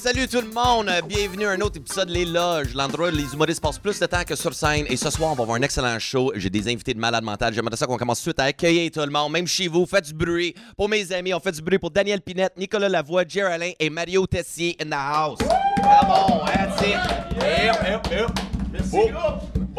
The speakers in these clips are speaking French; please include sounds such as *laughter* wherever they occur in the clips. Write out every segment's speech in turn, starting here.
Salut tout le monde. Euh, Bienvenue à un autre épisode de Les Loges, l'endroit où les humoristes passent plus de temps que sur scène. Et ce soir, on va avoir un excellent show. J'ai des invités de malade mental. J'aimerais ça qu'on commence tout de suite à accueillir tout le monde, même chez vous. Faites du bruit. Pour mes amis, on fait du bruit pour Daniel Pinette, Nicolas Lavoie, Jerry Alain et Mario Tessier in the house. Come on, that's it. Merci,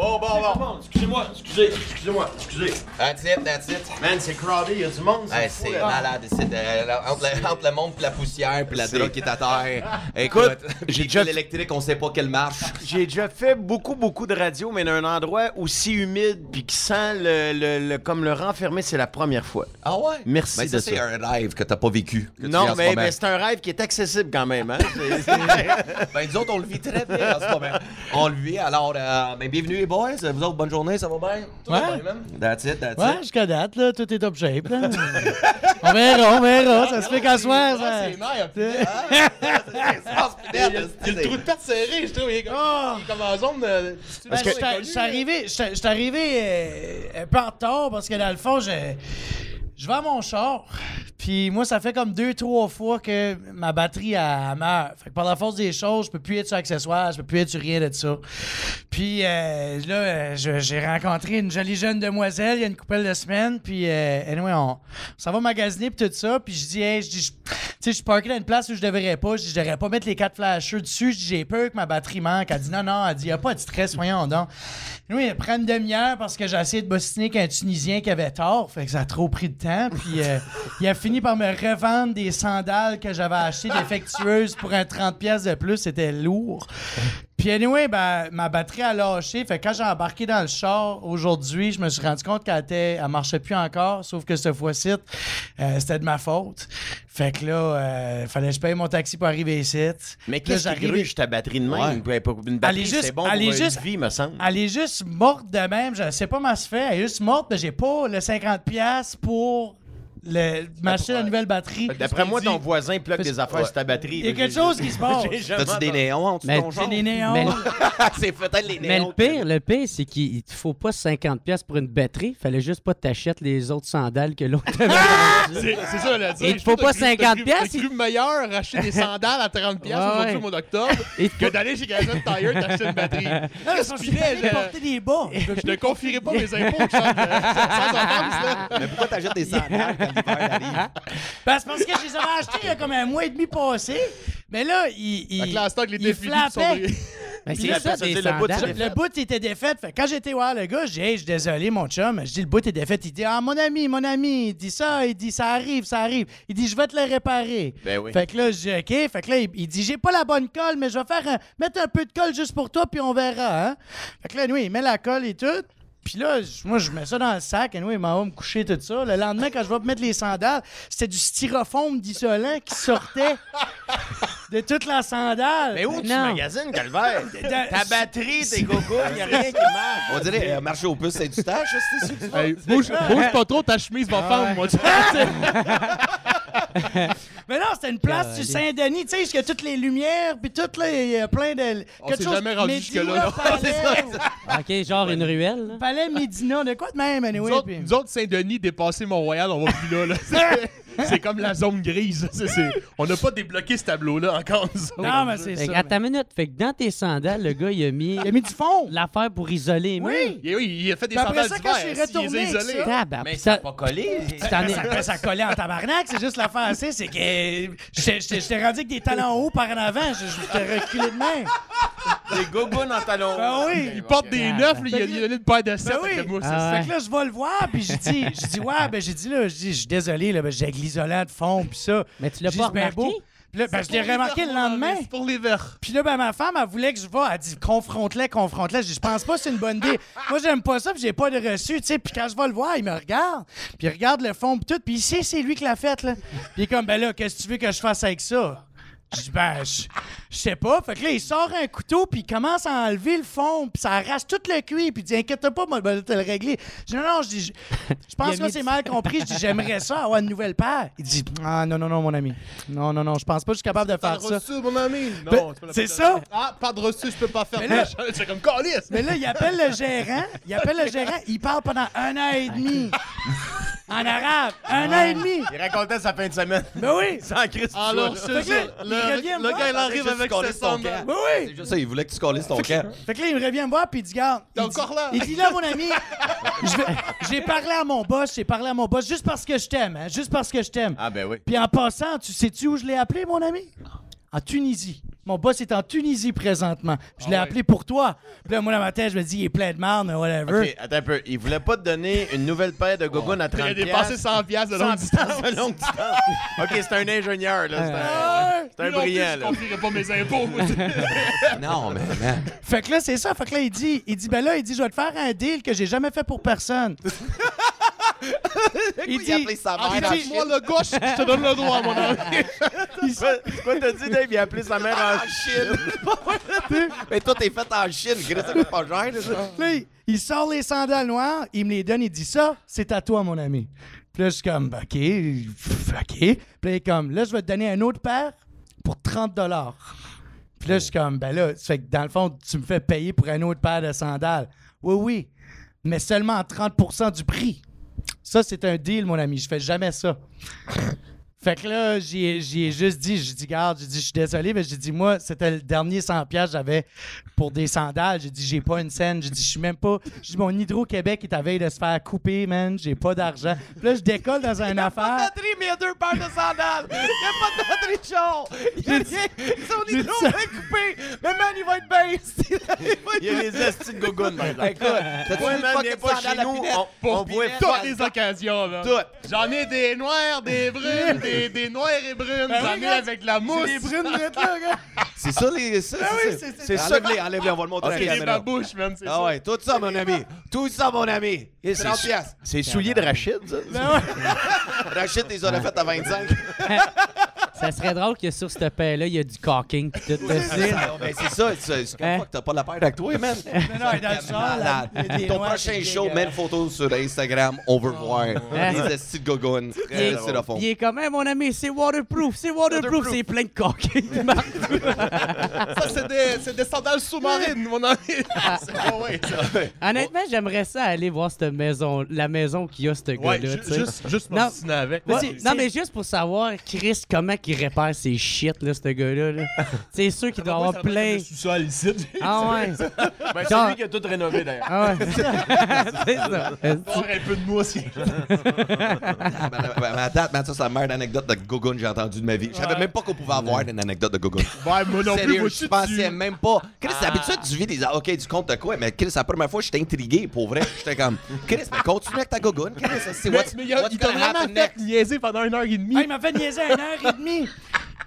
Bon, bon, bon. Excusez-moi, excusez, excusez-moi, excusez. That's it, that's it. Man, c'est crowded, y a du monde, Hey, c'est là. malade. C'est euh, entre, le, entre le monde et la poussière puis la drogue qui est à terre. *laughs* Écoute, *laughs* j'ai déjà l'électrique, on sait pas quelle marche. *laughs* J'ai déjà fait beaucoup, beaucoup de radio, mais dans un endroit aussi humide puis qui sent le, le- le- comme le renfermé, c'est la première fois. Ah ouais? Merci Mais ça, de c'est ça. un rêve que t'as pas vécu. Non, mais, c'est un rêve qui est accessible quand même. Hein? C'est- c'est- Ben, nous autres, on le vit très bien en ce moment. On le vit. Alors, euh, ben, bienvenue les boys. Vous autres, bonne journée, ça va bien? Tout va Ouais. bien, man? That's it, that's Ouais, it. jusqu'à date, là, tout est top shape. Là. on verra, on verra. Ça se fait qu'à soir, ça. C'est merde. *laughs* A le trou de perte serré, je trouve. Il est comme, comme en zone de. Parce que je suis arrivé euh, un peu en retard parce que dans le fond, je, je vais à mon char. *sighs* Puis moi, ça fait comme deux, trois fois que ma batterie elle meurt. Fait que par la force des choses, je peux plus être sur accessoires, je peux plus être sur rien de ça. Puis euh, là, j'ai rencontré une jolie jeune demoiselle il y a une couple de semaines. Puis euh, anyway, on, ça va magasiner puis tout ça. Puis je dis, hey, je dis, tu sais, je suis parké dans une place où je devrais pas. Je dis, je devrais pas mettre les quatre flashers dessus. J'ai peur que ma batterie manque. Elle dit, non, non. Elle dit, y a pas de stress, voyons donc. Oui, prend une demi-heure parce que j'ai essayé de bostiner qu'un Tunisien qui avait tort. Fait que ça a trop pris de temps. Puis euh, *laughs* il a fini par me revendre des sandales que j'avais achetées défectueuses pour un 30$ pièces de plus. C'était lourd. Puis anyway, ben, ma batterie a lâché. Fait que quand j'ai embarqué dans le char aujourd'hui, je me suis rendu compte qu'elle était, elle marchait plus encore. Sauf que cette fois-ci, euh, c'était de ma faute. Fait que là, euh, fallait que je paye mon taxi pour arriver ici. mais qu'est-ce qui j'arrive- gruge ta batterie de même? Ouais. Pour Une batterie, juste- c'est bon elle pour est une juste- vie, me semble. Elle est juste morte de même. Je sais pas comment se fait. Elle est juste morte, mais j'ai pas le 50$ pour le, m'acheter la nouvelle batterie. D'après moi, ton voisin plug Fait- des affaires Ouais. sur ta batterie. Il y a quelque chose qui se passe. *laughs* T'as-tu des néons en dessous de Mais ton C'est genre? des néons. Mais- *laughs* c'est peut-être les Mais néons. le pire, le pire, c'est qu'il ne faut pas 50$ pièces pour une batterie. Fallait juste pas t'achètes les autres sandales que l'autre avait vendues. C'est c'est ça, là. Il te faut pas 50 piastres, C'est plus meilleur acheter des sandales à 30 piastres Ouais, aujourd'hui ouais. au mois d'octobre te que d'aller chez Canadian Tire t'acheter une batterie. Non, mais je- porter des bas. Je ne confierai pas mes impôts, là. Mais pourquoi t'achètes des sandales *laughs* l'hiver arrive? C'est parce que je les avais achetés il y a comme un mois et demi passé. Mais là, il. il Fait que là, les il flappait. Puis c'est ça, ça, des c'est le bout. Le bout était défait. Fait que quand j'étais voir le gars, je dis, hey, je suis désolé, mon chum. Je dis, le bout est défait. Il dit, ah, mon ami, mon ami. Il dit ça, il dit, ça arrive, ça arrive. Il dit, je vais te le réparer. Ben oui. Fait que là, je dis, OK. Fait que là, il, il dit, j'ai pas la bonne colle, mais je vais faire un- mettre un peu de colle juste pour toi, puis on verra, hein. Fait que là, nous, il met la colle et tout. Puis là, moi, je mets ça dans le sac, et nous, il m'en va me coucher tout ça. Le lendemain, quand je vais mettre les sandales, c'était du styrofoam d'isolant qui sortait de toute la sandale. Mais où tu Non. magasines, Calvaire? Ta batterie, tes gogos, il n'y a rien qui marche. On dirait euh, marcher au puce, c'est du stage, c'est sûr. Hey, bouge, bouge pas trop, ta chemise va fendre, moi. *laughs* Mais non, c'était une place sur Saint-Denis, tu sais, jusqu'à toutes les lumières, puis toutes là, il y a plein de. On quelque s'est chose- jamais rendu jusque-là, *laughs* OK, genre une ruelle. Palais Médina, de quoi de même, anyway. Nous autres, puis- nous autres, Saint-Denis, dépassé Mont-Royal, on va plus là. là. *laughs* *laughs* *laughs* C'est- comme la zone grise. C'est- c'est- On n'a pas débloqué ce tableau-là encore, nous autres. Non, mais c'est Fait que, ça. attends une minute. Fait que dans tes sandales, le gars, il a mis Il a mis du fond. l'affaire pour isoler les murs. Oui. Et oui, il a fait des Mais après sandales ça, quand je d'hiver. suis les a retourné avec isolés. ça- Tabarnak. Mais Puis ça ça- n'a pas collé. *laughs* Ça, ça, ça collait en tabarnak, c'est juste l'affaire, c'est c'est que j'étais- j'étais j'étais rendu avec des talons hauts par en avant, je- je- j'étais reculé de main. Des gogos dans talons. Ben oui. Il porte des neufs, là, il a il a donné une paire de sept. Ben oui. Ah ouais. Fait que là, je vais le voir, puis je dis, je dis, ouais, ben j'ai dit là, je dis, je suis désolé, là, ben, j'ai avec l'isolant de fond, puis ça. Mais tu l'as pas bien remarqué? beau. Là, ben, je l'ai remarqué le lendemain. C'est pour les verres. Puis là, ben, ma femme, elle voulait que je va. Elle dit, confronte-les, confronte-les. Je dis, je pense pas que c'est une bonne idée. *laughs* Moi, j'aime pas ça, puis j'ai pas de reçu, tu sais. Puis quand je vais le voir, il me regarde. Puis il regarde le fond, puis tout. Puis il sait, c'est lui qui l'a fait, là. Puis il est comme, ben là, qu'est-ce que tu veux que je fasse avec ça? Je dis, ben, je je sais pas. Fait que là, il sort un couteau, puis il commence à enlever le fond, puis ça arrache tout le cuir, puis il dit, inquiète pas, moi, ben, te le régler. Je dis, non, non, je dis, je, je pense *laughs* que c'est mal compris. Je dis, j'aimerais ça, avoir une nouvelle paire. Il dit, ah, non, non, non, mon ami. Non, non, non, je pense pas que je suis capable de Pas faire de ça. reçu, mon ami. Ben, Non, la c'est ça. Ah, pas de reçu, je peux pas faire Mais là- *laughs* ça. C'est comme calice. Mais là, il appelle le gérant. Il appelle le gérant. Il parle pendant un an et demi. *laughs* En arabe. Un an et demi. Il racontait sa fin de semaine. Ben oui. Sans Christ. Alors, je le, le voir. gars, il arrive Juste coller ses sur ton camp. Oui. C'est juste ça, il voulait que tu colles ton camp. Fait que là, il me revient me voir, puis il dit, garde. T'es encore là? Il dit, là, mon ami, *laughs* je vais- j'ai parlé à mon boss, j'ai parlé à mon boss juste parce que je t'aime, hein, juste parce que je t'aime. Ah, ben oui. Puis en passant, tu sais-tu où je l'ai appelé, mon ami? En Tunisie. Mon boss est en Tunisie présentement. Je l'ai Ah ouais. appelé pour toi. Puis là, moi, dans ma tête, je me dis, il est plein de marde, whatever. Ok, attends un peu. Il voulait pas te donner une nouvelle paire de gogoons à 30 Il a dépassé 100 piastres de longue 100 distance. distance de longue distance. OK, c'est un ingénieur, là. C'est un, Ah! c'est un Lui non plus, brillant, Je là. pas mes impôts. moi. *laughs* Non, mais man. Fait que là, c'est ça. Fait que là, il dit, il dit, ben là, il dit, je vais te faire un deal que j'ai jamais fait pour personne. *laughs* *laughs* il Il a appelé sa mère en dit- Moi, le gauche, je te donne le droit, mon ami. *laughs* Quoi quoi t'as dit, Dave? Il a appelé sa mère en Chine. *laughs* Mais toi, t'es fait en Chine. Chris, ça pas ça. Là, il- il sort les sandales noires, il me les donne, il dit ça, c'est à toi, mon ami. Puis là, je suis comme, OK, pff, OK. Puis là, il est comme, là, je vais te donner un autre paire pour 30 Puis là, je suis comme, ben là, ça fait que dans le fond, tu me fais payer pour un autre paire de sandales. Oui, oui, mais seulement à 30% du prix. Ça, c'est un deal, mon ami. Je fais jamais ça. Fait que là, j'y ai, juste dit, j'ai dit, garde, j'ai dit, je suis désolé, mais j'ai dit, moi, c'était le dernier 100 pièces que j'avais pour des sandales. J'ai dit, j'ai pas une scène. J'ai dit, je suis même pas. J'ai dit, mon Hydro-Québec est à veille de se faire couper, man. J'ai pas d'argent. Puis là, je décolle dans une affaire. batterie, mais il y a deux paires de sandales. Il n'y a pas de batterie de char. Il y a rien. Son hydro ça. est coupé. Mais man, il va être bien. *laughs* Il y a les estis de gogoons, par exemple. Écoute, Ouais, man, viens pas chez nous. On, on pas. Toutes les occasions, là. Toutes. J'en ai des noirs, des brunes, des, *laughs* des noirs et brunes. Ben J'en oui, ai avec la mousse. Des brunes là, gars. *laughs* C'est ça, les. Ça, oui, c'est- c'est- c'est ça. Enlève-les, enlève-les, on va le montrer à C'est la des caméra. babouches, man, c'est Ah ça. ouais, tout ça, mon ami. Tout ça, mon ami. Et 30 piastres. C'est souliers de Rachid, ça? Ben ouais. *laughs* Rachid, les aurais fait à 25. *laughs* Ça serait drôle que sur cette paix-là, il y a du caulking pis tout. Ben, c'est ça. C'est c'est comme Hein? quoi que t'as pas la paire avec toi, man. Mais non, est dans le des Ton prochain show, mets une photo sur Instagram. On veut voir. Hein? Les estis de. Il est, comme, Hey, mon ami, c'est waterproof, c'est waterproof, c'est plein de caulking. *laughs* Ça, c'est des, sandales sous-marines, mon ami. *laughs* *laughs* Ça. Honnêtement, j'aimerais ça aller voir cette maison, la maison qu'il y a, ce gars-là. juste, Non. m'obstiner avec. Non, mais juste pour savoir, Chris, comment il répare ses shit, là, ce gars-là. là. *laughs* c'est sûr qu'il doit avoir plein. Le sous-sol ici. Ah ouais. *laughs* Ben, c'est lui qui a tout rénové, d'ailleurs. Ah ouais. *laughs* c'est ça. Un peu de mousse. Mais à date, man, ça, c'est la meilleure anecdote de gogoon que j'ai entendue de ma vie. Je savais même pas qu'on pouvait avoir une anecdote de gogoon. Ouais, moi non plus, Sérieux, moi, je je pensais même pas. Chris, Ah. d'habitude, tu vis des. Ok, tu comptes de quoi, mais Chris, la première fois, j'étais intrigué, pour vrai. J'étais comme, Chris, mais continue avec ta gogoon. Chris, c'est Mais, what's, mais il, a- what's il t'a vraiment fait niaiser pendant une heure et demie. Ah, il m'a fait niaiser une heure et demie.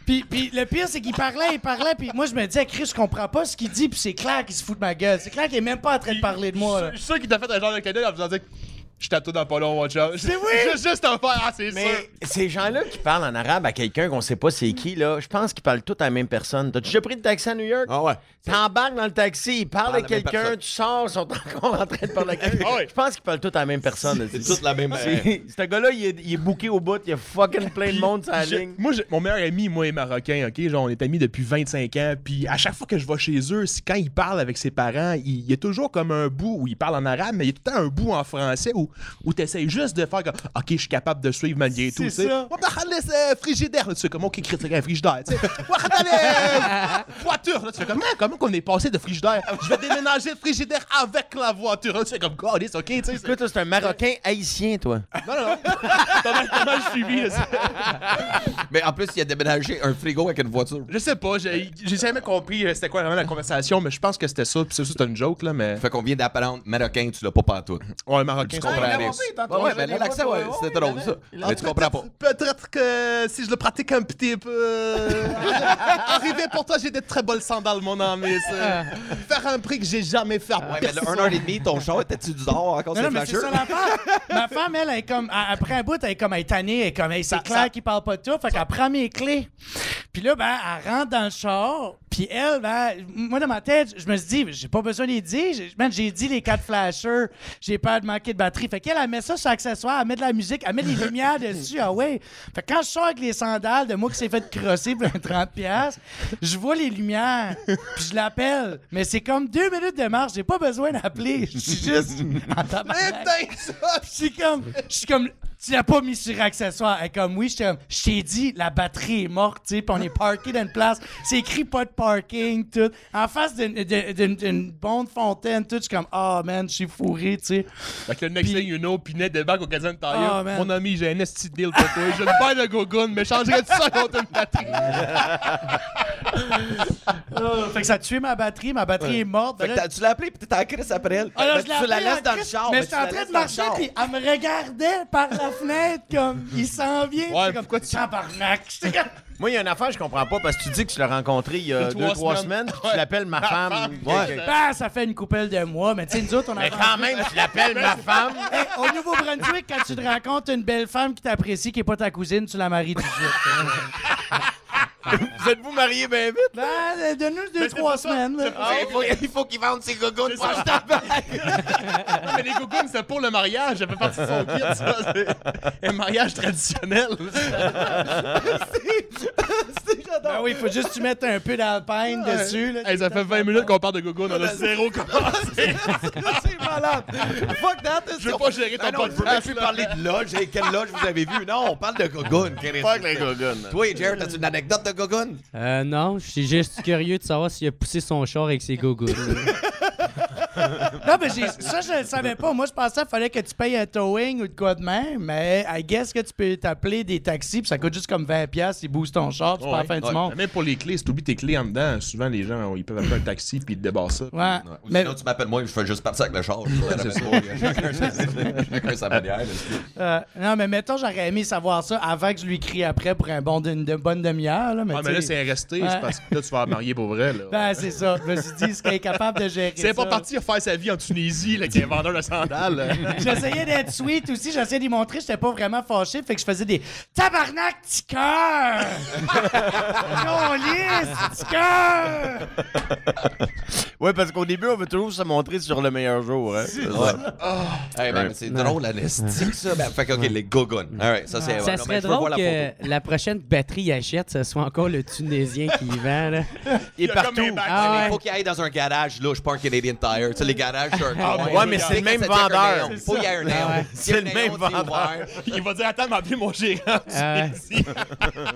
Puis, puis le pire, c'est qu'il parlait, il parlait, puis moi, je me disais, Chris, je comprends pas ce qu'il dit, puis c'est clair qu'il se fout de ma gueule. C'est clair qu'il est même pas en train de parler de moi, là. Je suis sûr qu'il t'a fait un genre de cadeau en faisant dire Je t'attends dans pas long, watch out. C'est oui! *laughs* Juste, juste un faire, ah, c'est sûr. Mais ces gens-là qui parlent en arabe à quelqu'un qu'on sait pas c'est qui, là, je pense qu'ils parlent tous à la même personne. T'as déjà pris le taxi à New York? Ah ouais. T'embarques dans le taxi, ils parlent Parle à à la même quelqu'un, personne. tu sors, ils sont encore en train de parler à quelqu'un. Ah ouais. Je pense qu'ils parlent tous à la même personne. C'est toute la même. C'est- *laughs* Ce gars-là, il est, il est booké au bout, il y a fucking plein de monde sur la ligne. Moi, j'ai- mon meilleur ami, moi, est marocain, OK? Genre, on est amis depuis 25 ans. Puis à chaque fois que je vais chez eux, c'est quand ils parlent avec ses parents, il il y a toujours comme un bout où ils parlent en arabe, mais il y a tout le temps un bout en français où, où tu essaies juste de faire comme OK, je suis capable de suivre malgré tout. C'est tu sais. ça. Euh, frigidaire. Là, tu fais comme OK, critique un frigidaire. Tu sais. Attendez, voiture. Là, tu fais comme Ah, comment qu'on est passé de frigidaire? Je vais déménager le frigidaire avec la voiture. Là, tu fais comme God, it's OK. Tu sais, toi, c'est un Marocain haïtien, toi. non, non, non. T'as mal, suivi. Mais en plus, il a déménagé un frigo avec une voiture. Je sais pas, j'ai jamais compris euh, c'était quoi vraiment la conversation, mais je pense que c'était ça. Puis c'est une joke, là, mais. Fait qu'on vient d'apprendre marocain, tu l'as pas pantoute. Ouais, marocain. Tu comprends? Pas- rien. Ouais, ouais, mais là, l'accent, ouais, c'était drôle, ça. Mais tu comprends pas. Peut-être que si je le pratique un petit peu. euh, Arriver pour toi, j'ai des très bonnes sandales, mon ami. c'est- Faire un prix que j'ai jamais fait. Ouais, mais le personne. 1 heure et demie, ton show, était-tu du dehors encore sur le flasher? Ma femme, elle, elle est comme, après un bout, elle est comme, elle est tannée, elle est comme, c'est clair qu'il parle pas de tout, fait qu'elle prend mes clés. Puis là, ben, elle rentre dans le char, puis elle, ben, moi, dans ma tête, je me suis dit, j'ai pas besoin de les dire. J'ai dit les quatre flashers, j'ai peur de manquer de batterie. Fait qu'elle, elle met ça sur l'accessoire, elle met de la musique, elle met des lumières *laughs* dessus, ah ouais. Fait que quand je sors avec les sandales de moi qui s'est fait crosser pour un 30$, piastres, je vois les lumières, puis je l'appelle. Mais c'est comme deux minutes de marche, j'ai pas besoin d'appeler. Je suis juste *laughs* en tabarnak. Je suis comme, je suis comme, tu tu l'as pas mis sur accessoire. Elle est comme, oui, je t'ai dit, la batterie est morte, tu sais, puis on est parké dans une place. C'est écrit pas de parking, tout. En face d'une- d'une d'une- d'une bonne fontaine, tout. Je suis comme, oh man, je suis fourré, tu sais. Fait que le next Puis- thing you know, Pinette débarque au casino de tailleur. Ah, man. Mon ami, j'ai un esti de deal pour toi. J'ai une paire de gogoon, mais changerais-tu ça contre une batterie? *laughs* *laughs* Ah, fait que ça a tué ma batterie. Ma batterie est morte. Fait que là- tu l'as appelé, puis t'es en crise après elle? Ah, là, Ben, je tu la laisses dans le char. Mais ben, j'étais en train de marcher, puis elle me regardait par la fenêtre, comme, *laughs* il s'en vient. Ouais, comme, pourquoi tu- Tabarnak. J'étais comme, *laughs* Moi, il y a une affaire que je comprends pas parce que tu dis que tu l'as rencontré il y a deux, trois trois semaines. puis tu l'appelles ma femme. Ouais. Ben, ça fait une coupelle de mois, mais tu sais, nous autres, on a Mais quand même, tu l'appelles ma femme. Hey, au Nouveau-Brunswick, quand tu te rencontres une belle femme qui t'apprécie, qui n'est pas ta cousine, tu la maries tout de suite. Vous êtes-vous mariés bien vite? ben, euh, donne-nous deux, c'est trois semaines. là. Ah, il faut, il faut qu'il vende ses gogos C'est pour acheter *laughs* mais les gogoons, c'était pour le mariage. Ça fait partie de son kit, ça. *laughs* C'est un mariage traditionnel. Ben oui, il faut juste que tu mettes un peu d'alpine dessus. Là, Hey, ça fait 20 minutes qu'on parle de gogoon. On a zéro commencé. *laughs* C'est malade. Fuck that. Je veux pas gérer ton Ah non, je veux même podcast. plus parler de loge. Quelle loge vous avez vu? Non, on parle de Gogun. Fuck les gogos. Toi, Jared, as-tu une anecdote de Gogun? Euh, non, je suis juste curieux de savoir s'il a poussé son char avec ses gogoons. *laughs* *laughs* Non, mais j'ai- ça, je le savais pas. Moi, je pensais qu'il fallait que tu payes un towing ou de quoi de même, mais I guess que tu peux t'appeler des taxis, puis ça coûte juste comme 20$, piastres, ils boostent ton char, puis c'est pas la fin du ouais. monde. Même pour les clés, si t'oublies tes clés en dedans, souvent les gens ils peuvent appeler un taxi puis ils te débarquent ça. Ouais. Ou Mais, sinon, tu m'appelles moi, je fais juste partir avec le char. *laughs* Chacun sa- manière. *laughs* euh, non, mais mettons, j'aurais aimé savoir ça avant que je lui crie après pour un bon d'une de bonne demi-heure. Là, mais Ah, tu mais là, c'est resté, Ouais. c'est parce que là, tu vas marier pour vrai. Là. Ben, c'est ça. Je me suis dit, est-ce qu'elle est capable de gérer c'est ça? pas parti faire sa vie en Tunisie, là, qui est vendeur de sandales. *laughs* J'essayais d'être sweet aussi, j'essayais d'y montrer, j'étais pas vraiment fâché, fait que je faisais des tabarnak, petit cœur! *laughs* Câlisse, petit cœur! Oui, parce qu'au début, on veut toujours se montrer sur le meilleur jour. Hein? Hey, ben, c'est drôle, anesthésique, ça. Ben, fait que, OK, les. All right, ça, c'est. Ça non, mais serait je veux voir drôle la que la prochaine batterie achète, ce soit encore le Tunisien qui y vend. Là. Il est y a comme partout. Ah Il ouais. faut qu'il aille dans un garage, là. Je un Canadian Tire. Tu sais, les garages sur un Ah, coin. ouais, mais c'est le même vendeur. Faut y ait un néon. C'est le même c'est vendeur. *laughs* Il va dire Attends, m'appeler mon gérant. Ah ouais. *laughs*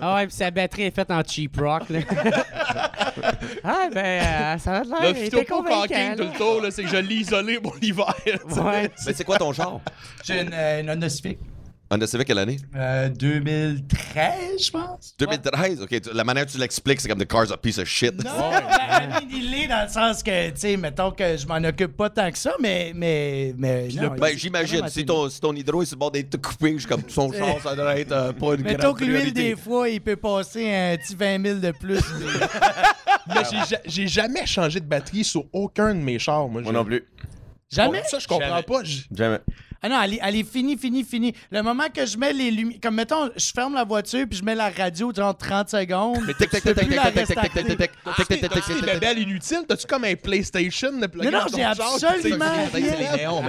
Ah ouais, puis sa batterie est faite en cheap rock. Là. *laughs* ah ben, euh, ça va de Le l'air. phytopo-parking convaincant, tout là. le tour, là, c'est que je l'ai isolé pour l'hiver. Ouais. Mais c'est quoi ton char? J'ai une, euh, une Honda Civic. Honda Civic, quelle année? Euh, 2013, je pense. 2013? OK, tu- la manière que tu l'expliques, c'est comme The Car's a piece of shit. Non, ben, il l'est dans le sens que, tu sais, mettons que je m'en occupe pas tant que ça, mais. mais, mais non, Ben, j'imagine, si ton, si ton hydro est sur le bord d'être coupé, je suis comme son char, ça devrait être euh, pas une Mettons grande que l'huile, priorité. des fois, il peut passer un petit 20 000 de plus. *laughs* Mais j'ai ja- j'ai jamais changé de batterie sur aucun de mes chars. Moi, Moi j'ai- non plus. Jamais? Ça, je comprends Jamais. pas. J'ai- Jamais. Ah non, elle est, elle est finie, finie, finie. Le moment que je mets les lumières. Comme mettons, je ferme la voiture puis je mets la radio durant 30 secondes. Mais tic, tic, tic, tic, tic, tic, tic, T'as-tu comme un PlayStation de Non, non, j'ai absolument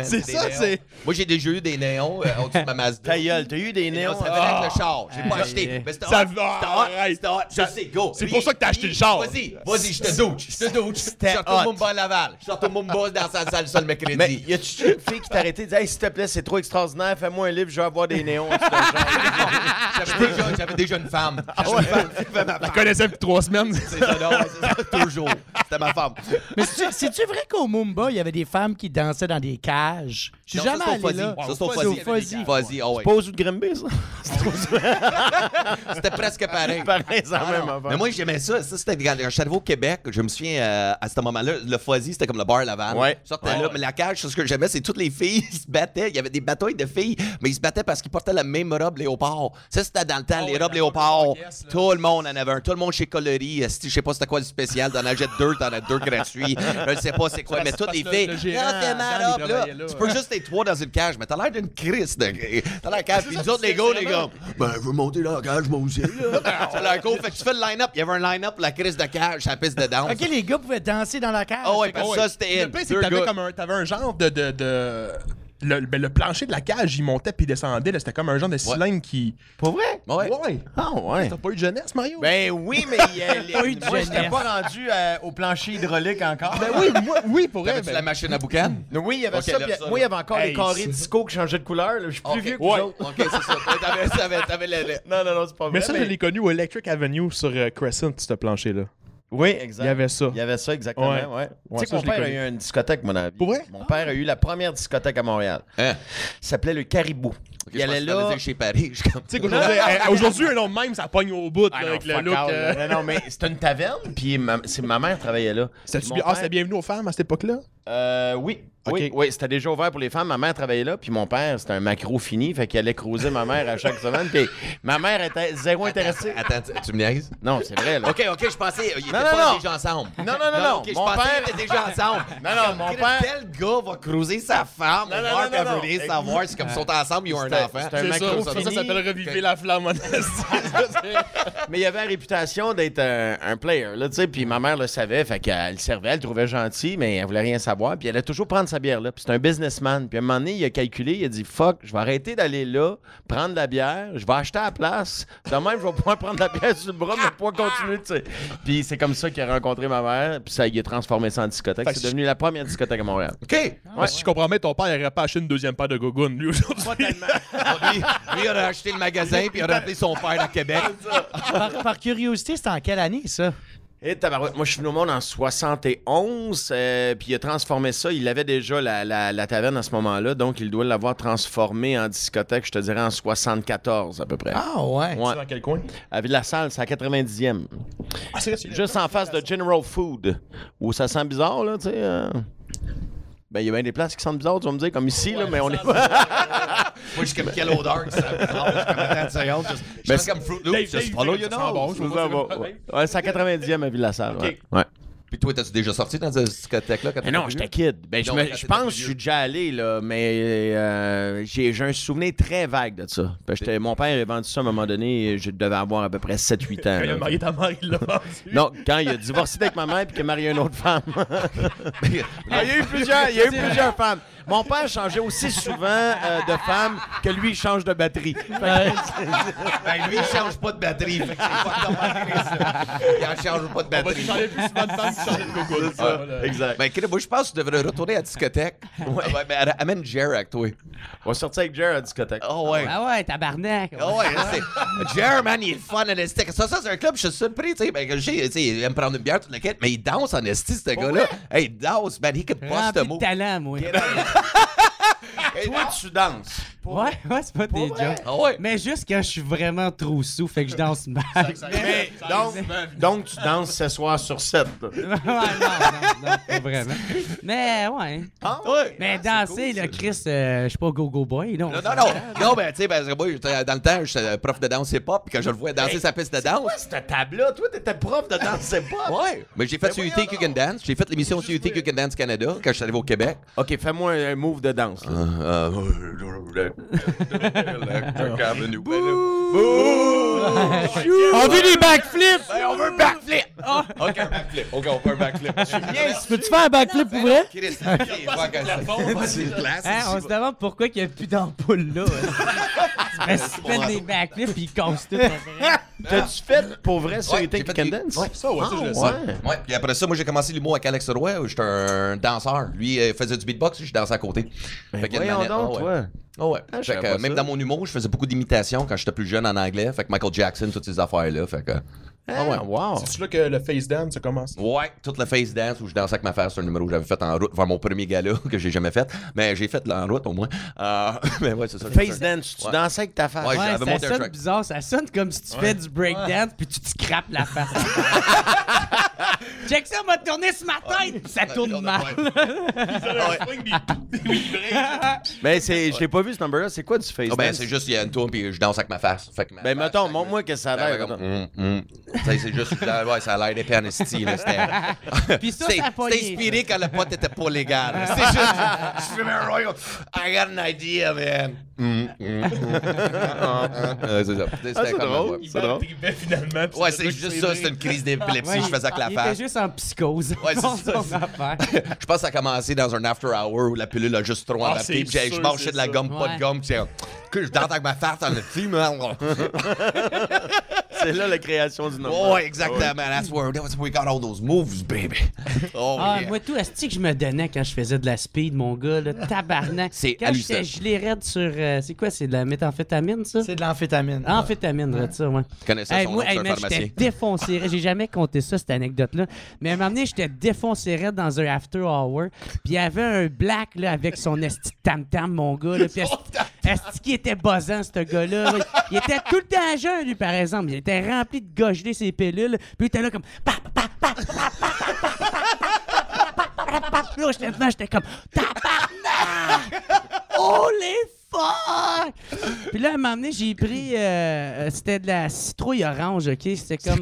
C'est ça, c'est- Moi, j'ai déjà eu des néons euh, au-dessus de ma Mazda. Ta gueule, t'as eu des Et néons. non, ça venait avec le char. J'ai pas Aïe, acheté. aïe. Mais c'était Ça hot. va, C'était hot. arrête. C'était hot. Je sais, go. c'est pour ça que t'as acheté le char. Vas-y, vas-y, je te douche. Je te douche. Je sors hot. au Mumba à Laval. Je au Mumba dans sa salle sur le Mais mercredi. y a-tu une fille qui t'a arrêté et dit Hey, s'il te plaît, c'est trop extraordinaire, fais-moi un livre, je veux avoir des néons. J'avais déjà, j'avais déjà une femme. Ma Je femme. connaissais depuis trois semaines. C'est ça, non, ouais, c'est ça, toujours. C'était ma femme. Mais c'est- c'est-tu vrai qu'au Mumba, il y avait des femmes qui dansaient dans des cages? Je suis Non, ça, jamais c'est au allé Fuzzy. là. Ça, c'est au C'est au Fuzzy. Oh ouais. De Grimby, ça? *laughs* C'était presque pareil. Pareil, c'est la Ah, même non. affaire. Mais moi, j'aimais ça. Ça, c'était quand je suis arrivé au Québec. Je me souviens, euh, à ce moment-là, le Fuzzy, c'était comme le bar Laval. Ouais. Sortais là, mais la cage, ce que j'aimais, c'est toutes les filles ils *laughs* se battaient. Il y avait des batailles de filles, mais ils se battaient parce qu'ils portaient la même robe léopard. Ça, c'était dans le temps, Ah les robes léopard. Yes, là. Tout le monde en avait un. Tout le monde chez Coloris. Je sais pas c'était quoi le spécial. T'en achètes deux, t'en as deux gratuits. Je ne sais pas c'est quoi, mais toutes les filles. le Ah, ma robe, là. Tu peux juste être trois dans une cage, mais t'as l'air d'une crise de. T'as l'air cage. Puis nous autres, les gars, les gars. Ben, je veux monter dans la cage, moi aussi. *laughs* C'est l'air cool. Fait que tu fais le line-up. Il y avait un line-up pour la crise de cage, la piste de danse. Ok, les gars pouvaient danser dans la cage. Ah ouais, parce que ça, c'était Le pire, c'est que t'avais un, t'avais un genre de, le, ben, le plancher de la cage, il montait puis il descendait. là, C'était comme un genre de cylindre qui. Pour vrai? Ouais. Ouais. Ah ouais. T'as pas eu de jeunesse, Mario? Ben oui, mais il y a les- Pas eu de moi, j'étais pas rendu euh, au plancher hydraulique encore. Ben oui, moi, oui, pour vrai. Ben- la machine à boucan? Oui, il y avait ça. puis ça, moi, il y avait encore Hey, les carrés disco qui changeaient de couleur. là. Je suis plus vieux que Ouais. vous autres. Ok, c'est ça. T'avais, t'avais, *laughs* Non, non, non, c'est pas vrai. Mais ça, je l'ai connu au Electric Avenue sur euh, Crescent, ce plancher-là. Oui, exact. Il y avait ça. Il y avait ça, exactement. Ouais. Ouais. Ouais, tu sais mon père a eu une discothèque, mon avis. Pour vrai? Mon père a eu la première discothèque à Montréal. Hein? Ça s'appelait le Caribou. Il je allait là. chez Paris. Tu sais qu'aujourd'hui, *laughs* aujourd'hui, un nom de même, ça pogne au bout là, Ah non, avec le look. out, euh. Non, non, mais c'était une taverne, puis ma, c'est ma mère travaillait là. Ah, c'était bienvenu aux femmes à cette époque-là? Euh, oui. Oui, oui, c'était déjà ouvert pour les femmes. Ma mère travaillait là, puis mon père, c'était un macro fini, fait qu'il allait croiser ma mère à chaque *laughs* semaine. Puis ma mère était zéro intéressée. Attends, tu- tu me niaises? Non, c'est vrai, là. Ok, ok, je pensais qu'ils étaient Non, non, pas non. déjà ensemble. Non, non, non, non. Mon père- étaient déjà ensemble. *laughs* Non, non, mon père- Quel gars va cruiser sa femme? Non, non, Marc non, non, non. Savoir si comme ils sont ensemble, ils ont un enfant. c'était un C'est macro ça, ça, ça fini. s'appelle reviver la flamme *laughs* Mais il avait la réputation d'être un, un player, là, tu sais. Puis ma mère le savait, fait qu'elle le servait, elle le trouvait gentil, mais elle voulait rien savoir. Puis elle allait toujours prendre sa bière là. Puis c'est un businessman. Puis à un moment donné, il a calculé, il a dit Fuck, je vais arrêter d'aller là, prendre la bière, je vais acheter à la place. De même, je vais pouvoir prendre la bière sur le bras, mais pouvoir continuer, tu sais. Puis c'est comme ça qu'il a rencontré ma mère, puis ça, il a transformé ça en discothèque. Que C'est devenu la première discothèque à Montréal. OK. Ouais, Si je comprends bien, ton père n'aurait pas acheté une deuxième paire de gogoon, lui, aujourd'hui. Pas tellement. lui, lui, il aurait acheté le magasin puis il aurait appelé son père à Québec. Par, par curiosité, c'était en quelle année, ça? Et tabarouette, moi je suis venu au monde en 71, euh, puis il a transformé ça. Il avait déjà la, la- la taverne à ce moment-là, donc il doit l'avoir transformé en discothèque, je te dirais en 74 à peu près. Ah, ouais. Ouais. Dans quel coin? À Ville-la-Salle, c'est à 90e. Ah, c'est Juste en face de General Food, où ça sent bizarre, là, tu sais. euh. Ben, il y a bien des places qui sentent bizarre, tu vas me dire, comme ici, là, mais on est *laughs* Moi, je suis comme quelle odeur que ça suis comme Je suis comme Fruit Loops. Dave, Just follow your sent nose. bon, c'est à 90e à Ville-la-Salle, ouais. Ok. ouais. Puis toi, t'as-tu déjà sorti dans cette discothèque-là non, j'étais kid. Ben, je, me- pense plus que je suis déjà allé, là, mais euh, j'ai j'ai un souvenir très vague de ça. J'étais- mon père a vendu ça à un moment donné, je devais avoir à peu près 7-8 ans. Quand *laughs* il là. a marié ta mère, il l'a vendu. Non, quand il a divorcé avec ma mère puis qu'il a marié une autre femme. Ah, *laughs* *laughs* il y a eu plusieurs, il y a eu plusieurs femmes. Mon père changeait aussi souvent euh, de femme que lui, il change de batterie. Ben, lui, il change pas de batterie. Fait que c'est pas de malgré ça. Il en change pas de On va batterie. plus souvent de femmes que changer de ça, exact. Ben, moi, je pense que tu devrais retourner à la discothèque. Ouais. Ben, amène Jer avec toi. On va sortir avec Jer à la discothèque. Oh, ouais. Ah ouais, tabarnak. Ah ouais, c'est. Jer, man, il est fun en esti. Ça, ça, c'est un club, je suis surpris, tu sais. Ben, sais, il aime prendre une bière toute la quête, mais il danse en esti, ce gars-là. Hey, il danse, man, he could bust a de talent, moi. Toi, tu danses. Ouais, ouais, c'est pas des jokes. Ah ouais. Mais juste quand je suis vraiment trop sous, fait que je danse mal. Mais, donc, donc, tu danses ce soir sur 7. *laughs* ouais, non, non, non, pas vraiment. Mais ouais. Ah, Ouais. Mais danser, là, Chris, euh, je suis pas go-go boy, non. Non, non, non. Non, ben, tu sais, j'étais- dans le temps, j'étais prof de danse hip-hop, puis quand je le vois danser sa piste de danse. Quoi, cette table-là? Toi, t'étais prof de danse, pas? Ouais. Mais j'ai fait sur You Think You Can Dance. J'ai fait l'émission sur You Think You Can Dance Canada quand je suis arrivé au Québec. OK, fais-moi un move de danse. *laughs* là. On veut des backflips! on veut un backflip! OK, un backflip. OK, on fait un backflip. Peux-tu faire un backflip pour vrai? Chris. Hein, on se demande pourquoi il n'y a plus d'ampoule là. *laughs* Mais si tu fais des backflips, puis ils cassent tout. après. T'as-tu fait pour vrai sur Ouais, You Think j'ai You fait Can des- Dance? ouais. Ça, ouais, ça, je le sais. ouais. Ouais, puis après ça, moi, j'ai commencé l'humour avec Alex Roy, où j'étais un danseur. Lui, euh, faisait du beatbox, je dansais à côté. Une Voyons donc, Ah toi. Ah ouais. Ah, Fait que, même ça. dans mon humour, je faisais beaucoup d'imitations quand j'étais plus jeune en anglais. Fait que Michael Jackson, toutes ces affaires-là. Fait que. Ah ouais, wow. C'est là que le face dance a commencé? Ouais, toute le face dance où je dansais avec ma face, c'est un numéro que j'avais fait en route vers mon premier gala *laughs* que j'ai jamais fait. Mais j'ai fait en route au moins. Euh, *laughs* mais ouais, c'est ça. Face dance, tu Ouais. dansais avec ta face. Ouais, ça sonne track. bizarre. Ça sonne comme si tu fais du breakdance, puis tu te scrapes la face. *laughs* Check ça, m'a tourné sur ma tête, ça tourne mal. *laughs* Mais c'est, je l'ai pas vu ce number-là. C'est quoi du face Ah ben, c'est juste, il y a une tour puis je danse avec ma face. Fait que ma Ben, face, mettons, montre-moi que ça a Ben, l'air. Tu sais, c'est juste, ouais, ça a l'air d'épais en. *laughs* Puis ça, ça a c'était inspiré quand le pote était pas légal. *laughs* C'était juste, je fais un royal. I got an idea, man. *laughs* C'est ça. C'était Ah, c'est comme drôle. voix. Il C'est drôle. finalement. puis Ouais, c'est juste ça, c'était une crise d'épilepsie, Ouais, je faisais avec la il face. était juste en psychose. Ouais, c'est Dans ça, son c'est- affaire. Je pense que ça a commencé dans un after hour où la pilule a juste trop Ah, adapté. c'est Puis j'ai- je sûr, mangeais c'est de la ça. gomme, pas Ouais. de gomme. Que je dente avec ma farce dans le hein. *laughs* C'est là la création du nom. Ouais, exactement. That's where, that's where we got all those moves, baby. *laughs* Oh, Ah, yeah. moi, tout, est-ce que je me donnais quand je faisais de la speed, mon gars, là, tabarnak? C'est Quand j'étais gelé raide sur. euh, c'est quoi, c'est de la méthamphétamine, ça? C'est de l'amphétamine. Amphétamine, là, ça, ouais. Je connais ça, Hey, son moi, nom, hey, man, j'étais défoncé. raide. J'ai jamais compté ça, cette anecdote-là. Mais à un moment donné, j'étais défoncé raide dans un after hour. Puis il y avait un black là, avec son esti tam-tam, mon gars. Là, puis *laughs* esti qui était buzzant, ce gars-là. Il était tout le temps jeune, lui, par exemple. Il était rempli de gogelés, ses pilules. Puis il était là comme... Pa, pa, pa, Là, j'étais j'étais comme Tabarnak! Oh les fuck! Puis là, à un moment donné, j'ai pris. c'était de la citrouille orange, ok? C'était comme.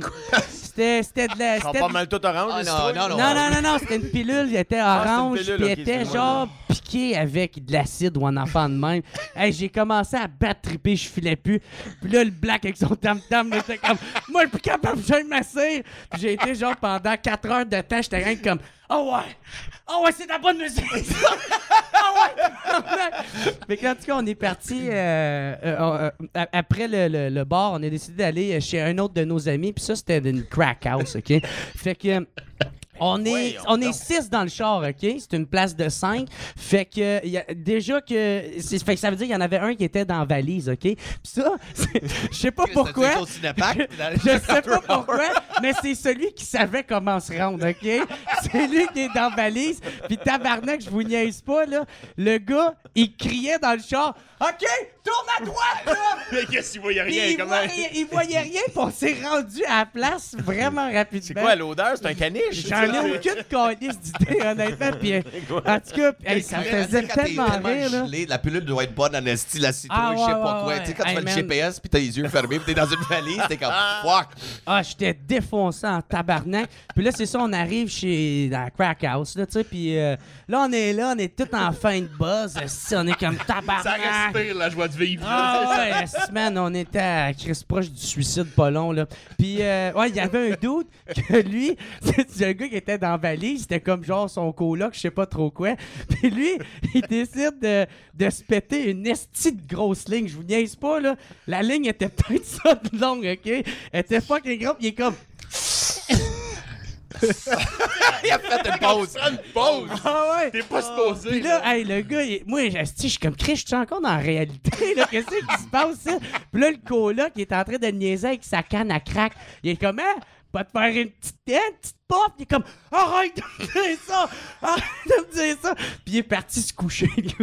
C'était c'était de la. C'était pas mal tout orange, non, non, non, non, non, c'était une pilule, elle était orange, c'était était genre piqué avec de l'acide ou un enfant de même. *laughs* Hey, j'ai commencé à battre triper, je filais plus. Puis là, le black avec son tam-tam, là, j'étais comme, moi, je suis plus capable, je me masser. Puis j'ai été genre pendant 4 heures de temps, j'étais rien que comme, oh ouais, oh ouais, c'est de la bonne musique. *laughs* oh ouais, *laughs* Mais quand, en tout cas, on est parti euh, euh, euh, après le, le- le bar, on a décidé d'aller chez un autre de nos amis, puis ça, c'était une crack house, OK? Fait que. On est, on est six dans le char, OK? C'est une place de cinq. Fait que, il y a, déjà que, c'est- fait que ça veut dire qu'il y en avait un qui était dans la valise, OK? Puis ça, *laughs* c'est- je sais pas pourquoi. Je sais *laughs* pas pourquoi, mais c'est celui qui savait comment se rendre, OK? C'est lui qui est dans la valise. Puis tabarnak, je vous niaise pas, là. Le gars, il criait dans le char, OK, tourne à droite, là! *laughs* Mais qu'est-ce qu'il voyait rien, il, comment? voyait, il voyait rien, puis on s'est rendu à la place vraiment rapidement. C'est quoi l'odeur? C'est un caniche? J'en ai aucune calice d'idée, honnêtement. Puis, euh, *laughs* en tout cas, hey, ça me faisait Quand tellement rire, là. gelé, la pilule doit être bonne en esti, la citrouille, Ah, je sais ouais, pas ouais, quoi. ouais. Tu sais, quand tu fais le. GPS puis t'as les yeux fermés puis t'es dans une valise, t'es comme fuck. Ah, j'étais défoncé en tabarnak. Puis là, c'est ça, on arrive chez dans la crack house, là, tu sais. Puis euh, là, on est là, on est tout en fin de buzz. esti, On est comme Ça tabarnak. Respire la joie de vivre. Ah ouais, esti, man, on était à Chris proche du suicide pas long, là. Puis, euh, ouais, il y avait un doute que lui, *laughs* c'est un gars qui était dans la valise, c'était comme genre son coloc, je sais pas trop quoi. Puis lui, il décide de, de se péter une esti de grosse ligne. Je vous niaise pas, là. La ligne était peut-être *laughs* ça de longue, OK? Elle était fucking grosse, il est comme... *laughs* Il a fait une pause. Une pause! Ah ouais! T'es pas supposé. Puis là, hey, le gars, il- moi, je suis comme Chris, je suis encore dans la réalité, là. Qu'est-ce qui se passe, ça? Puis là, le coloc, il est en train de niaiser avec sa canne à crack. Il est comme, hein? Pas te faire une petite, hein, une petite pop. Il est comme, arrête de me dire ça! Arrête de me dire ça! Puis il est parti se coucher. Tu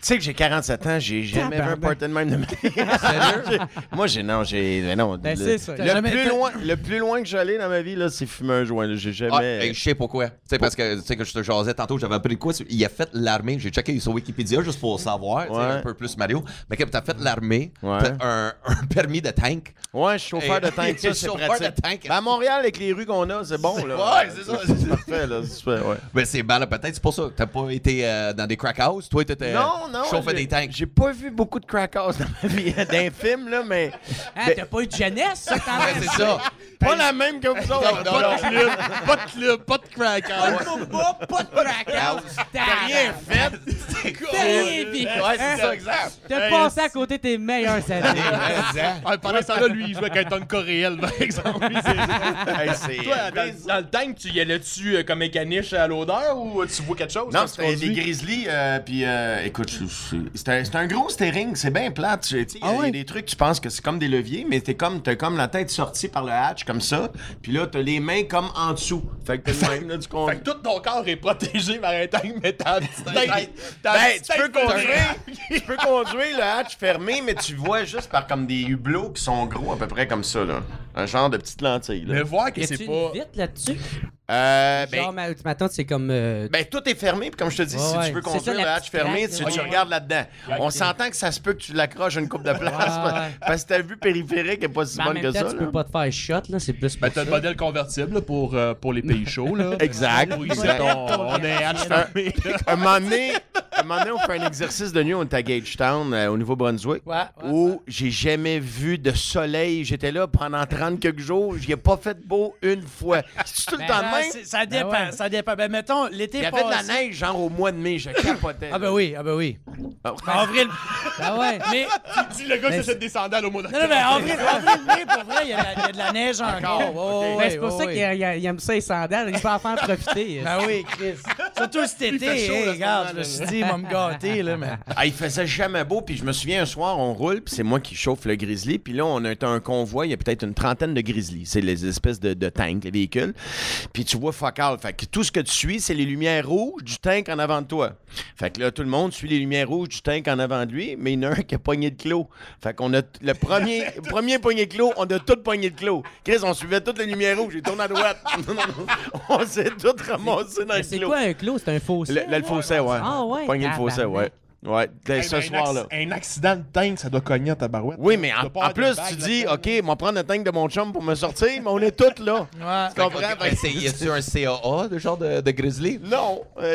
sais que j'ai 47 ans, j'ai jamais vu un party de même de ma vie. *laughs* Moi, j'ai non, j'ai mais non. Ben, le, c'est ça. Le Jamais- plus loin, le plus loin que j'allais dans ma vie là, c'est fumer un joint. J'ai jamais. Ah, hey, je sais pourquoi. Tu sais, parce que, tu sais, que je te jasais tantôt, j'avais appris quoi. Il a fait l'armée. J'ai checké sur Wikipédia juste pour savoir, Ouais. un peu plus Mario. Mais que t'as fait l'armée, Ouais. t'as un, un permis de tank. Ouais, chauffeur de tank, ça *laughs* c'est chauffeur pratique. de tank. Ben, à Montréal, avec les rues qu'on a, c'est bon là. Ouais, c'est ça. C'est parfait là. c'est fait, ouais. Mais c'est mal, peut-être c'est pour ça. T'as pas été euh, dans des crack house. Toi, t'étais Non, non. chauffeur j'ai- des tanks. J'ai pas vu beaucoup de crack house dans ma vie, *laughs* d'un film là, mais Hein, t'as pas eu de jeunesse, ça, quand Ouais, même? c'est ça. pas la même que vous autres. Non, Pas non. de club, pas de club, pas de crack house. Pas, pas de crack house. T'as Rien fait. T'as rien vécu. Ouais, c'est Hein? ça, exact. T'as passé à côté de tes meilleures années. Ah, pendant ce temps-là, lui, il jouait avec un tonka réel, par exemple. C'est- Hey, c'est- Toi, dans, dans le tank, tu y allais-tu euh, comme un caniche à l'odeur ou tu vois quelque chose? Non, c'était des grizzlies, euh, puis euh, écoute, c'est un, gros steering, c'est bien tu sais, Il y, a- Ah il y ouais? a des trucs, tu penses que c'est comme des leviers, mais t'es comme, t'as comme la tête sortie par le hatch, comme ça, puis là, t'as les mains comme en dessous. Fait que t'as même, là, du con... Fait que tout ton corps est protégé par un tank, mais ta petite tête. ta Ben, tu peux conduire, tu peux conduire le hatch fermé, mais tu vois juste par comme des hublots qui sont gros à peu près comme ça, là. Un genre de petite lentille, là. Mais voir que c'est pas. une vitre là-dessus? Euh, ben, Genre, ma- ma tante, c'est comme. euh, Ben, tout est fermé, puis comme je te dis, Ouais, si ouais. tu veux construire le la hatch fermé, tu, regardes là-dedans. On s'entend que ça se peut que tu l'accroches une coupe de place, ouais. parce que ta vue périphérique est pas si bonne que ça. tu là. peux pas te faire shot, là. C'est plus. Ben, t'as le modèle convertible là, pour, euh, pour les pays chauds. Là. *laughs* Exact. Oui, c'est exact. ton- on est hatch fermé. un moment donné, un moment donné, on fait un exercice de nuit, on est à Gagetown, euh, au Nouveau-Brunswick, Ouais, ouais, où j'ai jamais vu de soleil. J'étais là pendant 30 quelques jours. J'y ai pas fait beau une fois. *laughs* C'est tout le Ben, temps Ah, ça dépend, ouais. ça dépend. Ben, mettons, l'été Il y avait de la passé- neige, genre au mois de mai. Je capotais. Ah, ben oui, ah, ben oui. Ah, En avril. Ah ouais. Mais, Dis le gars qui s'achète des sandales au mois non, non, mais avril, avril, mai, pour vrai, il y, a de la- il y a de la neige encore. Ben, c'est pour ça qu'il il- il aime ça les sandales. Il peut en faire profiter. Ben oui, Chris. Surtout cet été, chaud, hey, regarde, je me suis dit, il va me gâter, là, mais. Ah, il faisait jamais beau, puis je me souviens un soir, on roule, puis c'est moi qui chauffe le grizzly, puis là, on a un convoi, il y a peut-être une trentaine de grizzlies. C'est les espèces de, de tanks, les véhicules. Puis tu vois fuck all. Fait que tout ce que tu suis, c'est les lumières rouges du tank en avant de toi. Fait que là, tout le monde suit les lumières rouges du tank en avant de lui, mais il y en a un qui a pogné de clos. Fait qu'on a le premier, *laughs* premier pogné de clos, on a tout pogné de clos. Chris, on suivait toutes les lumières rouges, j'ai tourné à droite. *laughs* *laughs* on s'est tout ramassé dans le c'est clos. quoi un clos? C'est un fossé? Le fossé, ouais. Ah ouais, Pogné le fossé, ouais. Ouais, dès Hey, ce soir-là. Un accident de tank, ça doit cogner à ta barouette. Oui, mais en, plus, tu dis. OK, moi prendre le tank de mon chum pour me sortir, mais on est tous là. Ouais. Tu comprends? Ben, c'est- y a-tu un CAA de genre de, de grizzly? Non, euh,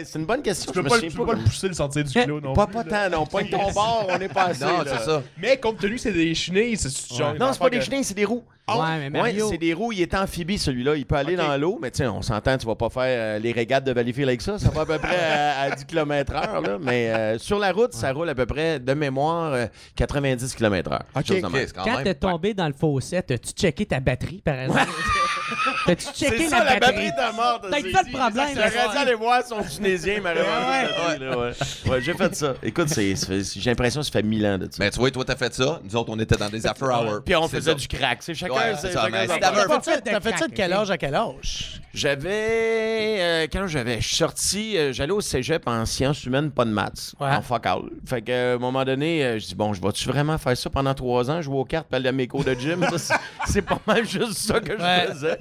a- c'est une bonne question. Tu peux je me pas, tu peux pas le pousser le sortir du clos non Pas, pas tant, non. Pas *laughs* ton bord, on est pas assez. Non, c'est ça. Mais compte tenu c'est des chenilles, c'est genre. Non, c'est pas des chenilles, c'est des roues. Ouais, mais Ouais, c'est des roues. Il est amphibie, celui-là. Il peut aller dans l'eau, mais tiens, on s'entend, tu vas pas faire euh, les régates de Valleyfield avec ça. Ça va à peu près à, à 10 km/h. Mais euh, sur la route, ça roule à peu près, de mémoire, euh, 90 km/h. Ok, Chose de Ok, même. c'est quand Quand t'es tombé dans le fossé, t'as-tu checké ta batterie, par exemple? *laughs* T'as-tu checké C'est la, ça, la batterie? batterie de mort. T'as ça le problème? J'aurais dû aller voir son Tunisien, mais Ouais, ouais, ouais. ouais, j'ai fait ça. Écoute, c'est- c'est- j'ai l'impression que ça fait mille ans de ça. Mais tu vois, toi, t'as fait ça. Nous autres, on était dans des after hours. Puis on faisait ça. du crack. C'est chacun, ça, ça- t'as fait ça de quel âge à quel âge? J'avais. euh, âge j'avais? Sorti, euh, j'allais au cégep en sciences humaines, pas de maths. Ouais. En fuck all. Fait que, euh, à un moment donné, euh, je dis, bon, je vais-tu vraiment faire ça pendant trois ans, jouer aux cartes, puis aller à mes cours de gym? *laughs* C'est- pas mal juste ça que je Ouais. faisais.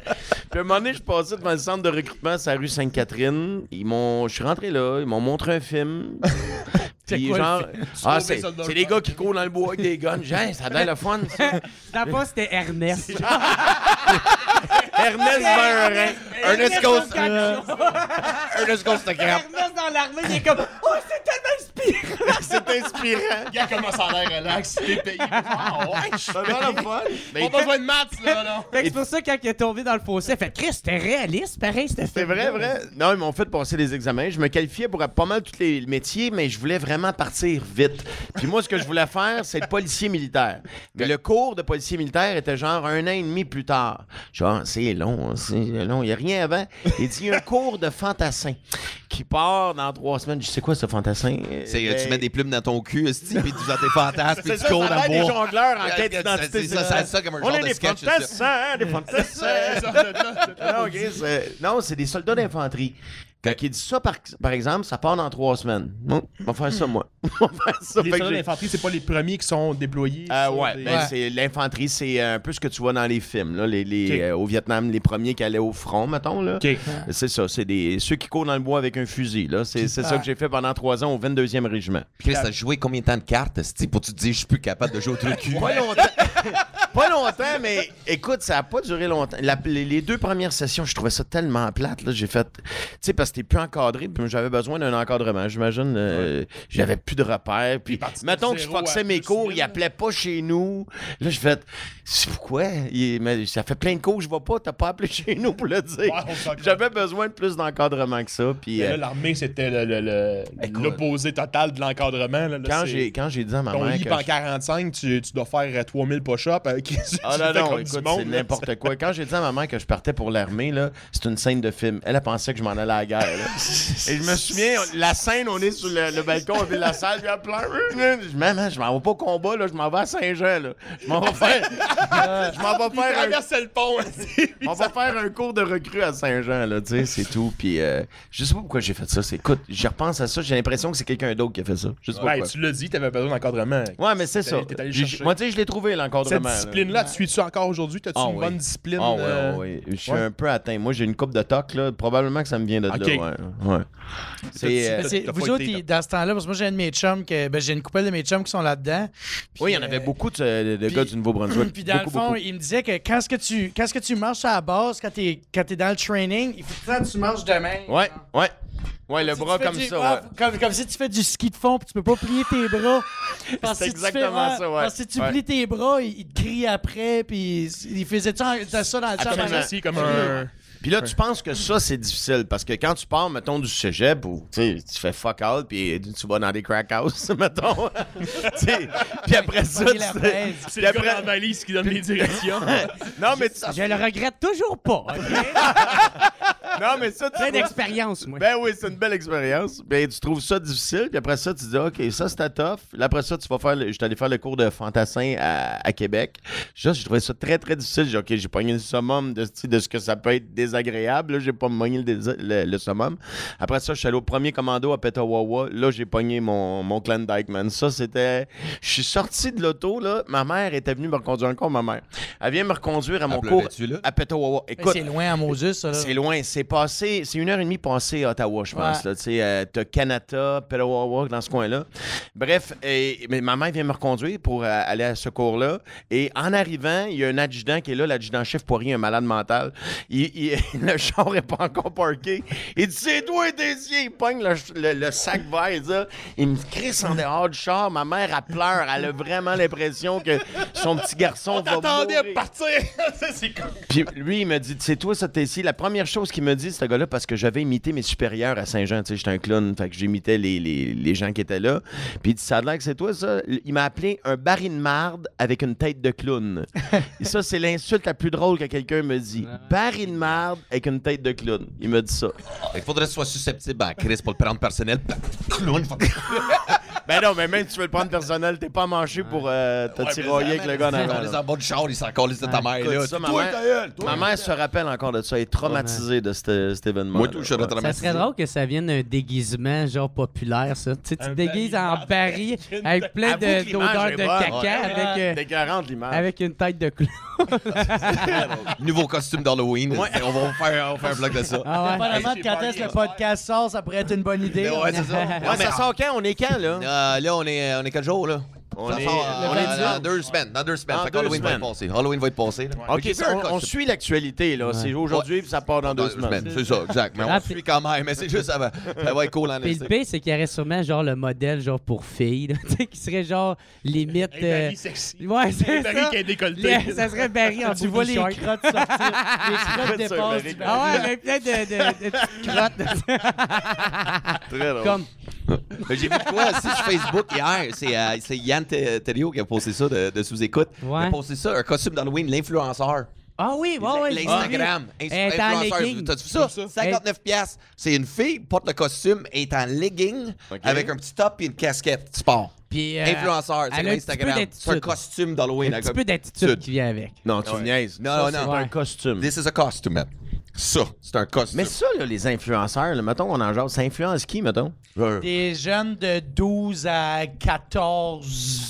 Puis à un moment donné, je passais devant le centre de recrutement, c'est la rue Sainte-Catherine. Ils m'ont. Je suis rentré là, ils m'ont montré un film. *laughs* C'est quoi genre, ah, c'est des gars qui courent dans le bois avec des guns. Hey, ça a l'air le fun, ça. *laughs* Dans c'était Ernest. Ernest Berrin. Ernest Goes. Ernest Ernest to camp. dans l'armée, il est comme « Oh, c'est tellement inspirant! C'est inspirant. Regarde comment ça a l'air relax, t'es payé. Ah ouais, je le fun. Mais Pas besoin de maths, là, non. » Fait que c'est pour ça, quand il est tombé dans le fossé, il a fait « Chris, c'était réaliste, pareil, c'était C'est vrai, vrai. Non, ils m'ont fait passer les examens. Je me qualifiais pour pas mal tous les métiers, mais je voulais vraiment partir vite. Puis moi, ce que je voulais faire, c'est policier militaire. Mais le cours de policier militaire était genre un an et demi plus tard. Genre, c'est long, hein, c'est long. Il n'y a rien avant. Il dit, il y a un cours de fantassin qui part dans trois semaines. Je sais quoi, ce fantassin? C'est, euh, Ben, tu mets des plumes dans ton cul, esti, puis tu fais tes fantasmes, puis C'est tu ça, cours ça a dans l'air le des jongleurs en quête c'est- d'identité. c'est ça, ça a ça comme un On genre est de des sketch, *laughs* ça. fantassins, des *laughs* fantassins. c'est- non, c'est des soldats d'infanterie. Quand il dit ça, par, par exemple, ça part dans trois semaines. Bon, on va faire ça, moi. *laughs* On va faire ça. Les soldats d'infanterie, c'est pas les premiers qui sont déployés. Euh, sur ouais, des- ben, c'est l'infanterie, c'est un peu ce que tu vois dans les films. Là, les, les, euh, au Vietnam, les premiers qui allaient au front, mettons. Là. Ok. C'est ça, c'est des, ceux qui courent dans le bois avec un fusil. là. C'est c'est ça que j'ai fait pendant trois ans au 22e régiment. Chris, t'as joué combien de temps de cartes, pour te dire, je suis plus capable de jouer au truc cul? *laughs* Pas longtemps. mais écoute, ça a pas duré longtemps. La- les, les deux premières sessions, je trouvais ça tellement plate. là. J'ai fait. Tu sais, parce que t'es plus encadré, puis j'avais besoin d'un encadrement. J'imagine, euh, j'avais plus de repères. Puis, mettons que je foxais mes cours, mille. ils appelaient pas chez nous. Là, je fais. C'est pourquoi? Il- mais ça fait plein de cours je vais pas, t'as pas appelé chez nous pour le dire. Ouais, J'avais besoin de plus d'encadrement que ça. Puis, Mais là, euh, l'armée, c'était le- le- le- Écoute. l'opposé total de l'encadrement. là. Là, quand j'ai dit à ma Ton mère. lit que en je- 45, tu, tu dois faire euh, 3000 push-ups. *laughs* Ah non, non, écoute, c'est n'importe quoi. Quand j'ai dit à maman que je partais pour l'armée, là, c'est une scène de film. Elle a pensé que je m'en allais à la guerre. là. *laughs* Et je me souviens, la scène, on est sur le, le balcon, on est la salle, puis elle pleure. Je maman, je m'en vais pas au combat, là, je m'en vais à Saint-Jean. là. Je m'en vais faire. *laughs* je m'en vais Il un le pont. on va faire un cours de recrue à Saint-Jean, là, tu sais, c'est tout. Puis, euh, je sais pas pourquoi j'ai fait ça. C'est, écoute, j'y repense à ça, j'ai l'impression que c'est quelqu'un d'autre qui a fait ça. Je sais pas Ouais, tu l'as dit, t'avais besoin d'encadrement. Ouais, mais c'est ça. Moi, tu sais, je l'ai trouvé, l'encadrement. Là. discipline-là, tu suis-tu encore aujourd'hui? T'as-tu Ah une oui. bonne discipline? Ah ouais, euh, ouais, ouais. Je suis ouais. un peu atteint. Moi, j'ai une coupe de toc, là. Probablement que ça me vient de Ok. là. Ouais. ouais. C'est. euh, vous autres, dans ce temps-là, parce que moi, j'ai un de mes chums, que, ben, j'ai une couple de mes chums qui sont là-dedans. Oui, il y en euh, avait beaucoup de, de- de puis- gars du Nouveau-Brunswick. *clears throat* Puis dans Beaucoup, le fond, beaucoup. il me disait que quand est-ce que tu, quand est-ce que tu marches à la base, quand t'es, quand t'es dans le training, il faut que tu marches de même. Ouais, ouais. Ouais, le Si bras comme du- ça. ouais, ouais. Comme, comme si tu fais du ski de fond puis tu peux pas plier tes bras. *laughs* Parce C'est que si tu fais- exactement ça, ouais. Parce que si tu Ouais. plies tes bras, il, il te crie après puis il faisait ça, ça dans le Comme champ. assis, comme un. Puis là, tu penses que ça, c'est difficile parce que quand tu pars, mettons, du cégep ou tu fais fuck out puis tu vas dans des crack house, *laughs* mettons. *laughs* Puis après ça. C'est puis le après- la valise qui donne les directions. *laughs* Non, mais tu- Je le regrette toujours pas. non, mais ça, tu Plein trouves- d'expérience, moi. Ben oui, c'est une belle expérience. Ben, tu trouves ça difficile, puis après ça, tu dis, OK, ça, c'était tough. Là, après ça, tu vas faire, le... je suis allé faire le cours de fantassin à, à Québec. Juste, j'ai trouvé ça très, très difficile. J'ai OK, j'ai pogné le summum de, de ce que ça peut être désagréable. Là, j'ai pas pogné le, le, le summum. Après ça, je suis allé au premier commando à Petawawa. Là, j'ai pogné mon, mon clan Dykeman. Ça, c'était. Je suis sorti de l'auto, là. Ma mère était venue me reconduire encore, ma mère. Elle vient me reconduire à mon cours à Petawawa. Écoute, C'est loin à Moses, ça. Là. c'est loin. C'est passé. C'est une heure et demie passée à Ottawa, je pense. Ouais. là. Tu sais, euh, t'as Canada, Petawawa, dans ce coin-là. Bref, et, mais ma mère vient me reconduire pour euh, aller à ce cours-là. Et en arrivant, il y a un adjudant qui est là, l'adjudant-chef Poirier, un malade mental. Il, il- *laughs* le char n'est pas encore parké. Il dit C'est toi, Décier. Il pogne le, le- le sac vert, ça. Il me crisse en dehors du char. Ma mère, elle pleure. Elle a vraiment l'impression que son petit garçon va T'attendais à mourir. partir. *laughs* Ça, c'est comme. Puis lui, il m'a dit, c'est toi, ça, t'es ici. La première chose qu'il m'a dit, ce gars-là, parce que j'avais imité mes supérieurs à Saint-Jean. Tu sais, j'étais un clown, fait que j'imitais les, les, les gens qui étaient là. Puis il dit, ça a l'air que c'est toi, ça. Il m'a appelé un baril de marde avec une tête de clown. Et ça, c'est l'insulte la plus drôle que quelqu'un me dit. Baril de marde avec une tête de clown. Il m'a dit ça. Il faudrait que tu sois susceptible à Chris pour le prendre personnel. Clown. *laughs* Ben non, mais même si tu veux le prendre personnel, t'es pas manché pour euh, te tirailler avec le gars en avant, On les en bas du char, ils s'en collent de ta mère, là. ça, ma Toi, mère- ta gueule, toi. Ma mère se rappelle encore de ça. Elle est traumatisée de cet, cet événement. Moi, tout, je serais Ça traumatisé. serait drôle que ça vienne d'un déguisement genre populaire, ça. Tu sais, tu te déguises en baril *laughs* avec plein d'odeurs de caca avec, euh, l'image. avec une tête de clown. *laughs* Nouveau costume d'Halloween. On va faire, on va faire un vlog de ça. Ah. Dépendamment de quand est-ce que le podcast sort, ça pourrait être une bonne idée. Ben ouais, c'est ça. Ouais, ça sort quand? On est quand, là? Euh, là, on est, on est quel jour, là? On est- euh, on est est dans deux semaines. Dans deux semaines. Dans Fait deux Halloween va être passé. Halloween va être passé. là. OK, on, suit l'actualité, là. C'est aujourd'hui, puis ça part dans deux semaines. C'est ça, exact. Mais on Ah, suit quand même. Mais c'est juste, ça va, ça va être cool en Puis le pire, c'est qu'il y aurait sûrement genre le modèle genre pour filles, là, *laughs* tu sais, qui serait genre limite. Un euh, sexy. Ouais, c'est ça. qui a décolleté. Ça serait Barry en *laughs* Tu vois les crottes sortir. les *laughs* crottes dépassent Barry. Ah ouais, mais plein de, petites crottes. Très drôle. J'ai vu de quoi? Aussi sur Facebook hier. C'est euh, c'est Yann Te- Thériault qui a posté ça de, de sous-écoute. Il Ouais. a posté ça, un costume d'Halloween, l'influenceur. ah oui, ouais, ouais. j'ai L'Instagram. influenceur. vu ça? ça. 59 piastres. C'est une fille, porte le costume, est en legging, avec un petit top et une casquette sport. Puis, euh, Influenceur, c'est Instagram. C'est un costume d'Halloween. Un petit peu d'attitude qui vient avec. Non, tu niaises. Non, Ça, non, c'est un Ouais. costume. This is a costume, man. Ça, c'est un costume. Mais ça, là, les influenceurs, là, mettons, on en jase, ça influence qui, mettons? Des jeunes de 12 à 14,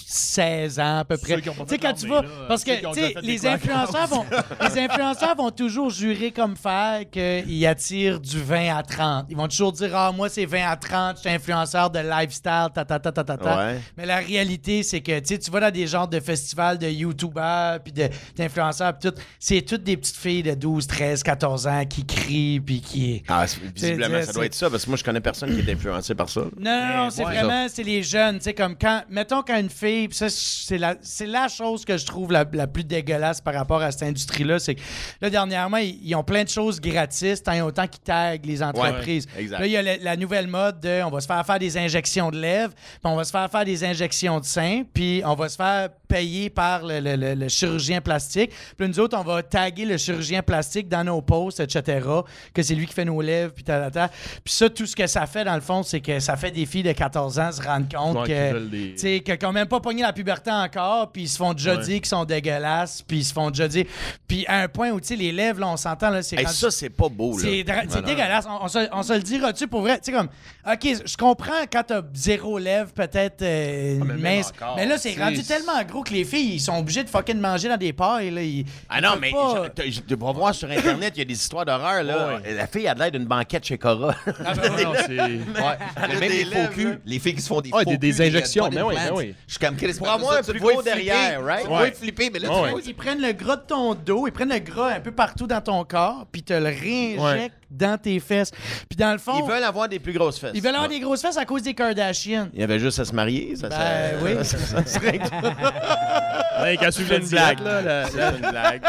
16 ans à peu près. Tu sais, quand tu vas. là, Parce que, tu sais, les influenceurs, vont, *laughs* les influenceurs vont toujours jurer comme fer qu'ils attirent du 20 à 30. Ils vont toujours dire Ah, moi, c'est 20 à 30, je suis influenceur de lifestyle, ta ta ta ta ta ta. Ouais. Mais la réalité, c'est que, tu sais, tu vas dans des genres de festivals de YouTubers, puis d'influenceurs, puis tout. C'est toutes des petites filles de 12, 13, 14 ans qui crient, puis qui. Ah, c'est- visiblement, ça doit être ça, parce que moi, je connais personne qui est influencé par ça. Non, non, non, c'est ouais. vraiment, c'est les jeunes. Tu sais, comme quand, mettons quand une fille, pis ça, c'est la, c'est la chose que je trouve la, la plus dégueulasse par rapport à cette industrie-là, c'est que là, dernièrement, ils, ils ont plein de choses gratis, tant et autant qu'ils taguent les entreprises. Ouais, exact. Là, il y a la, la nouvelle mode de, on va se faire faire des injections de lèvres, puis on va se faire faire des injections de seins, puis on va se faire payer par le, le- le- le chirurgien plastique. Puis nous autres, on va taguer le chirurgien plastique dans nos posts, etc., que c'est lui qui fait nos lèvres, puis ta, ta, ta. Puis ça, tout ce que ça fait, dans le fond, c'est que ça fait des filles de 14 ans se rendre compte que, tu que quand même pas pogné la puberté encore, puis ils se font déjà Ouais. dire qu'ils sont dégueulasses, puis ils se font déjà dire... Puis à un point où, tu sais, les lèvres, là, on s'entend, là, c'est Hey, ça, c'est pas beau, là. c'est dégueulasse. On, on se, on se le dira-tu pour vrai? Tu sais, comme, OK, je comprends quand t'as zéro lèvre, peut-être euh, Ah, mais mince. encore, mais là, c'est rendu tellement gros que les filles, ils sont obligés de fucking manger dans des pailles. Là. Ils- Ah non, mais pas- je- voir sur Internet, il y a des histoires d'horreur, là. La fille a de l'air d'une banquette chez Cora. Ah, non, *laughs* c'est- Ouais. Mais même des les faux lèvres, culs, là. les filles qui se font des Ouais, faux des- des culs, injections, mais oui, implants. mais oui. Je suis comme Chris, Pour avoir un tu plus le vois gros flipper, derrière, right? Tu le vois Ouais. flipper, mais là, Ouais, tu ouais. vois... Ils prennent le gras de ton dos, ils prennent le gras un peu partout dans ton corps, puis te le réinjectent dans tes fesses. Puis dans le fond, Ils veulent avoir des plus grosses fesses. ils veulent avoir des grosses fesses à cause des Kardashians. Il y avait juste à se marier, ça, Ben ça- oui. ça, *laughs* ça serait *laughs* Ouais, C'est une une blague, blague. là. une blague.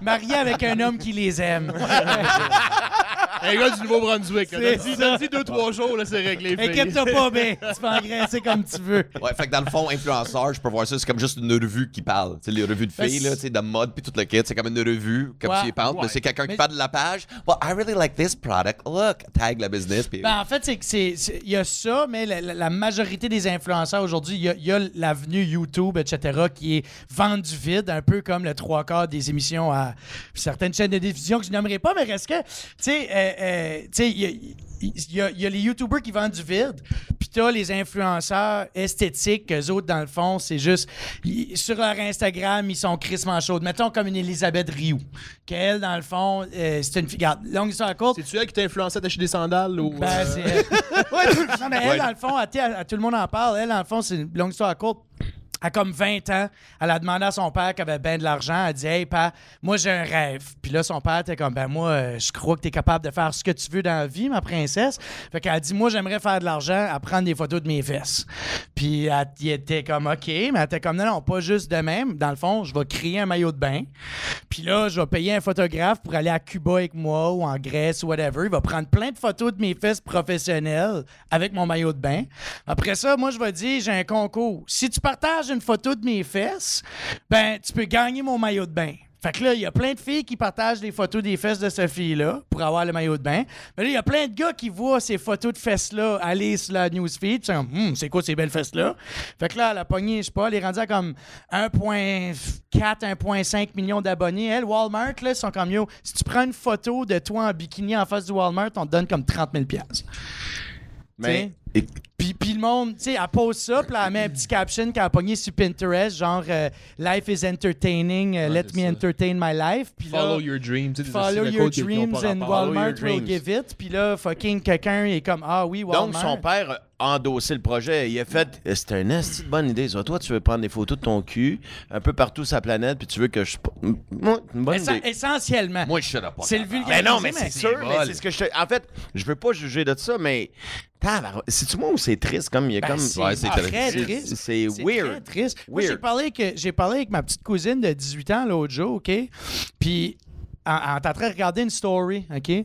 Mariés avec un homme qui les aime. *laughs* Un gars du Nouveau-Brunswick. C'est Donne-y deux, trois jours, là, c'est réglé. Inquiète-toi pas, ben. Tu peux engraisser comme tu veux. Ouais, fait que dans le fond, influenceur, je peux voir ça, c'est comme juste une revue qui parle. Sais, les revues de Ben, filles, là, tu sais, de mode puis tout le kit, c'est comme une revue, comme Ouais, tu y parles, mais ouais. c'est quelqu'un qui parle de la page. Well, I really like this product. Look, tag la business. Puis... Ben, en fait, c'est que c'est. c'est- Il y a ça, mais la, la- la majorité des influenceurs aujourd'hui, il y a, il y a l'avenue YouTube, etc., qui est vendu vide, un peu comme le trois quarts des émissions à certaines chaînes de diffusion que je nommerai pas, mais reste que, tu sais, euh, euh, tu sais, il y a- il y, a- il y a les YouTubers qui vendent du vide, puis t'as les influenceurs esthétiques, eux autres, dans le fond, c'est juste, sur leur Instagram, ils sont crissement chaudes. Mettons comme une Elisabeth Rioux, qu'elle, dans le fond, euh, c'est une fille, regarde, longue histoire courte, C'est-tu elle qui t'a influencé à t'acheter des sandales ou. ben, euh, c'est elle. *laughs* non, mais elle, dans le fond, à, à- à tout le monde en parle. Elle, dans le fond, c'est une longue histoire courte. À comme 20 ans, elle a demandé à son père qui avait bien de l'argent. Elle dit Hey, père, moi j'ai un rêve. Puis là, son père était comme Ben, moi, euh, je crois que tu es capable de faire ce que tu veux dans la vie, ma princesse. Fait qu'elle a dit Moi, j'aimerais faire de l'argent à prendre des photos de mes fesses. Puis elle il était comme OK, mais elle était comme Non, non, pas juste de même. Dans le fond, je vais créer un maillot de bain. Puis là, je vais payer un photographe pour aller à Cuba avec moi ou en Grèce ou whatever. Il va prendre plein de photos de mes fesses professionnelles avec mon maillot de bain. Après ça, moi, je vais dire, j'ai un concours. Si tu partages une photo de mes fesses, ben, tu peux gagner mon maillot de bain. Fait que là, il y a plein de filles qui partagent des photos des fesses de cette fille-là pour avoir le maillot de bain. Mais là, il y a plein de gars qui voient ces photos de fesses-là aller sur la newsfeed. Ils Hum, c'est quoi ces belles fesses-là? Fait que là, elle a pogné, je sais pas, elle est rendue à comme 1,4, 1,5 millions d'abonnés. Elle, Walmart, là, ils sont comme, yo, si tu prends une photo de toi en bikini en face du Walmart, on te donne comme 30 000 Mais T'sais? Puis, puis le monde, tu sais, elle pose ça, puis là, elle met un petit caption qu'elle a pogné sur Pinterest, genre euh, Life is entertaining, uh, let c'est me ça. entertain my life. Puis là, Follow your dreams. tu follow your dreams and Walmart will give it. Puis là, fucking quelqu'un est comme, ah oui, Walmart. Donc, son père a endossé le projet. Il a fait C'était une de bonne idée. ça. Toi, tu veux prendre des photos de ton cul un peu partout sur la planète, puis tu veux que je. Moi, une bonne idée. essentiellement. Moi, je suis pas. c'est le vulgaire. Mais non, mais c'est sûr, mais c'est ce que je te- En fait, je veux pas juger de ça, mais. C'est-tu moi ou c'est triste? Comme, il y a Ben, comme. c'est Ouais, c'est très triste. C'est weird. très triste. Moi, j'ai Weird. parlé, que, j'ai parlé avec ma petite cousine de 18 ans l'autre jour, OK? Puis, en, en, train de regarder une story, OK?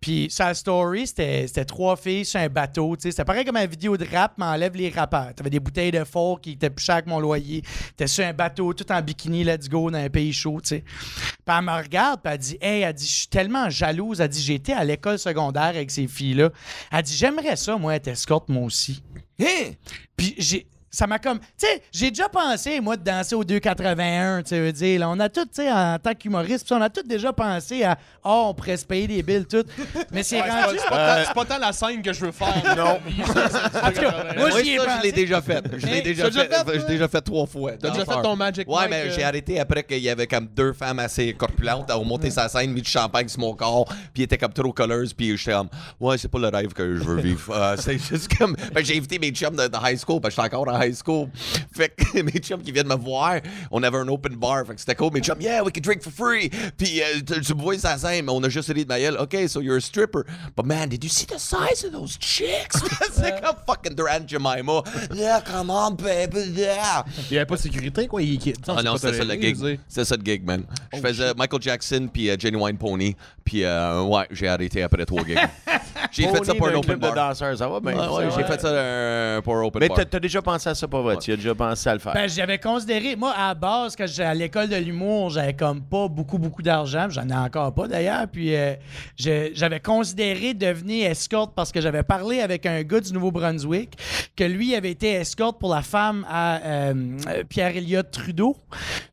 Puis, sa story, c'était, trois filles sur un bateau, tu sais. C'était pareil comme une vidéo de rap, mais enlève les rappeurs. T'avais des bouteilles de fort qui étaient plus chères que mon loyer. T'es sur un bateau, tout en bikini, let's go, dans un pays chaud, tu sais. Puis, elle me regarde, puis elle dit, hey, elle dit, je suis tellement jalouse. Elle dit, j'étais à l'école secondaire avec ces filles-là. Elle dit, j'aimerais ça, moi, être escorte, moi aussi. Hein? Puis j'ai. Ça m'a comme. Tu sais, j'ai déjà pensé, moi, de danser au 2,81. Tu sais, veux dire, là, on a tout, tu sais, en tant qu'humoriste, on a tous déjà pensé à. Oh, on pourrait se payer des billes, tout. Mais c'est Ouais, c'est rendu. c'est pas, tant- c'est pas tant la scène que je veux faire. *laughs* Non. *laughs* En tout cas, moi, Moi, j'y ai ça, je l'ai déjà fait. Je l'ai déjà fait. J'ai déjà fait trois fois. T'as déjà fait ton Magic Ouais, Mike, mais euh, j'ai arrêté après qu'il y avait comme deux femmes assez corpulentes à monter sa scène, mis du champagne sur mon corps, puis était comme trop colleuse, puis j'étais comme, ouais, c'est pas le rêve que je veux vivre. Euh, c'est *laughs* juste comme, ben, j'ai invité mes chums de, de high school, parce que j'étais encore en high school. Fait que *laughs* mes chums qui viennent me voir, on avait un open bar, fait que c'était cool. Mes chums, yeah, we can drink for free. Puis euh, tu, me vois scène, mais on a juste ri de ma gueule. OK, so you're a stripper. But man, did you see the size of those chicks? *laughs* c'est comme fucking Durant Jemima. Yeah, come on, baby, yeah. Il n'y avait pas de sécurité, quoi. Il, il- Ah non, c'était ça le gig. C'était ça le gig, man. Je faisais Michael Jackson puis euh, Genuine Pony. Puis euh, ouais, j'ai arrêté après trois gigs. *laughs* j'ai fait ça pour un open club de bar. danseurs, ça va bien. Ouais, ouais, ça, j'ai fait ça euh, pour un open Mais bar. t'as t'as déjà pensé à ça, pas vrai? Tu as déjà pensé à le faire. Ben, j'avais considéré, moi, à la base, quand j'étais à l'école de l'humour, j'avais comme pas beaucoup, beaucoup d'argent. J'en ai encore pas d'ailleurs. Puis euh, j'avais considéré devenir escorte parce que j'avais parlé avec un gars du Nouveau-Brunswick que lui avait été escorte pour la femme à euh, euh, Pierre-Éliott Trudeau.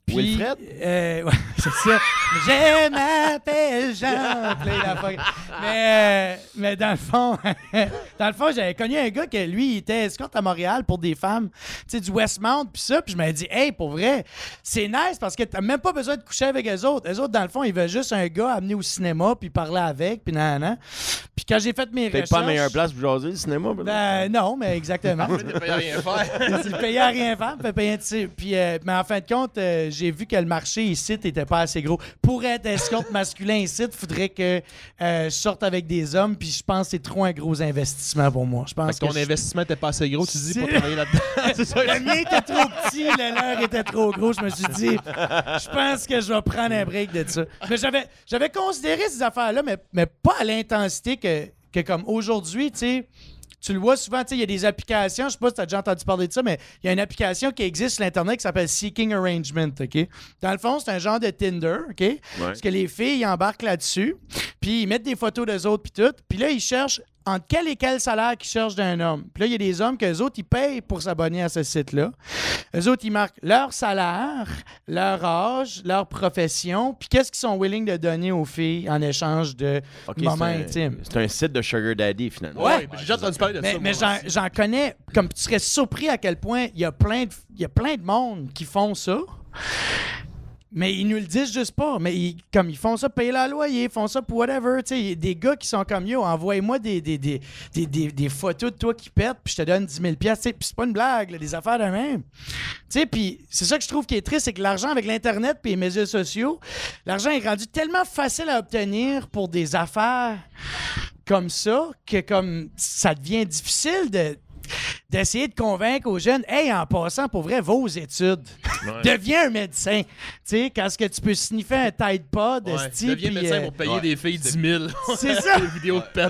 Puis, Wilfred? euh, ouais, *laughs* c'est ça. Je m'appelle Jean. Mais, euh, mais dans le fond, *laughs* dans le fond, j'avais connu un gars que lui, il était escorte à Montréal pour des femmes, tu sais, du Westmount, puis ça. Puis je me dit, hey, pour vrai, c'est nice parce que t'as même pas besoin de coucher avec les autres. Les autres, dans le fond, ils veulent juste un gars amener au cinéma, puis parler avec, puis nan, nan. Puis quand j'ai fait mes Peut-être recherches. pas la meilleure place pour jaser, le cinéma. Ben non, mais exactement. *laughs* Il peut rien faire. Tu le payais à rien faire, Puis, euh, mais en fin de compte, euh, j'ai vu que le marché ici n'était pas assez gros. Pour être escorte masculin ici, il faudrait que euh, je sorte avec des hommes, puis je pense que c'est trop un gros investissement pour moi. Je pense que ton je- investissement était pas assez gros, tu dis, pour travailler là-dedans. *laughs* ça. Le mien était trop petit, le leur était trop gros. Je me suis dit, je pense que je vais prendre un break de ça. Mais j'avais, j'avais considéré ces affaires-là, mais, mais pas à l'intensité que, que comme aujourd'hui, tu sais. Tu le vois souvent, il y a des applications, je sais pas si tu as déjà entendu parler de ça, mais il y a une application qui existe sur l'Internet qui s'appelle Seeking Arrangement, OK? Dans le fond, c'est un genre de Tinder, OK? Parce que les filles, ils embarquent là-dessus, puis ils mettent des photos d'eux autres, puis tout. Puis là, ils cherchent entre quel et quel salaire qu'ils cherchent d'un homme. Puis là, il y a des hommes que autres, ils payent pour s'abonner à ce site-là. Eux autres, ils marquent leur salaire, leur âge, leur profession, puis qu'est-ce qu'ils sont willing de donner aux filles en échange de moments un- intimes. C'est un site de Sugar Daddy, finalement. Ouais, j'ai déjà entendu parler de Mais, ça. mais j'en connais, comme tu serais surpris à quel point il y a plein de, il y a plein de monde qui font ça. Mais ils nous le disent juste pas. Mais ils, comme ils font ça, payer leur loyer, ils font ça pour whatever. Tu sais, il y a des gars qui sont comme yo, envoie-moi des, des, des, des, des- photos de toi qui pètent, puis je te donne 10 000 piastres. Tu sais, Puis c'est pas une blague, là, des affaires de même. Puis c'est ça que je trouve qui est triste, c'est que l'argent avec l'Internet puis les médias sociaux, l'argent est rendu tellement facile à obtenir pour des affaires comme ça que comme ça devient difficile de d'essayer de convaincre aux jeunes, hey, en passant, pour vrai, vos études. Deviens un médecin. Tu sais, quand ce que tu peux sniffer un Tide Pod, Ouais, esti, deviens puis, médecin euh, pour payer ouais. des filles 10 000. C'est *laughs* *laughs* ça. des vidéos de.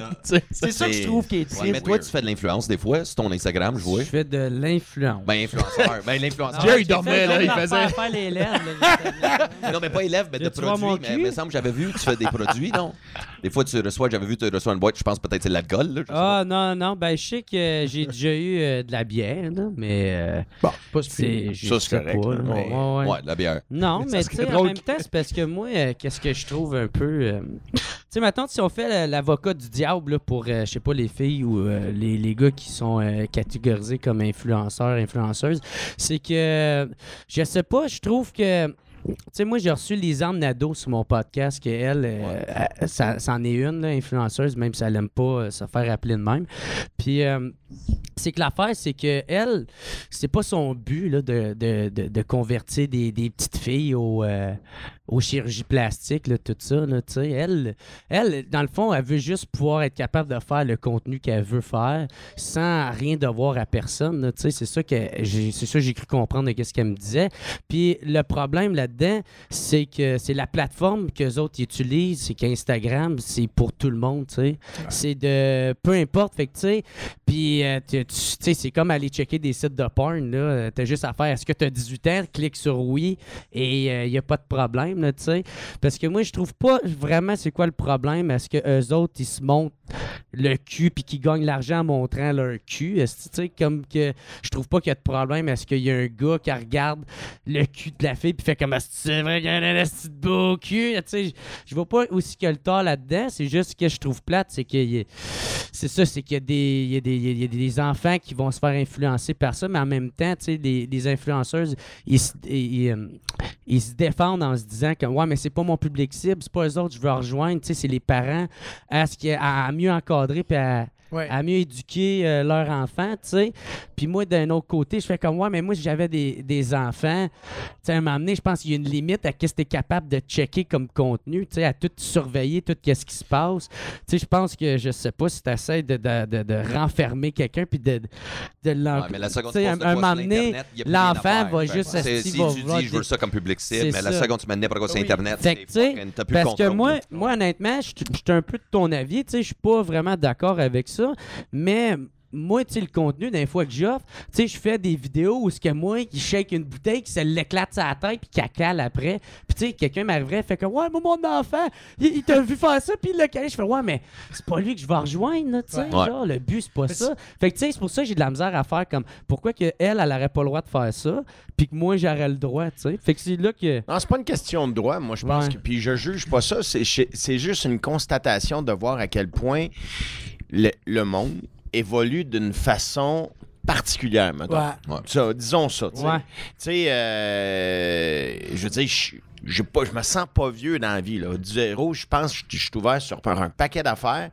C'est ça que je trouve qui est Ouais, mais triste. toi, tu fais de l'influence des fois sur ton Instagram, je vois. Je fais de l'influence. Ben, influenceur. Ben, l'influenceur. Jerry dormait, là, il faisait- l'affaire, faire les lèvres, là, justement. *laughs* Non, mais pas élève, mais de produits. Mais il me semble que j'avais vu, tu fais des produits, non? Des fois, tu reçois, j'avais vu, tu reçois une boîte, je pense peut-être c'est de l'alcool. Ah non, non, ben je sais que j'ai déjà eu euh, de la bière, là, mais euh, Bon, pas c'est je Ça, c'est sais correct, pas, là, là. mais- Ouais, ouais. Ouais, de la bière. Non, mais tu sais, en même temps, c'est parce que moi, euh, qu'est-ce que je trouve un peu. euh, tu sais, maintenant, si on fait l'avocat du diable là, pour, euh, je sais pas, les filles ou euh, les, les gars qui sont euh, catégorisés comme influenceurs, influenceuses, c'est que, je sais pas, je trouve que. Tu sais, moi, j'ai reçu Lisanne Nadeau sur mon podcast, que elle, euh, elle, ça, c'en est une, là, influenceuse, même si elle aime pas euh, se faire appeler de même. Puis, euh, c'est que l'affaire, c'est que elle, c'est pas son but là, de, de, de, de convertir des, des petites filles au, euh, aux chirurgies plastiques, là, tout ça. Là, tu elle, elle, dans le fond, elle veut juste pouvoir être capable de faire le contenu qu'elle veut faire sans rien devoir à personne. tu c'est ça que j'ai, c'est ça que j'ai cru comprendre de ce qu'elle me disait. Puis le problème là-dedans, c'est que c'est la plateforme que les autres utilisent, c'est qu'Instagram, c'est pour tout le monde, tu. C'est de peu importe, fait que tu sais, puis euh, tu tu sais, c'est comme aller checker des sites de porn là, Euh, t'as juste à faire est-ce que tu as 18 ans, clique sur oui et il n'y a pas de problème tu sais. Parce que moi je trouve pas vraiment c'est quoi le problème, est-ce que eux autres ils se montrent le cul puis qu'ils gagnent l'argent en montrant leur cul, est-ce que, comme que je trouve pas qu'il y a de problème est-ce qu'il y a un gars qui regarde le cul de la fille puis fait comme que c'est vrai qu'il y a un de beau cul, tu sais, je- vois pas aussi a le tort là-dedans, c'est juste ce que je trouve plate, c'est a- c'est ça, c'est qu'il y a, des, y y a des enfants qui vont se faire influencer par ça, mais en même temps, tu sais, les, influenceuses, ils, se- ils, ils, euh, ils se défendent en se disant que ouais, mais c'est pas mon public cible, c'est pas eux autres je veux rejoindre, tu sais, c'est les parents à, ce qui, à mieux encadrer puis à, Ouais. à mieux éduquer euh, leurs enfants, tu sais. Puis moi, d'un autre côté, je fais comme, ouais, mais moi, si j'avais des, des enfants, tu sais, à un moment donné, je pense qu'il y a une limite à ce que tu es capable de checker comme contenu, tu sais, à tout surveiller, tout ce qui se passe. Tu sais, je pense que, je sais pas si tu essaies de, de, de, de renfermer quelqu'un puis de, de l'en- Ouais, mais la seconde tu sais, un, moment donné, l'enfant va Fait juste c'est- Si va tu dis, je veux des- ça comme public cible, mais la seconde tu mets n'importe quoi sur Oui. Internet, Fait que, Parce que moi, moi honnêtement, je je suis un peu de ton avis. Tu sais, je suis pas vraiment d'accord avec ça. Mais moi, tu sais, le contenu d'un fois que j'offre, tu sais, je fais des vidéos où ce que moi, qui shake une bouteille, qui se l'éclate la tête, puis qu'elle cale après. Puis tu sais, quelqu'un m'arriverait, fait que ouais, moi, mon enfant, il, il t'a vu faire ça, puis il l'a calé. Je fais ouais, mais c'est pas lui que je vais rejoindre, tu sais. Ouais. genre, le but, c'est pas ça. Fait que tu sais, c'est pour ça que j'ai de la misère à faire comme pourquoi que elle, elle aurait pas le droit de faire ça, puis que moi, j'aurais le droit, tu sais. Fait que c'est là que. Non, c'est pas une question de droit. Moi, je pense Ouais. que. Puis je juge pas ça. C'est, c'est juste une constatation de voir à quel point le, le monde évolue d'une façon particulière, mettons. Ouais. Ça, disons ça, tu sais. Ouais. Tu sais, euh, je veux dire, je, j'ai pas, je me sens pas vieux dans la vie. Là. Du zéro, je pense que je, suis ouvert sur un, un paquet d'affaires.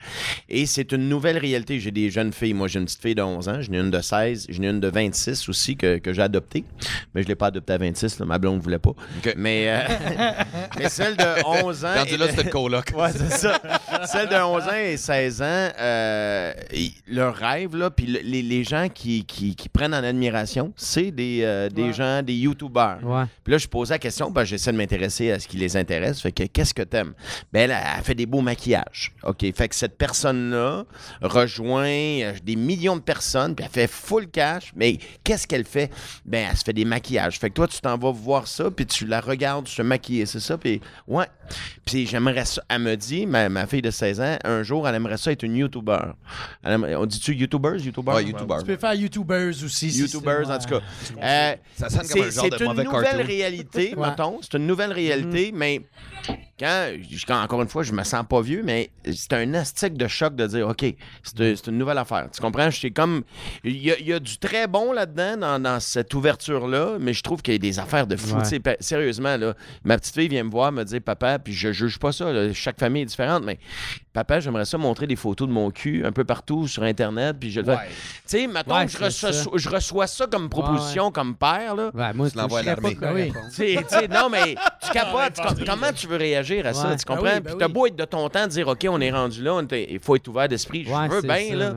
Et c'est une nouvelle réalité. J'ai des jeunes filles. Moi, j'ai une petite fille de 11 ans. J'en ai une de 16. J'en ai une de 26 aussi que, que j'ai adoptée. Mais je l'ai pas adoptée à 26. Là. Ma blonde ne voulait pas. Mais, euh, *laughs* mais celle de 11 ans... Rendu et là, de- c'était le coloc. Ouais, c'est ça. Celle de 11 ans et 16 ans, euh, leur rêve, là, puis le- les, les gens qui, qui, qui prennent en admiration, c'est des, euh, des Ouais. gens, des YouTubers. Puis là, je posais la question, ben, j'essaie de m'intéresser à ce qui les intéresse. Fait que, qu'est-ce que t'aimes? Ben, elle, elle fait des beaux maquillages. OK? Fait que cette personne-là rejoint euh, des millions de personnes, puis elle fait full cash. Mais qu'est-ce qu'elle fait? Ben, elle se fait des maquillages. Fait que toi, tu t'en vas voir ça, puis tu la regardes se maquiller, c'est ça? Puis, ouais. Puis j'aimerais ça. Elle me dit, ma, ma fille de 16 ans, un jour, elle aimerait ça être une YouTuber. Elle aimerait- on dit-tu YouTubers? YouTubers? Ouais, YouTuber. Tu peux faire YouTubers aussi. si YouTubers, c'est- en tout cas. Euh, Ça sonne comme c'est un genre c'est de une mauvais nouvelle cartoon. réalité, *laughs* Ouais. mettons. C'est une nouvelle réalité, mais quand, quand, encore une fois, je me sens pas vieux, mais c'est un astique de choc de dire, OK, c'est une nouvelle affaire. Tu comprends? C'est comme. Il y, a- il y a du très bon là-dedans, dans, dans cette ouverture-là, mais je trouve qu'il y a des affaires de fou. Ouais. Sérieusement, là, ma petite fille vient me voir, me dire, papa, puis je juge pas ça, là, chaque famille est différente, mais papa, j'aimerais ça montrer des photos de mon cul un peu partout sur Internet, puis je le fais. Tu sais, Ouais, que je reçois, ça. je reçois ça comme proposition, comme père, là. Ouais, moi, Tu l'envoies à je l'armée. non, mais tu capotes. comment tu veux réagir à ça? Tu comprends? Ben oui, ben Puis t'as oui. beau être de ton temps, dire, OK, on est rendu là, il faut être ouvert d'esprit. Je Ouais, veux bien, ça. là.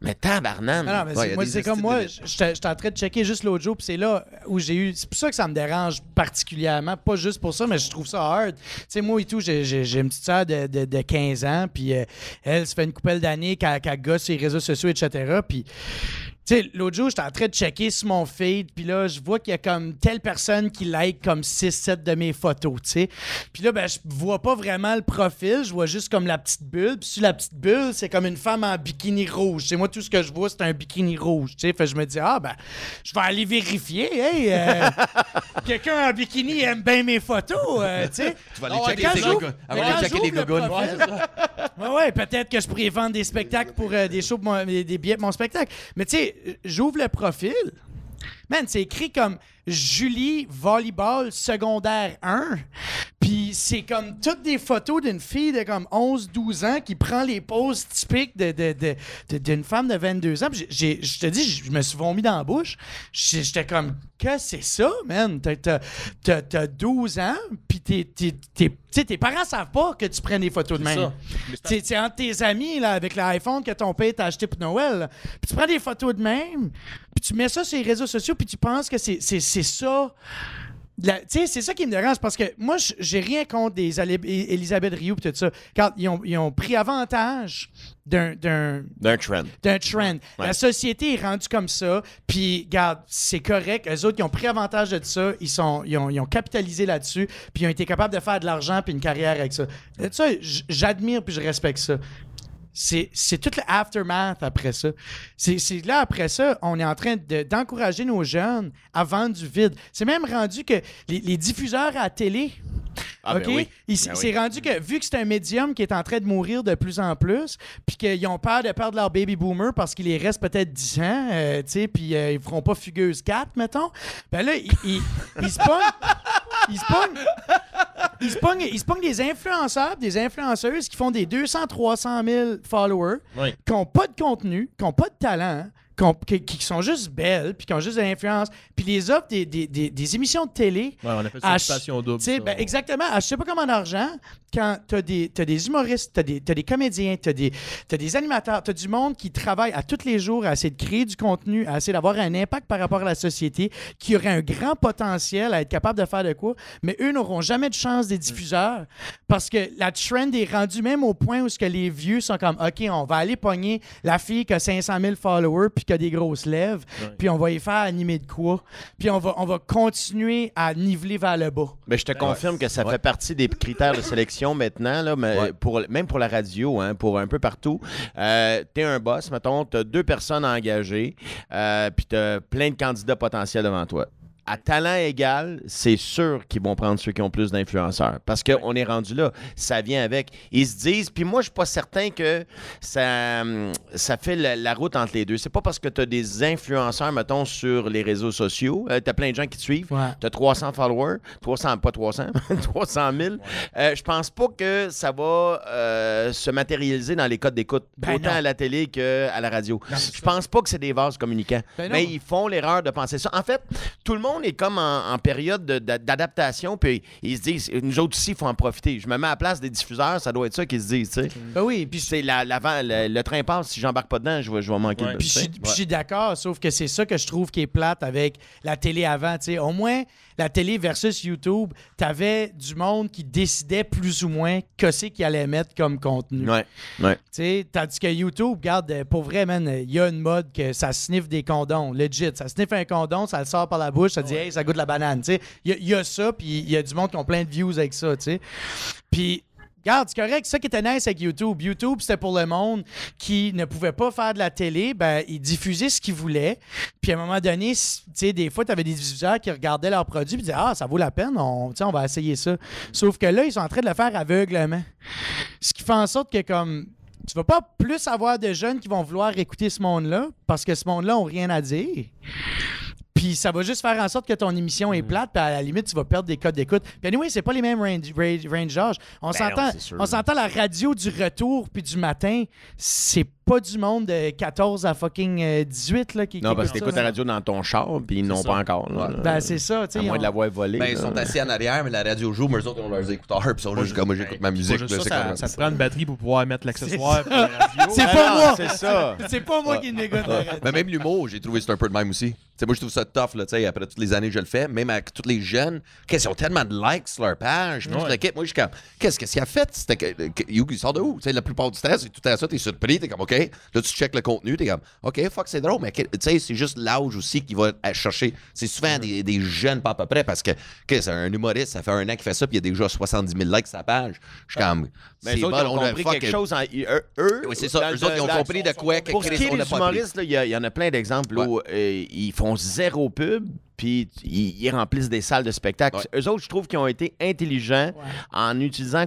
Mais tabarnane. Non, mais Ouais, moi, c'est comme moi, de- j'étais en train de checker juste l'autre jour, puis c'est là où j'ai eu. C'est pour ça que ça me dérange particulièrement. Pas juste pour ça, mais je trouve ça hard. Tu sais, moi et tout, j'ai- une petite soeur de, de, de 15 ans, puis euh, elle, ça fait une couple d'années qu'elle qu'elle gosse sur les réseaux sociaux, etc. Puis. Tu sais, l'autre jour, j'étais en train de checker sur mon feed, puis là, je vois qu'il y a comme telle personne qui like comme 6-7 de mes photos, tu sais. Puis là, ben, je vois pas vraiment le profil, je vois juste comme la petite bulle. Puis sur la petite bulle, c'est comme une femme en bikini rouge. C'est moi, tout ce que je vois, c'est un bikini rouge, tu sais. Fait que je me dis, ah, ben, je vais aller vérifier, hey, euh, *laughs* quelqu'un en bikini aime bien mes photos, euh, tu sais. Tu vas aller checker tes checker j'ouvre des le gougounes. profil, Ouais, ouais, peut-être que je pourrais vendre des spectacles pour euh, des shows, pour mon- des billets pour mon spectacle. Mais tu sais, j'ouvre le profil. Man, c'est écrit comme Julie Volleyball secondaire 1. Puis c'est comme toutes des photos d'une fille de comme 11-12 ans qui prend les poses typiques de, de- de- de- d'une femme de 22 ans. Je te dis, je me suis vomi dans la bouche. J'étais comme, que c'est ça, man? T'as- T'as t'as- t'as 12 ans, puis t'es- t'es- t'es- tu sais, tes parents savent pas que tu prends des photos de même. c'est entre tes amis là, avec l'iPhone que ton père t'a acheté pour Noël. Puis tu prends des photos de même, puis tu mets ça sur les réseaux sociaux, puis tu penses que c'est ça. La- Tu sais, c'est ça qui me dérange parce que moi, j'ai rien contre des Elisabeth Rioux et tout ça. Quand ils ont, ils ont pris avantage d'un- trend. d'un trend. La société est rendue comme ça, puis regarde, c'est correct. Eux autres, ils ont pris avantage de ça, ils, sont, ils, ont, ils ont capitalisé là-dessus, puis ils ont été capables de faire de l'argent puis une carrière avec ça. Ça, j'admire puis je respecte ça. C'est c'est tout le aftermath après ça. C'est c'est là, après ça, on est en train de- d'encourager nos jeunes à vendre du vide. C'est même rendu que les, les diffuseurs à la télé, Ah, ben OK? oui. Ben c'est oui. rendu que, vu que c'est un médium qui est en train de mourir de plus en plus, puis qu'ils ont peur de perdre leur baby boomer parce qu'il les reste peut-être 10 ans, euh, tu sais, puis euh, ils feront pas Fugueuse 4, mettons, ben là, ils ils- ils se pognent. Ils se pognent. *laughs* Ils se pognent, des influenceurs, des influenceuses qui font des 200, 300 000 followers, Oui. qui n'ont pas de contenu, qui n'ont pas de talent, qui, ont- qui- qui sont juste belles, puis qui ont juste de l'influence, puis les offrent des, des- des- des émissions de télé Ouais, on appelle ça une passion double. tu ça. ben, exactement. À je sais pas comment d'argent, quand t'as des, t'as des humoristes, t'as des, t'as des comédiens, t'as des, t'as des animateurs, t'as du monde qui travaille à tous les jours à essayer de créer du contenu, à essayer d'avoir un impact par rapport à la société, qui aurait un grand potentiel à être capable de faire de quoi, mais eux n'auront jamais de chance des diffuseurs parce que la trend est rendue même au point où ce que les vieux sont comme, OK, on va aller pogner la fille qui a 500 000 followers puis qui a des grosses lèvres, puis on va y faire animer de quoi, puis on va, on va continuer à niveler vers le bas. Mais je te confirme que ça Ouais. fait partie des critères de sélection maintenant, là, mais Ouais. pour, même pour la radio, hein, pour un peu partout. Euh, t'es un boss, mettons, t'as deux personnes engagées, euh, puis t'as plein de candidats potentiels devant toi. À talent égal, c'est sûr qu'ils vont prendre ceux qui ont plus d'influenceurs. Parce qu'on est rendu là. Ça vient avec. Ils se disent, puis moi, je suis pas certain que ça, hum, ça fait la, la route entre les deux. C'est pas parce que tu as des influenceurs, mettons, sur les réseaux sociaux. tu as plein de gens qui te suivent. Ouais. Tu as 300 followers. 300, pas 300, 300 000. Euh, je pense pas que ça va euh, se matérialiser dans les codes d'écoute, Ben autant non. à la télé qu'à la radio. Je pense pas que c'est des vases communicants. Ben mais ils font l'erreur de penser ça. En fait, tout le monde est comme en, en période de- d'a- d'adaptation, puis ils se disent, nous autres aussi, il faut en profiter. Je me mets à la place des diffuseurs, ça doit être ça qu'ils se disent, tu sais. Ben oui, puis c'est la, l'avant- le, le train passe, si j'embarque pas dedans, je vais, je vais manquer Ouais. de puis je suis d'accord, sauf que c'est ça que je trouve qui est plate avec la télé avant. tu sais. Au moins, la télé versus YouTube, t'avais du monde qui décidait plus ou moins que c'est qu'il allait mettre comme contenu. Ouais, ouais. Tu sais, tandis que YouTube, regarde, euh, pour vrai, man, il y a une mode que ça sniffe des condoms, legit. Ça sniffe un condom, ça le sort par la bouche, ça dit, hey, ça goûte la banane. Tu sais, il y, y a ça, puis il y a du monde qui ont plein de views avec ça, tu sais. Puis. Regarde, c'est correct. Ça qui était nice avec YouTube. YouTube, c'était pour le monde qui ne pouvait pas faire de la télé. Ben, ils diffusaient ce qu'ils voulaient. Puis à un moment donné, tu sais, des fois, tu avais des diffuseurs qui regardaient leurs produits et disaient Ah, ça vaut la peine, on, on va essayer ça. Sauf que là, ils sont en train de le faire aveuglement. Ce qui fait en sorte que, comme, tu vas pas plus avoir de jeunes qui vont vouloir écouter ce monde-là parce que ce monde-là n'a rien à dire. Puis ça va juste faire en sorte que ton émission est plate, puis à la limite, tu vas perdre des codes d'écoute. Puis anyway, c'est pas les mêmes range, range, range d'âge. On s'entend, Ben sûr. on s'entend la radio du retour puis du matin, c'est pas du monde de 14 à fucking euh, 18 là, qui Non, qui parce que écoute t'écoutes la radio dans ton char, puis ils n'ont pas encore. là. Ben c'est ça, tu sais. à moins on- de la voix volée. Ben, ils sont assis en arrière, mais la radio joue, mais eux autres, ils ont leurs écouteurs, puis ils sont juste comme moi, j'écoute ma musique. Ça, ça, comme- ça te prend une batterie pour pouvoir mettre l'accessoire. puis la radio. C'est Ah pas non, moi. C'est ça. *laughs* C'est pas moi qui négocie la radio. Mais même l'humour, j'ai trouvé c'est un peu de même aussi. Tu sais, moi, je trouve ça tough, là, tu sais, après toutes les années que je le fais, même avec tous les jeunes, qu'est-ce qu'ils ont tellement de likes sur leur page, puis tout Ouais. Moi, je suis comme, qu'est-ce qu'il a fait? C'était you, il sort de où? Tu sais, la plupart du temps, c'est tout à ça, t'es surpris, t'es comme, OK. Là, tu checkes le contenu, t'es comme, OK, fuck, c'est drôle, mais tu sais, c'est juste l'âge aussi qui va chercher. C'est souvent des, des jeunes, pas à peu près, parce que, que c'est un humoriste, ça fait un an qu'il fait ça, puis il y a déjà 70 000 likes sa page. Je suis comme, ils ont on a compris quelque chose. En, eux, Oui, c'est ça. Eux autres, ils ont compris de quoi Pour ce qui est des humoristes, il y, en a plein d'exemples où euh, ils font zéro pub, puis ils, ils remplissent des salles de spectacle. Ouais. Eux autres, je trouve qu'ils ont été intelligents en utilisant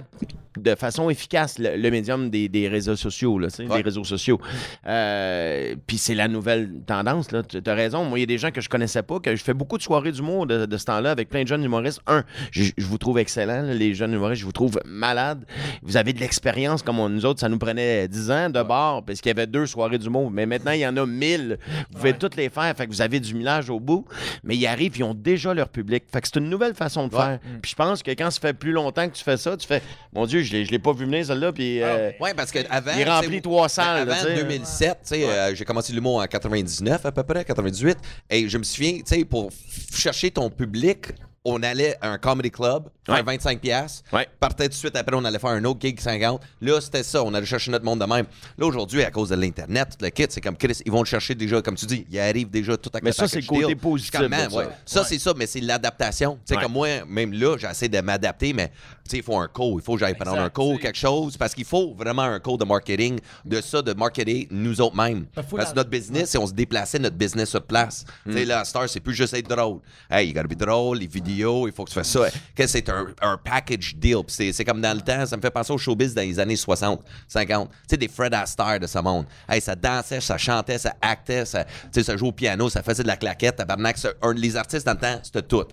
de façon efficace le, le médium des, des réseaux sociaux, là, tu sais, Ouais. des réseaux sociaux. Euh, puis c'est la nouvelle tendance. Tu as raison. Moi, il y a des gens que je connaissais pas, que je fais beaucoup de soirées d'humour de, de ce temps-là avec plein de jeunes humoristes. Un, je, je vous trouve excellent, là, les jeunes humoristes, je vous trouve malades. Vous avez de l'expérience comme on- nous autres, ça nous prenait 10 ans de bord parce qu'il y avait deux soirées d'humour. Mais maintenant, il y en a 1000. Vous pouvez toutes les faire. Fait que vous avez du millage au bout. Mais ils arrivent, ils ont déjà leur public. Fait que c'est une nouvelle façon de faire. Puis je pense que quand ça fait plus longtemps que tu fais ça, tu fais Mon Dieu, je l'ai je l'ai pas vu venir, celle-là. Puis. euh, Oui, parce que avant. Il remplit trois salles, Avant tu sais. 2007, tu sais, euh, j'ai commencé l'humour en 99 à peu près, 98. Et je me souviens, tu sais, pour chercher ton public, on allait à un comedy club, faire Ouais. 25 pièces. Ouais. Partait tout de suite après, on allait faire un autre gig 50. Là, c'était ça, on allait chercher notre monde de même. Là, aujourd'hui, à cause de l'Internet, le kit, c'est comme Chris, ils vont le chercher déjà, comme tu dis, ils arrivent déjà tout à Mais ça, c'est le côté positif de ça. Ça, c'est ça, mais c'est l'adaptation. Tu sais, Ouais. comme moi, même là, j'essaie de m'adapter, mais tu il faut un cours. Il faut que j'aille prendre un cours, quelque chose, parce qu'il faut vraiment un cours de marketing, de ça, de marketer nous autres mêmes. Ben, parce que la- notre business, c'est on se déplaçait notre business sur place. Tu Mm. sais, là, à Star, c'est plus juste être drôle. Hey, you gotta be drôle, les vidéos, il faut que tu fasses ça. Que c'est un, un package deal. Puis c'est, c'est comme dans le temps, ça me fait penser au showbiz dans les années 60, 50. Tu sais, des Fred Astaire de ce monde. Hey, ça dansait, ça chantait, ça actait, ça, tu sais, ça jouait au piano, ça faisait de la claquette, tabarnak. un- les artistes dans le temps, c'était tout.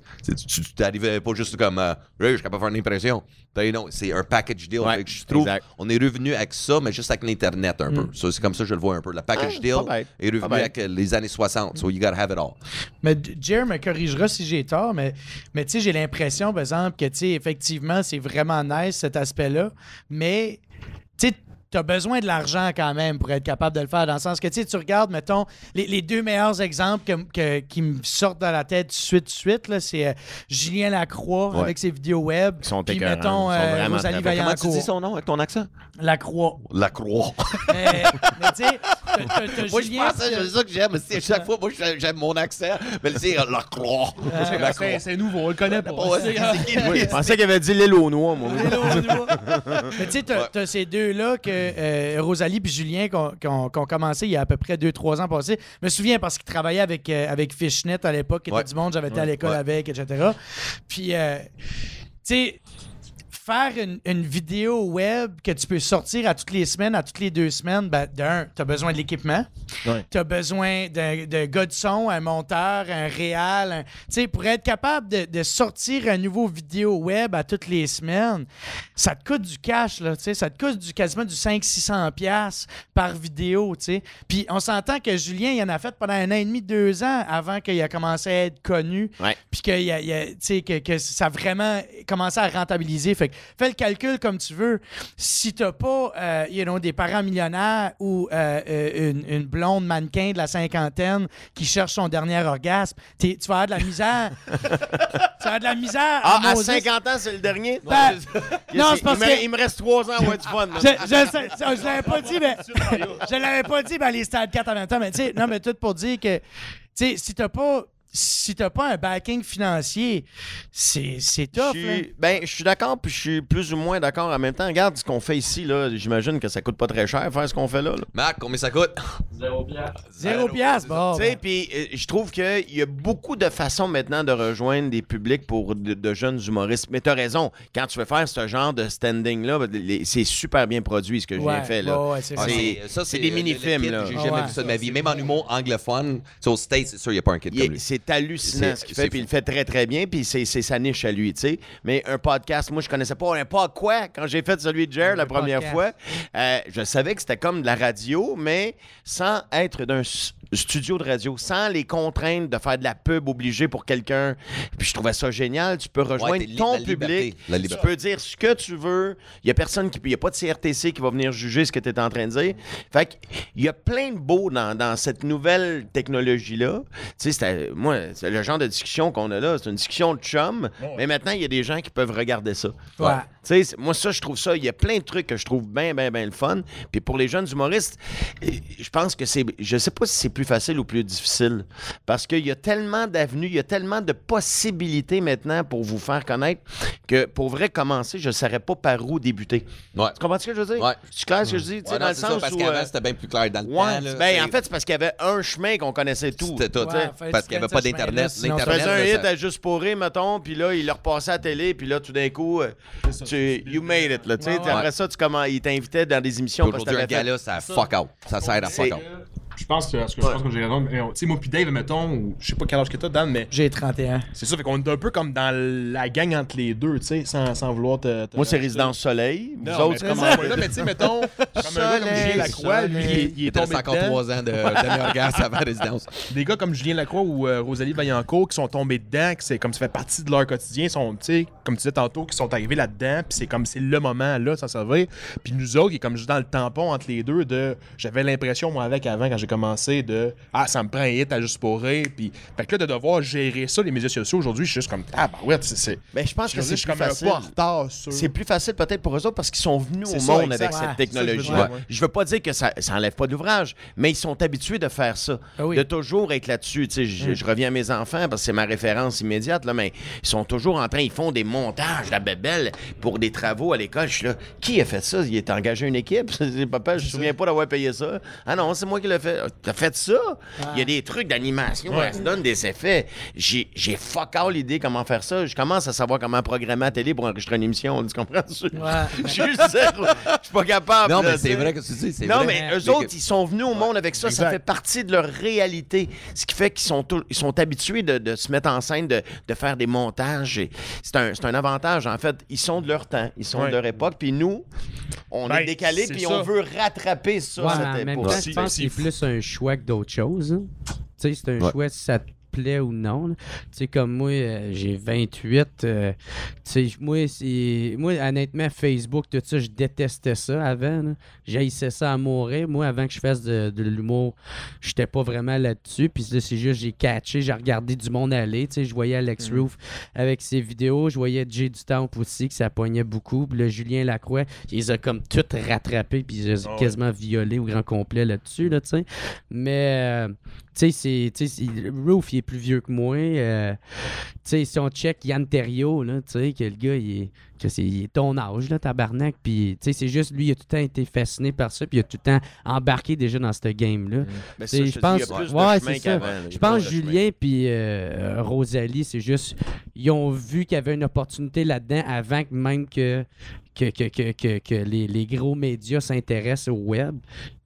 Tu t'arrivais pas juste comme, euh, Hey, je suis capable de faire une impression. Ben non, c'est un package deal. Ouais, je trouve, exact. on est revenu avec ça, mais juste avec l'Internet un peu. Ça, c'est comme ça que je le vois un peu. Le package Ah, deal est revenu avec les années 60. So you gotta have it all. Mais Jer me corrigera si j'ai tort, mais, mais tu sais, j'ai l'impression, par exemple, que tu sais, effectivement, c'est vraiment nice cet aspect-là. Mais tu sais, tu as besoin de l'argent quand même pour être capable de le faire. Dans le sens que tu sais, tu regardes, mettons, les, les deux meilleurs exemples que- que- qui me sortent dans la tête tout de suite, tout de suite, là, c'est euh, Julien Lacroix Ouais. avec ses vidéos web. Ils sont Puis écœurants. mettons Ils sont euh, Rosalie. Comment tu dis son nom avec ton accent? Lacroix. La Croix. mais mais tu sais, Moi, je Julien, pense c'est ça que j'aime. C'est chaque fois, moi, j'aime j'aime mon accent. Mais le dire, la croix. La croix. C'est c'est nouveau, on le connaît pas. Je pensais qu'il avait dit l'île aux noix, moi. *laughs* Mais tu sais, t'as t'as ces deux-là, que euh, Rosalie puis Julien, qui ont, commencé il y a à peu près 2-3 ans passés. Je me souviens parce qu'ils travaillaient avec, euh, avec Fishnet à l'époque, qui était Ouais. du monde, j'avais été à l'école Ouais. avec, etc. Puis, euh, tu sais, faire une, une vidéo web que tu peux sortir à toutes les semaines, à toutes les deux semaines, ben, d'un, tu as besoin de l'équipement. Ouais. Tu as besoin d'un de gars de son, un monteur, un réal. un- Tu sais, pour être capable de, de sortir un nouveau vidéo web à toutes les semaines, ça te coûte du cash, là, tu sais. Ça te coûte du, quasiment du 500-600$ piastres par vidéo, tu sais. Puis on s'entend que Julien, il en a fait pendant un an et demi, deux ans avant qu'il a commencé à être connu. Ouais. Puis a- il a- que, que ça a vraiment commencé à rentabiliser. Fait fais le calcul comme tu veux. Si t'as pas euh, you know, des parents millionnaires ou euh, euh, une, une blonde mannequin de la cinquantaine qui cherche son dernier orgasme, tu vas avoir de la misère. *laughs* tu vas avoir de la misère. Ah, à maudit. 50 ans, c'est le dernier? Ben, non, c'est Il parce me- que- Il me reste 3 ans à avoir du fun. je, je, ça, je l'avais pas dit, mais *laughs* je l'avais pas dit, ben, les stades 4 en même temps, mais tu sais, non, mais tout pour dire que, tu sais, si t'as pas, si t'as pas un backing financier, c'est, c'est Je tough, suis- là. ben, je suis d'accord, puis je suis plus ou moins d'accord en même temps. Regarde ce qu'on fait ici, là. J'imagine que ça coûte pas très cher faire ce qu'on fait là. là. Marc, combien ça coûte? Zéro piastre, bon. Tu sais, ben. puis euh, je trouve qu'il y a beaucoup de façons maintenant de rejoindre des publics pour de, de jeunes humoristes. Mais t'as raison, quand tu veux faire ce genre de standing-là, ben, les- c'est super bien produit ce que Ouais, j'ai fait. Là. ouais, ouais, c'est Ah, ça. c'est- ça, c'est des le- mini-films, là. J'ai Ah jamais ouais. vu ça de ma vie. Même en humour anglophone, aux States, c'est sûr, il n'y a pas un kid Il comme est- lui. C'est hallucinant C'est- ce qu'il c'est fait, puis il le fait très très bien, puis c'est c'est sa niche à lui, tu sais. Mais un podcast, moi je connaissais pas un pas quoi quand j'ai fait celui de Jer la première podcast. fois. euh, je savais que c'était comme de la radio, mais sans être d'un studio de radio, sans les contraintes de faire de la pub obligée pour quelqu'un. Puis je trouvais ça génial. Tu peux rejoindre ton la public. la Tu peux dire ce que tu veux. Il y a personne qui peut. Il y a pas de CRTC qui va venir juger ce que tu es en train de dire. Fait que, il y a plein de beaux dans, dans cette nouvelle technologie-là. Tu sais, c'était- moi, c'est le genre de discussion qu'on a là. C'est une discussion de chum. Mais maintenant, il y a des gens qui peuvent regarder ça. Ouais. Tu sais, moi, ça, je trouve ça. Il y a plein de trucs que je trouve bien, bien, bien le fun. Puis pour les jeunes humoristes, eh, je pense que c'est. Je sais pas si c'est plus facile ou plus difficile. Parce qu'il y a tellement d'avenues, il y a tellement de possibilités maintenant pour vous faire connaître que pour vrai commencer, je ne saurais pas par où débuter. Ouais. Tu comprends ce que je veux dire? Ouais. C'est clair ce que je dis? Tu sais, Ouais, dans non, le c'est ça, sens parce où. qu'avant, euh, c'était bien plus clair dans le Ouais, temps. là. ben, en fait, c'est parce qu'il y avait un chemin qu'on connaissait tout. C'était tout. Sais, fallait Parce qu'il n'y avait pas d'Internet. Tu faisais un hit à juste pour rire, mettons, puis là, il le repassait à la télé, puis là, tout d'un coup, euh, tu, you made it. Là. Après ça, tu comment, il t'invitait dans des émissions Aujourd'hui, un fait- gars-là, ça fuck out. Ça sert à fuck out. Je pense que, parce que je pense que j'ai raison. mais, Tu sais, moi, puis Dave, mettons, ou je sais pas quel âge que t'as, Dan, mais J'ai 31. c'est ça, fait qu'on est un peu comme dans la gang entre les deux, tu sais, sans, sans vouloir te. te- Moi, c'est Résidence Soleil. Vous Non, autres, c'est comment? ça. Là, mais tu sais, mettons, comme un gars comme Julien Lacroix, lui, il est- il Il est était tombé encore dedans. 3 ans de demi-orgasme avant la résidence. *laughs* Des gars comme Julien Lacroix ou euh, Rosalie Vaillancourt qui sont tombés dedans, que c'est comme ça fait partie de leur quotidien, sont, tu sais, comme tu disais tantôt, qui sont arrivés là-dedans, puis c'est comme c'est le moment là, ça servir. Puis nous autres, qui est comme juste dans le tampon entre les deux, de j'avais l'impression, moi, avec avant, quand j'ai commencé, de ah, ça me prend un hit à juste pour rire. Puis, fait que là, de devoir gérer ça, les médias sociaux aujourd'hui, je suis juste comme ah, bah ouais, c'est. c'est- Ben, je pense que c'est dire, je suis plus comme un facile. C'est plus facile peut-être pour eux autres parce qu'ils sont venus C'est au ça, monde exact. avec Ouais, cette technologie. ça que je veux dire, ouais. Je veux pas dire que ça, ça enlève pas d'ouvrage, mais ils sont habitués de faire ça, Ah oui. de toujours être là-dessus. Tu sais, je, je reviens à mes enfants parce que c'est ma référence immédiate là, mais ils sont toujours en train, ils font des montages, la bébelle pour des travaux à l'école. Je suis là, qui a fait ça? Il est engagé une équipe? *laughs* Papa, je me souviens pas d'avoir payé ça. Ah non, c'est moi qui l'ai fait. Ah, T'as fait ça? Il y a des trucs d'animation, ça se donne des effets. J'ai j'ai fuck all l'idée comment faire ça. Je commence à savoir comment programmer la télé pour enregistrer une émission. Tu comprends? Je *laughs* suis juste zéro. Je suis pas capable. Non, là, mais c'est vrai que tu dis, c'est Non, vrai. mais eux autres, ils sont venus au monde avec ça. Ça fait partie de leur réalité. Ce qui fait qu'ils sont, tout- ils sont habitués de, de se mettre en scène, de, de faire des montages. Et C'est un, c'est un avantage. En fait, ils sont de leur temps. Ils sont Ouais. de leur époque. Puis nous, on Ben, est décalés. c'est Puis ça. on veut rattraper ça, Ouais, cette en même époque. temps, Si- je pense si- que c'est plus un choix que d'autres choses. hein. Tu sais, c'est un Ouais. choix si ça te plaît ou non. Tu sais, comme moi, euh, j'ai 28. euh, tu sais, moi. Moi, honnêtement, Facebook, tout ça, je détestais ça avant. J'haïssais ça à mourir. Moi, avant que je fasse de, de l'humour, j'étais pas vraiment là-dessus. Puis là, c'est juste, j'ai catché, j'ai regardé du monde aller. Tu sais, je voyais Alex Roof avec ses vidéos. Je voyais Jay du Temple aussi, que ça poignait beaucoup. Puis là, Julien Lacroix, il les a comme toutes rattrapés, puis il les a Ah ouais. quasiment violés au grand complet là-dessus, là, tu sais. Mais, euh, tu sais, c'est- tu sais, c'est- Roof, il est plus vieux que moi. euh, tu sais, si on check Yann Terriot, là, tu sais, que le gars, il est, que c'est, il est ton âge, là, tabarnak. Puis, tu sais, c'est juste, lui, il a tout le temps été fasciné par ça, puis il a tout le temps embarqué déjà dans ce game-là. Ben, je pense- ouais, c'est ça. Je pense. Julien puis euh, Rosalie, c'est juste ils ont vu qu'il y avait une opportunité là-dedans avant que même que que, que, que, que, que les, les gros médias s'intéressent au web.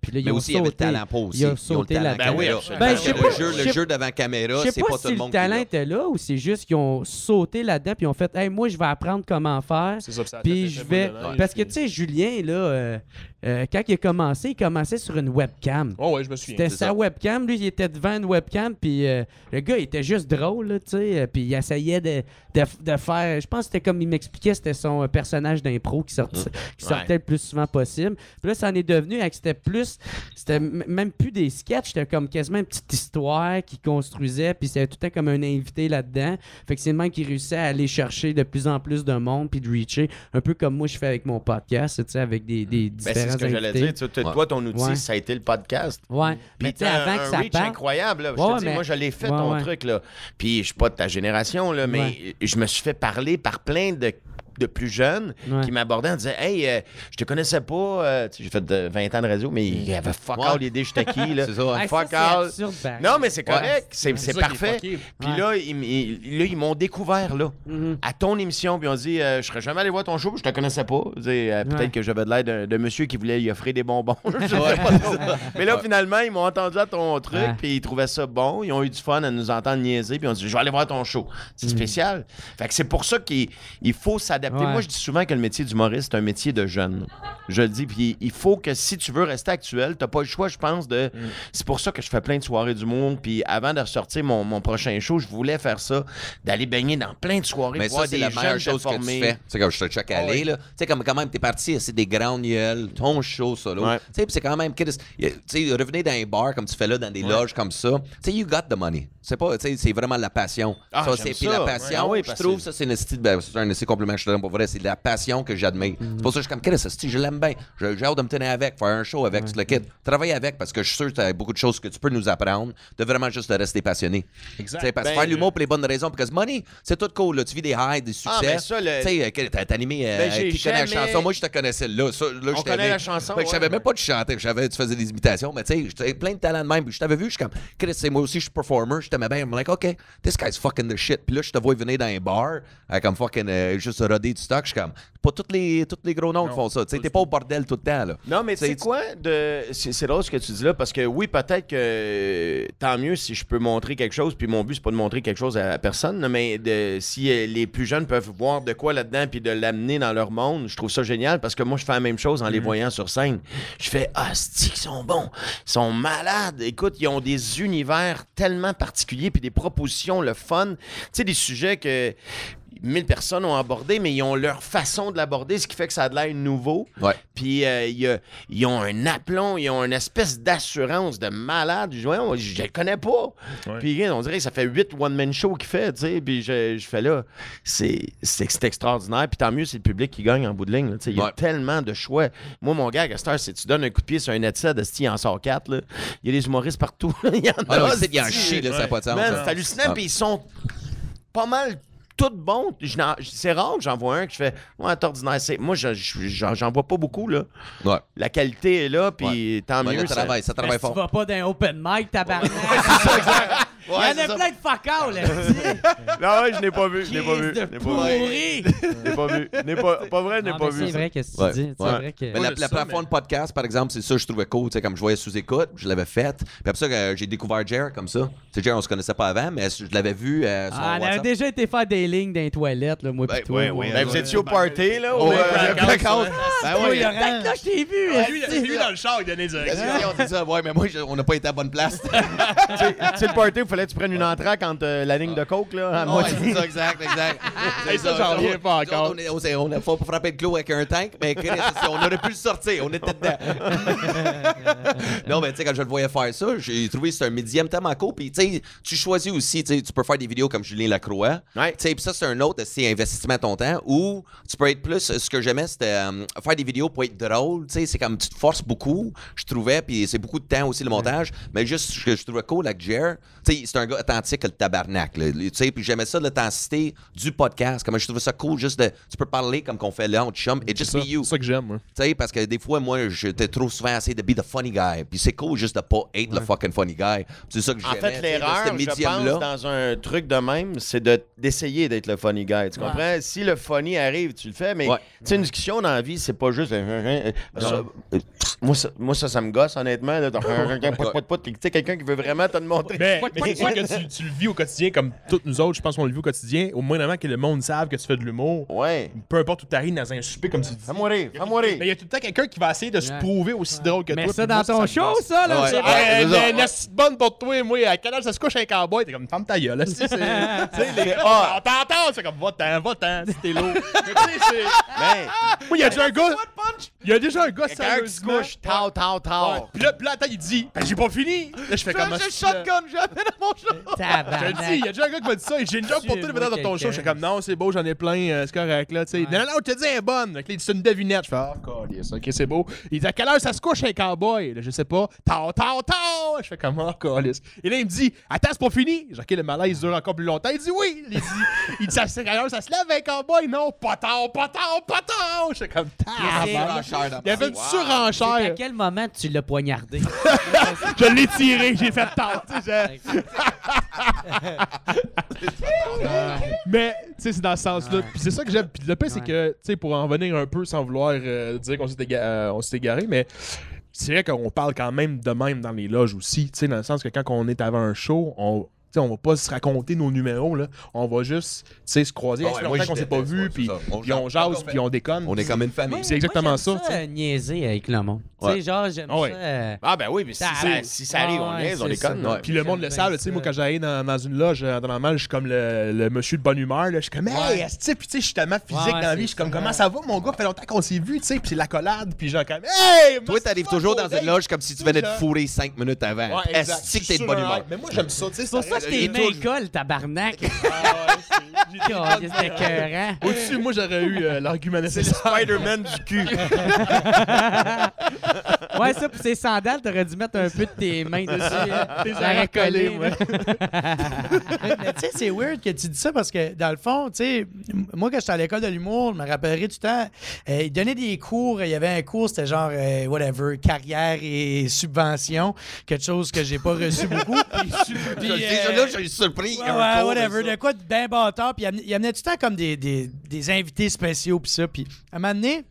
Puis là, ils Mais ont aussi, il y avait le talent pas aussi. Ils ont sauté le caméra. Ben oui. Ben, Parce je sais que pas- le jeu, le devant Je caméra, sais c'est pas, pas si tout le le monde qui talent l'a. était là ou c'est juste qu'ils ont sauté là-dedans puis ils ont fait hey, moi je vais apprendre comment faire C'est ça, puis ça a puis je vais parce que tu sais Julien là euh, euh, quand il a commencé il commençait sur une webcam Oh, ouais, je me souviens. C'était sa ça. webcam, lui, il était devant une webcam, puis euh, le gars, il était juste drôle, là, tu sais, euh, puis il essayait de, de, de faire, je pense que c'était comme il m'expliquait, c'était son personnage d'impro qui, sorti- qui sortait le plus souvent possible. Puis là, ça en est devenu, avec- c'était plus, c'était même plus des sketchs, c'était comme quasiment une petite histoire qu'il construisait, puis c'était tout le temps comme un invité là-dedans. Fait que c'est le même qui réussissait à aller chercher de plus en plus de monde, puis de reacher, un peu comme moi je fais avec mon podcast, tu sais, avec des, des Ben, différents c'est ce que j'allais dire. Tu- tu- Ouais. Toi, ton outil, Ouais. ça a été le podcast. Ouais, Puis mais tu sais, t'as avant un, que un ça reach incroyable. Là. Je Ouais, te dis, mais- moi, je l'ai fait, Ouais, ton ouais. truc. là. Puis je suis pas de ta génération, là, mais Ouais. je me suis fait parler par plein de de plus jeunes Ouais. qui m'abordaient en disant Hey, euh, je te connaissais pas. euh, J'ai fait de 20 ans de radio, mais il y avait fuck all l'idée, j'étais qui. Là? *laughs* C'est ça. Hey, fuck ça, all. absurde. Non, mais c'est correct. C'est C'est parfait. Puis Ouais. là, ils, là, ils m'ont découvert là, Mhm. à ton émission. Puis ils ont dit euh, Je serais jamais allé voir ton show, puis je te connaissais pas. Euh, Peut-être que j'avais de l'air d'un d'un monsieur qui voulait lui offrir des bonbons. *laughs* *laughs* Mais là, finalement, ils m'ont entendu à ton truc, puis ils trouvaient ça bon. Ils ont eu du fun à nous entendre niaiser, puis ils ont dit Je vais aller voir ton show. C'est spécial. Fait que c'est pour ça qu'il il faut s'adapter. Ouais. Moi, je dis souvent que le métier d'humoriste, c'est un métier de jeune. Je le dis, puis il faut que si tu veux rester actuel, t'as pas le choix, je pense, de. C'est pour ça que je fais plein de soirées du monde. Puis avant de ressortir mon, mon prochain show, je voulais faire ça, d'aller baigner dans plein de soirées, Mais voir ça, c'est des la meilleure chose que tu fais. C'est comme je te check aller, là. Tu sais, comme quand même, t'es parti, c'est des grandes gueules, ton show solo. Ouais. Tu sais, puis c'est quand même, tu sais, revenir dans un bar comme tu fais là, dans des loges comme ça. Tu sais, you got the money. C'est pas, tu sais, c'est vraiment la passion. Ah, ça, c'est puis la Ouais. passion. Ah oui, je trouve que- ça, c'est ben, c'est un essai compliment que je pour vrai. C'est de la passion que j'admire. C'est pour ça que je suis comme, Chris, ça, je l'aime bien. J'ai hâte de me tenir avec, faire un show avec, tu le quittes. Travailler avec, parce que je suis sûr que tu as beaucoup de choses que tu peux nous apprendre, de vraiment juste de rester passionné. Exact. Tu sais, parce que Ben, faire l'humour pour les bonnes raisons, parce que money, c'est tout cool. Là. Tu vis des highs, des succès. Ah, le- Tu sais, euh, t'as animé euh, Ben, qui connaît la jamais- chanson? Moi, je te connaissais là. Ça, là On je connaît la chanson, Fait que Je savais ouais. même pas. Je savais que tu faisais des imitations. Mais tu sais, j'avais plein de talent de même. Je t'avais vu, je suis comme, Chris, moi aussi, je suis performer. Je t'aimais bien. I'm like, OK, this guy's fucking the shit. Puis là, je te vois venir dans un bar, euh, comme fucking, euh, juste du stock. Je suis comme, pas tous les, tous les gros noms qui font ça. Tu sais, t'es pas au bordel tout le temps, là. Non, mais tu sais quoi? De... C'est c'est drôle ce que tu dis là, parce que oui, peut-être que tant mieux si je peux montrer quelque chose, puis mon but, c'est pas de montrer quelque chose à personne, mais de... si euh, les plus jeunes peuvent voir de quoi là-dedans, puis de l'amener dans leur monde, je trouve ça génial, parce que moi, je fais la même chose en les voyant sur scène. Je fais, ah, c'est qu'ils sont bons, ils sont malades. Écoute, ils ont des univers tellement particuliers, puis des propositions, le fun. Tu sais, des sujets que. 1000 personnes ont abordé, mais ils ont leur façon de l'aborder, ce qui fait que ça a de l'air nouveau. Ouais. Puis euh, ils ont un aplomb, ils ont une espèce d'assurance de malade. Je je le connais pas. Ouais. Puis on dirait que ça fait huit one-man shows qu'il fait, tu sais. Puis je, je fais là, c'est extraordinaire. Puis tant mieux, c'est le public qui gagne en bout de ligne. là. Il y a Ouais. tellement de choix. Moi, mon gars, heure, si tu donnes un coup de pied sur un headset, il en sort quatre. là. Il y a des humoristes partout. il y en Ah a. il y a un esti. chie, là, ça n'a pas de sens. Man, là. c'est hallucinant. Ah. Puis ils sont pas mal Je n'en- C'est rare que j'en vois un que je fais, ouais, ordinaire. C'est- Moi, je- je- j'en vois pas beaucoup. là. Ouais. La qualité est là, puis tant Ouais, mieux. ça- travail, ça travaille si tu fort. vas pas d'un open mic, tabarnak? *laughs* Il y en a plein de fuck là. *laughs* Non, ouais, je n'ai pas vu. Je n'ai pas vu. *laughs* Je n'ai pas vu. Je n'ai pas vu. N'ai pas, pas vrai, je n'ai pas vu. C'est vrai que tu Ouais. dis. C'est Ouais. vrai que. La, la plateforme mais- podcast, par exemple, c'est ça que je trouvais cool. Tu sais, comme je voyais sous-écoute, je l'avais faite. Puis après ça, euh, j'ai découvert Jer comme ça. Tu sais, Jer, on se connaissait pas avant, mais je l'avais vu euh, sur Ah, on avait déjà été faire des lignes dans les toilettes, là, moi pis toi. ouais, ouais. Ben, vous étiez au party, là? Euh, blackout. Ben Toi, oui. Là, je t'ai vu. Lui, dans le char, il donnait Parce direction. que, on dit ça, ouais, mais moi, on n'a pas été à bonne place. *laughs* Tu sais, tu sais, le party, vous fallait que tu prennes une entraque entre euh, la ligne de coke, là, à moitié. c'est ça, exact, exact. *laughs* Hey, ça, j'en reviens pas encore. On, on, s'est- on a pas frappé le clou avec un tank, mais c'est- on aurait pu le sortir, on était dedans. *laughs* non, mais tu sais, quand je le voyais faire ça, j'ai trouvé que c'est un médium tellement cool. Puis, tu sais, tu choisis aussi, tu peux faire des vidéos comme Julien Lacroix. Ouais. Tu sais, puis ça, c'est un autre, c'est investissement à ton temps. Ou tu peux être plus, ce que j'aimais, c'était euh, faire des vidéos pour être drôle. Tu sais, c'est comme tu te forces beaucoup, je trouvais, puis c'est beaucoup de temps aussi le montage. Mais juste ce que je trouvais cool avec Jer, tu sais, c'est un gars authentique, le tabarnak. là. Tu sais, puis j'aimais ça, l'authenticité du podcast. Comme je trouvais ça cool, juste de, tu peux parler comme qu'on fait là, on chum, et just C'est be ça, you. c'est ça que j'aime, moi. Tu sais, parce que des fois, moi, j'étais trop souvent essayé de be the funny guy. Puis c'est cool juste de pas être le fucking funny guy. C'est ça que En j'aimais. fait, l'erreur, je pense, dans un truc de même, c'est de- d'essayer d'être le funny guy. Tu comprends? Si le funny arrive, tu le fais, mais Ouais. tu sais, une discussion dans la vie, c'est pas juste. euh, euh, ça, euh, moi, ça, moi, ça, ça me gosse, honnêtement. Tu sais, quelqu'un qui veut vraiment te le montrer. Mais, mais c'est sûr que tu, tu le vis au quotidien, comme tous nous autres, je pense qu'on le vit au quotidien. Au moins, que le monde sache que tu fais de l'humour. Ouais. Peu importe où t'arrives dans un souper, comme tu dis. Fais-moi rire, fais-moi rire. Mais il y a tout le temps quelqu'un qui va essayer de se prouver aussi drôle que Mais toi. ça puis dans moi, ton show, ça, là. Ouais. c'est Ouais, vrai. Ça. astuce bonne pour toi, moi. À quelle heure ça se couche un cowboy? T'es comme, ferme ta gueule. là, c'est- c'est- Tu sais, les gars, Ah. on t'entend, c'est comme, va-t'en, va-t'en, si t'es lourd. *laughs* Mais tu sais, c'est- Mais, Moi, il y a déjà un gars. Il y a déjà un gars, quelqu'un qui se couche, tao, tao, Ouais. tao. Puis là, attends, il dit, ben, j'ai pas fini. Là, je fais comme J'ai ça. shotgun jamais dans mon show. *laughs* Je le dis, il y a déjà un gars qui m'a dit ça. J'ai une job pour Tu toi, vois dans ton show. Je fais comme, non, c'est beau, j'en ai plein, euh, c'est correct, là. Ouais. Non, non, non, je te dis, elle est bonne. Donc, là, c'est une devinette. Je fais, ah, câlisse, ok, c'est beau. Il dit, à quelle heure ça se couche, un cowboy? Là, je sais pas. Tao, tao, tao. Je fais comme, ah, câlisse. Et là, il me dit, attends, c'est pas fini? J'ai ok, le malaise dure encore plus longtemps. Il dit, oui. Il dit, *laughs* il dit, à quelle heure ça se lève, un cowboy? Non, pas tard, pas tard, pas tard. Je fais comme. Il y avait une C'est à surenchère. quel moment tu l'as poignardé? *laughs* Je l'ai tiré, j'ai fait tard. *laughs* Mais, tu sais, c'est dans ce sens-là. Puis c'est ça que j'aime. Puis le pire, c'est que, tu sais, pour en venir un peu sans vouloir euh, dire qu'on s'est éga- euh, s'est égaré, mais c'est vrai qu'on parle quand même de même dans les loges aussi. Tu sais, dans le sens que quand on est avant un show, on. Tu on va pas se raconter nos numéros, là. On va juste, tu sais, se croiser. Ça ouais, moi, qu'on s'est pas vu, puis ça. On puis on jase, puis on déconne. On est comme une famille. C'est exactement Moi, ça, tu euh, niaiser avec le monde. Tu sais, genre, j'aime Ah ouais. ça. Ah, ben oui, mais si Ça ça, arrive. si ça arrive, on niaise, on déconne. ça. Puis le monde le tu sais, moi, ça. quand j'allais dans, dans une loge, euh, normalement, je suis comme le, le monsieur de bonne humeur, là. Je suis comme, hey, esti, puis tu sais, je suis tellement physique dans la vie, je suis comme, ça. comment ça va, mon gars? Fait longtemps qu'on s'est vu, tu sais, puis c'est l'accolade, puis genre, comme, hey! Toi, t'arrives toujours dans une loge comme si tu venais de fourrer cinq minutes avant. Est-ce que t'es de bonne humeur? Mais moi, j'aime ça, tu sais. *laughs* C'est t'es main colle, tabarnak. Ah, C'était écœurant. Au-dessus, moi, j'aurais eu euh, l'argument nécessaire. Spider-Man du cul. *laughs* Ouais, ça, pour ces sandales, t'aurais dû mettre un peu de tes mains dessus. hein. T'es collé, moi. *laughs* Mais tu sais, c'est weird que tu dis ça parce que, dans le fond, tu sais, moi, quand j'étais à l'école de l'humour, je me rappellerai du temps, euh, ils donnaient des cours. Il y avait un cours, c'était genre, euh, whatever, carrière et subvention. Quelque chose que j'ai pas reçu beaucoup. Puis, euh, là, je suis surpris. il y Ouais, ouais, whatever. De quoi de bien bâtard. Puis il amenait, il amenait tout le temps comme des, des, des invités spéciaux. Puis ça? Puis à un moment donné,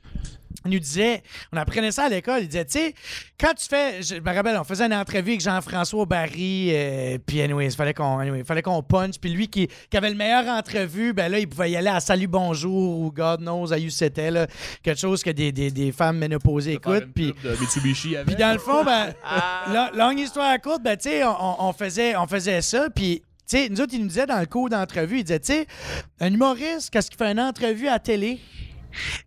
il nous disait, on apprenait ça à l'école, il disait, tu sais, quand tu fais, je me rappelle, on faisait une entrevue avec Jean-François Barry, euh, puis anyway, il fallait qu'on anyway, il fallait qu'on punch, puis lui qui, qui avait le meilleur entrevue, ben là, il pouvait y aller à Salut Bonjour ou God knows à où c'était, là, quelque chose que des, des, des femmes ménopausées écoutent, puis... de Mitsubishi avec. Puis dans le fond, ben, *laughs* la- longue histoire courte, ben, tu sais, on, faisait, on faisait ça, puis. Tu sais, nous autres, il nous disait dans le cours d'entrevue, il disait, tu sais, un humoriste, quand il fait une entrevue à télé,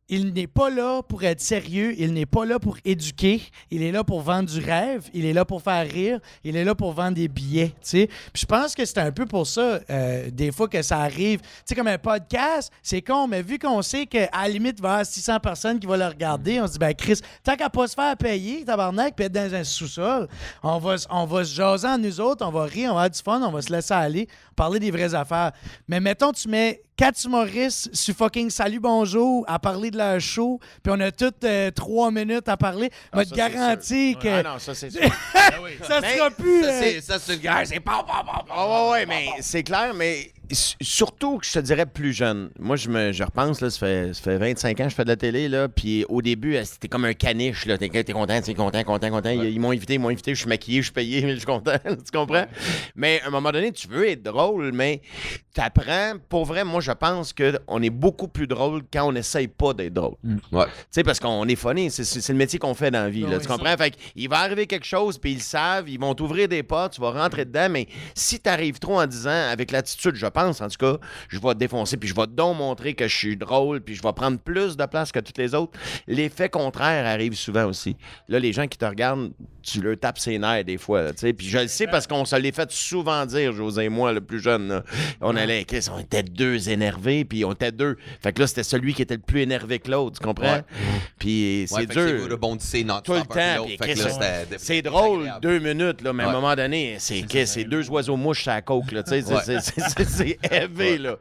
il n'est pas là pour être sérieux, il n'est pas là pour éduquer, il est là pour vendre du rêve, il est là pour faire rire, il est là pour vendre des billets, tu sais. Puis je pense que c'est un peu pour ça, euh, des fois que ça arrive. Tu sais, comme un podcast, c'est con, mais vu qu'on sait qu'à la limite, il va y avoir 600 personnes qui vont le regarder, on se dit, ben Chris, tant qu'à pas se faire payer, tabarnak, puis être dans un sous-sol, on va, on va se jaser en nous autres, on va rire, on va avoir du fun, on va se laisser aller, parler des vraies affaires. Mais mettons, tu mets quatre humoristes sur fucking Salut Bonjour à parler de leur show, puis on a toutes euh, trois minutes à parler. Ah, ça, te sûr. que Ah non, ça, c'est *laughs* sûr. ça Mais sera plus. Ça, euh, c'est- Ça, c'est une guerre, c'est pas, pas, pas, pas. Ah ouais, ouais, mais c'est clair, mais surtout que je te dirais plus jeune. Moi, je me je repense, là, ça, fait, ça fait 25 ans que je fais de la télé, là, puis au début, euh, c'était comme un caniche. là. T'es t'es content, t'es content, content, content. Ils, ils m'ont invité, ils m'ont invité, je suis maquillé, je suis payé, mais *laughs* je suis content. *laughs* tu comprends? Mais à un moment donné, tu veux être drôle, mais t'apprends. Pour vrai, moi, je pense qu'on est beaucoup plus drôle quand on n'essaye pas d'être drôle. Ouais. Tu sais, parce qu'on est funny, c'est c'est le métier qu'on fait dans la vie, là, oui, tu ça. comprends? Fait il va arriver quelque chose, puis ils le savent, ils vont t'ouvrir des portes, tu vas rentrer dedans, mais si t'arrives trop en disant, avec l'attitude, je pense, en tout cas, je vais te défoncer, puis je vais donc montrer que je suis drôle, puis je vais prendre plus de place que toutes les autres, l'effet contraire arrive souvent aussi. Là, les gens qui te regardent, tu leur tapes ses nerfs des fois, tu sais, puis je le sais parce qu'on se l'est fait souvent dire, José et moi, le plus jeune, là. On allait, on était deux énervés, puis on était deux. Fait que là, c'était celui qui était le plus énervé que l'autre, tu comprends? Puis c'est dur. non Tout le temps. C'est drôle, deux minutes, là, mais à un moment donné, c'est deux oiseaux mouches à la coke. Là, tu sais, c'est- élevé. *laughs* Là.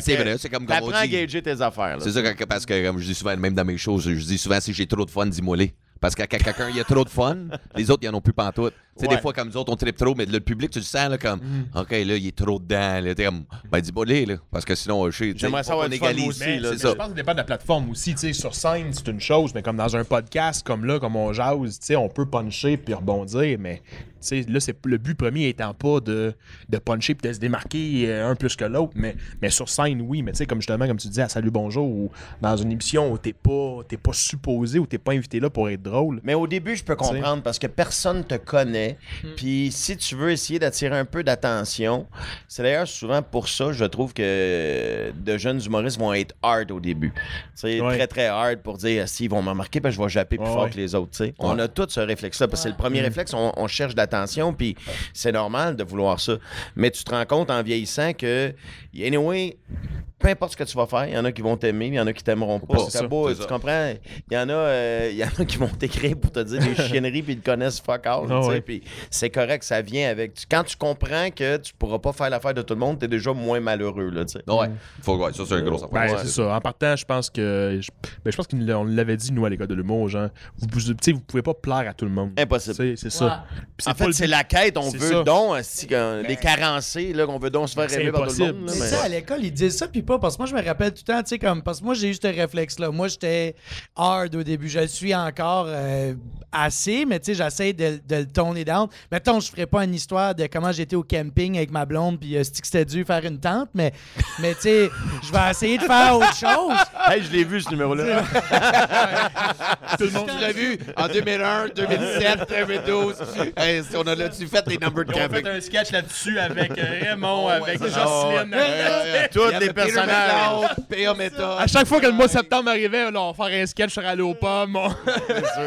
C'est vrai, c'est comme- T'apprends à gager tes affaires. là. C'est ça, parce que, comme je dis souvent, même dans mes choses, je dis souvent, si j'ai trop de fun, dis-moi les. Parce que quand quelqu'un il a trop de fun, les autres, ils en ont plus pantoute. Tu sais, Ouais. des fois, comme nous autres, on tripe trop, mais le public, tu le sens, là, comme, OK, là, il est trop dedans. Là, t'es comme, ben, dis-moi les, là. Parce que sinon, je sais. J'aimerais savoir moi égalise. aussi, Mais, là, mais ça. Je pense que ça dépend de la plateforme aussi. Tu sais, sur scène, c'est une chose, mais comme dans un podcast, comme là, comme on jase, tu sais, on peut puncher puis rebondir, mais tu sais, là, c'est le but premier étant pas de, de puncher puis de se démarquer euh, un plus que l'autre, mais, mais sur scène, oui. Mais tu sais, comme justement, comme tu dis à Salut Bonjour, ou dans une émission où t'es pas, t'es pas supposé ou t'es pas invité là pour être drôle. Mais au début, je peux comprendre parce que personne te connaît. Puis si tu veux essayer d'attirer un peu d'attention, c'est d'ailleurs souvent pour ça, je trouve que de jeunes humoristes vont être hard au début. C'est Ouais. très, très hard pour dire si ils vont me remarquer, parce que je vais japper plus Ouais, fort ouais. que les autres. tu sais. On a tout ce réflexe-là parce que c'est le premier réflexe, on, on cherche de l'attention, puis c'est normal de vouloir ça. Mais tu te rends compte en vieillissant que, anyway, peu importe ce que tu vas faire, il y en a qui vont t'aimer, il y en a qui t'aimeront pas. C'est C'est ça, beau, c'est tu ça. comprends? Il y en a, euh, il y en a qui vont t'écrire pour te dire des *laughs* chienneries puis ils te connaissent fuck all. Tu sais, ouais. Puis c'est correct, ça vient avec. Quand tu comprends que tu pourras pas faire l'affaire de tout le monde, t'es déjà moins malheureux. Là, tu sais. Ouais. Faut, ouais, ça, c'est un gros affaire. Ben, Ouais. c'est ça. En partant, je pense que. Je, ben, je pense qu'on l'avait dit, nous, à l'école de l'humour, genre. Vous, vous, tu sais, vous pouvez pas plaire à tout le monde. Impossible. C'est ça. En fait, le c'est la quête. On C'est veut ça. donc, qu'on- les carencés, là, qu'on veut donc se faire C'est rêver par tout le monde. tu sais, à l'école, ils disent ça, puis pas. Parce que moi, je me rappelle tout le temps, tu sais, comme. Parce que moi, j'ai eu ce réflexe-là. Moi, j'étais hard au début. Je le suis encore euh, assez, mais tu sais, j'essaie de, de le tourner down. Mettons, je ferais pas une histoire de comment j'étais au camping avec ma blonde, puis euh, que c'était dû faire une tente, mais, mais tu sais, je vais essayer de faire autre chose. Hey, je l'ai vu, ce numéro-là. *laughs* Tout le monde. Tu l'as vu en 2001, 2007, 2012. Hey, on a là-dessus fait les number de Ils ont camping. fait un sketch là-dessus avec euh, Raymond, avec ouais, Jocelyne. Euh, y avait les Peter P.A. À chaque fois que le mois de septembre arrivait, là, on va faire un sketch sur Aller aux pommes. on-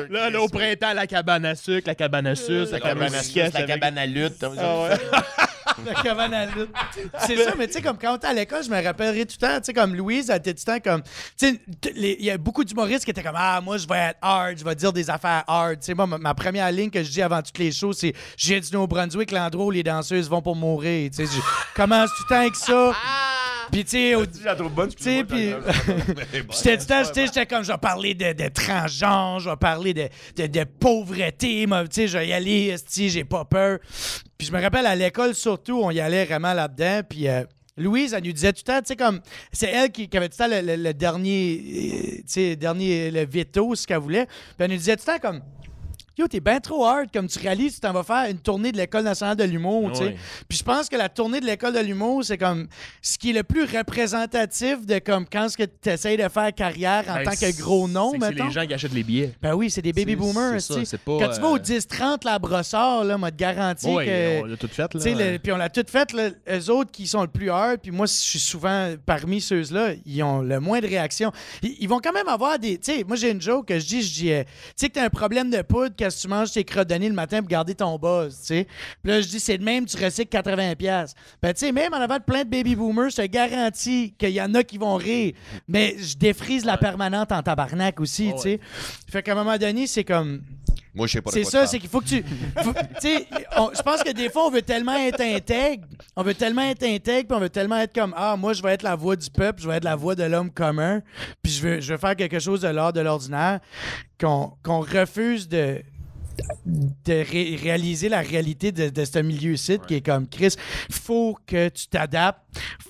Là, là, au printemps, la cabane à sucre, la cabane à sucre, La cabane à sucre, la cabane à lutte. Ah. *laughs* La cabane à lutte. C'est ça, mais tu sais, comme quand on était à l'école, je me rappellerai tout le temps, tu sais, comme Louise, elle était tout le temps comme. Tu sais, il y a beaucoup d'humoristes qui étaient comme Ah, moi, je vais être hard, je vais dire des affaires hard. Tu sais, moi, ma, ma première ligne que je dis avant toutes les shows, c'est Je viens du Nouveau-Brunswick, l'endroit où les danseuses vont pour mourir. Tu sais, je commence tout le temps avec ça. Puis, tu sais, au- *laughs* tu sais, *laughs* puis j'étais tout le temps, tu sais, j'étais comme, je vais parler de, de transgenre, je vais parler de, de, de pauvreté, moi, tu sais, je vais y aller, j'ai pas peur. Puis je me rappelle, à l'école, surtout, on y allait vraiment là-dedans, puis... euh, Louise, elle nous disait tout le temps, tu sais, comme, c'est elle qui, qui avait tout le temps le, le- le dernier, euh, tu sais, dernier, le veto, ce qu'elle voulait. Puis elle nous disait tout le temps, comme, Yo, t'es bien trop hard, comme tu réalises, tu t'en vas faire une tournée de l'École nationale de l'humour, tu sais. Ouais. Puis je pense que la tournée de l'École de l'humour, c'est comme ce qui est le plus représentatif de comme quand ce que tu essayes de faire carrière en Ben, tant que gros nom, c'est les gens qui achètent les billets. Ben oui, c'est des baby boomers, tu sais. Quand tu vas au euh, 10-30, la brossard, là, m'a te garanti Oui, que... on l'a tout fait. Tu sais, Là. puis on l'a tout fait, là, eux autres qui sont le plus hard, puis moi, je suis souvent parmi ceux-là, ils ont le moins de réactions. Ils, ils vont quand même avoir des. Tu sais, moi, j'ai une joke que je dis, je dis, euh, tu sais, que t'as un problème de poudre quand tu manges tes crottes de nez le matin pour garder ton buzz, tu sais. Puis là, je dis, c'est le même, tu recycles 80$. Ben, tu sais, même en avant de plein de baby boomers, je te garantis qu'il y en a qui vont rire, mais je défrise la permanente en tabarnak aussi, tu sais. Fait qu'à un moment donné, c'est comme. Moi, je sais pas C'est ça, c'est qu'il faut que tu. sais, je pense que des fois, on veut tellement être intègre, on veut tellement être intègre, puis on veut tellement être comme Ah, moi, je vais être la voix du peuple, je vais être la voix de l'homme commun, puis je veux, je veux faire quelque chose de l'ordre de l'ordinaire, qu'on qu'on refuse de de ré- réaliser la réalité de, de ce milieu-ci qui est comme Chris, faut que tu t'adaptes,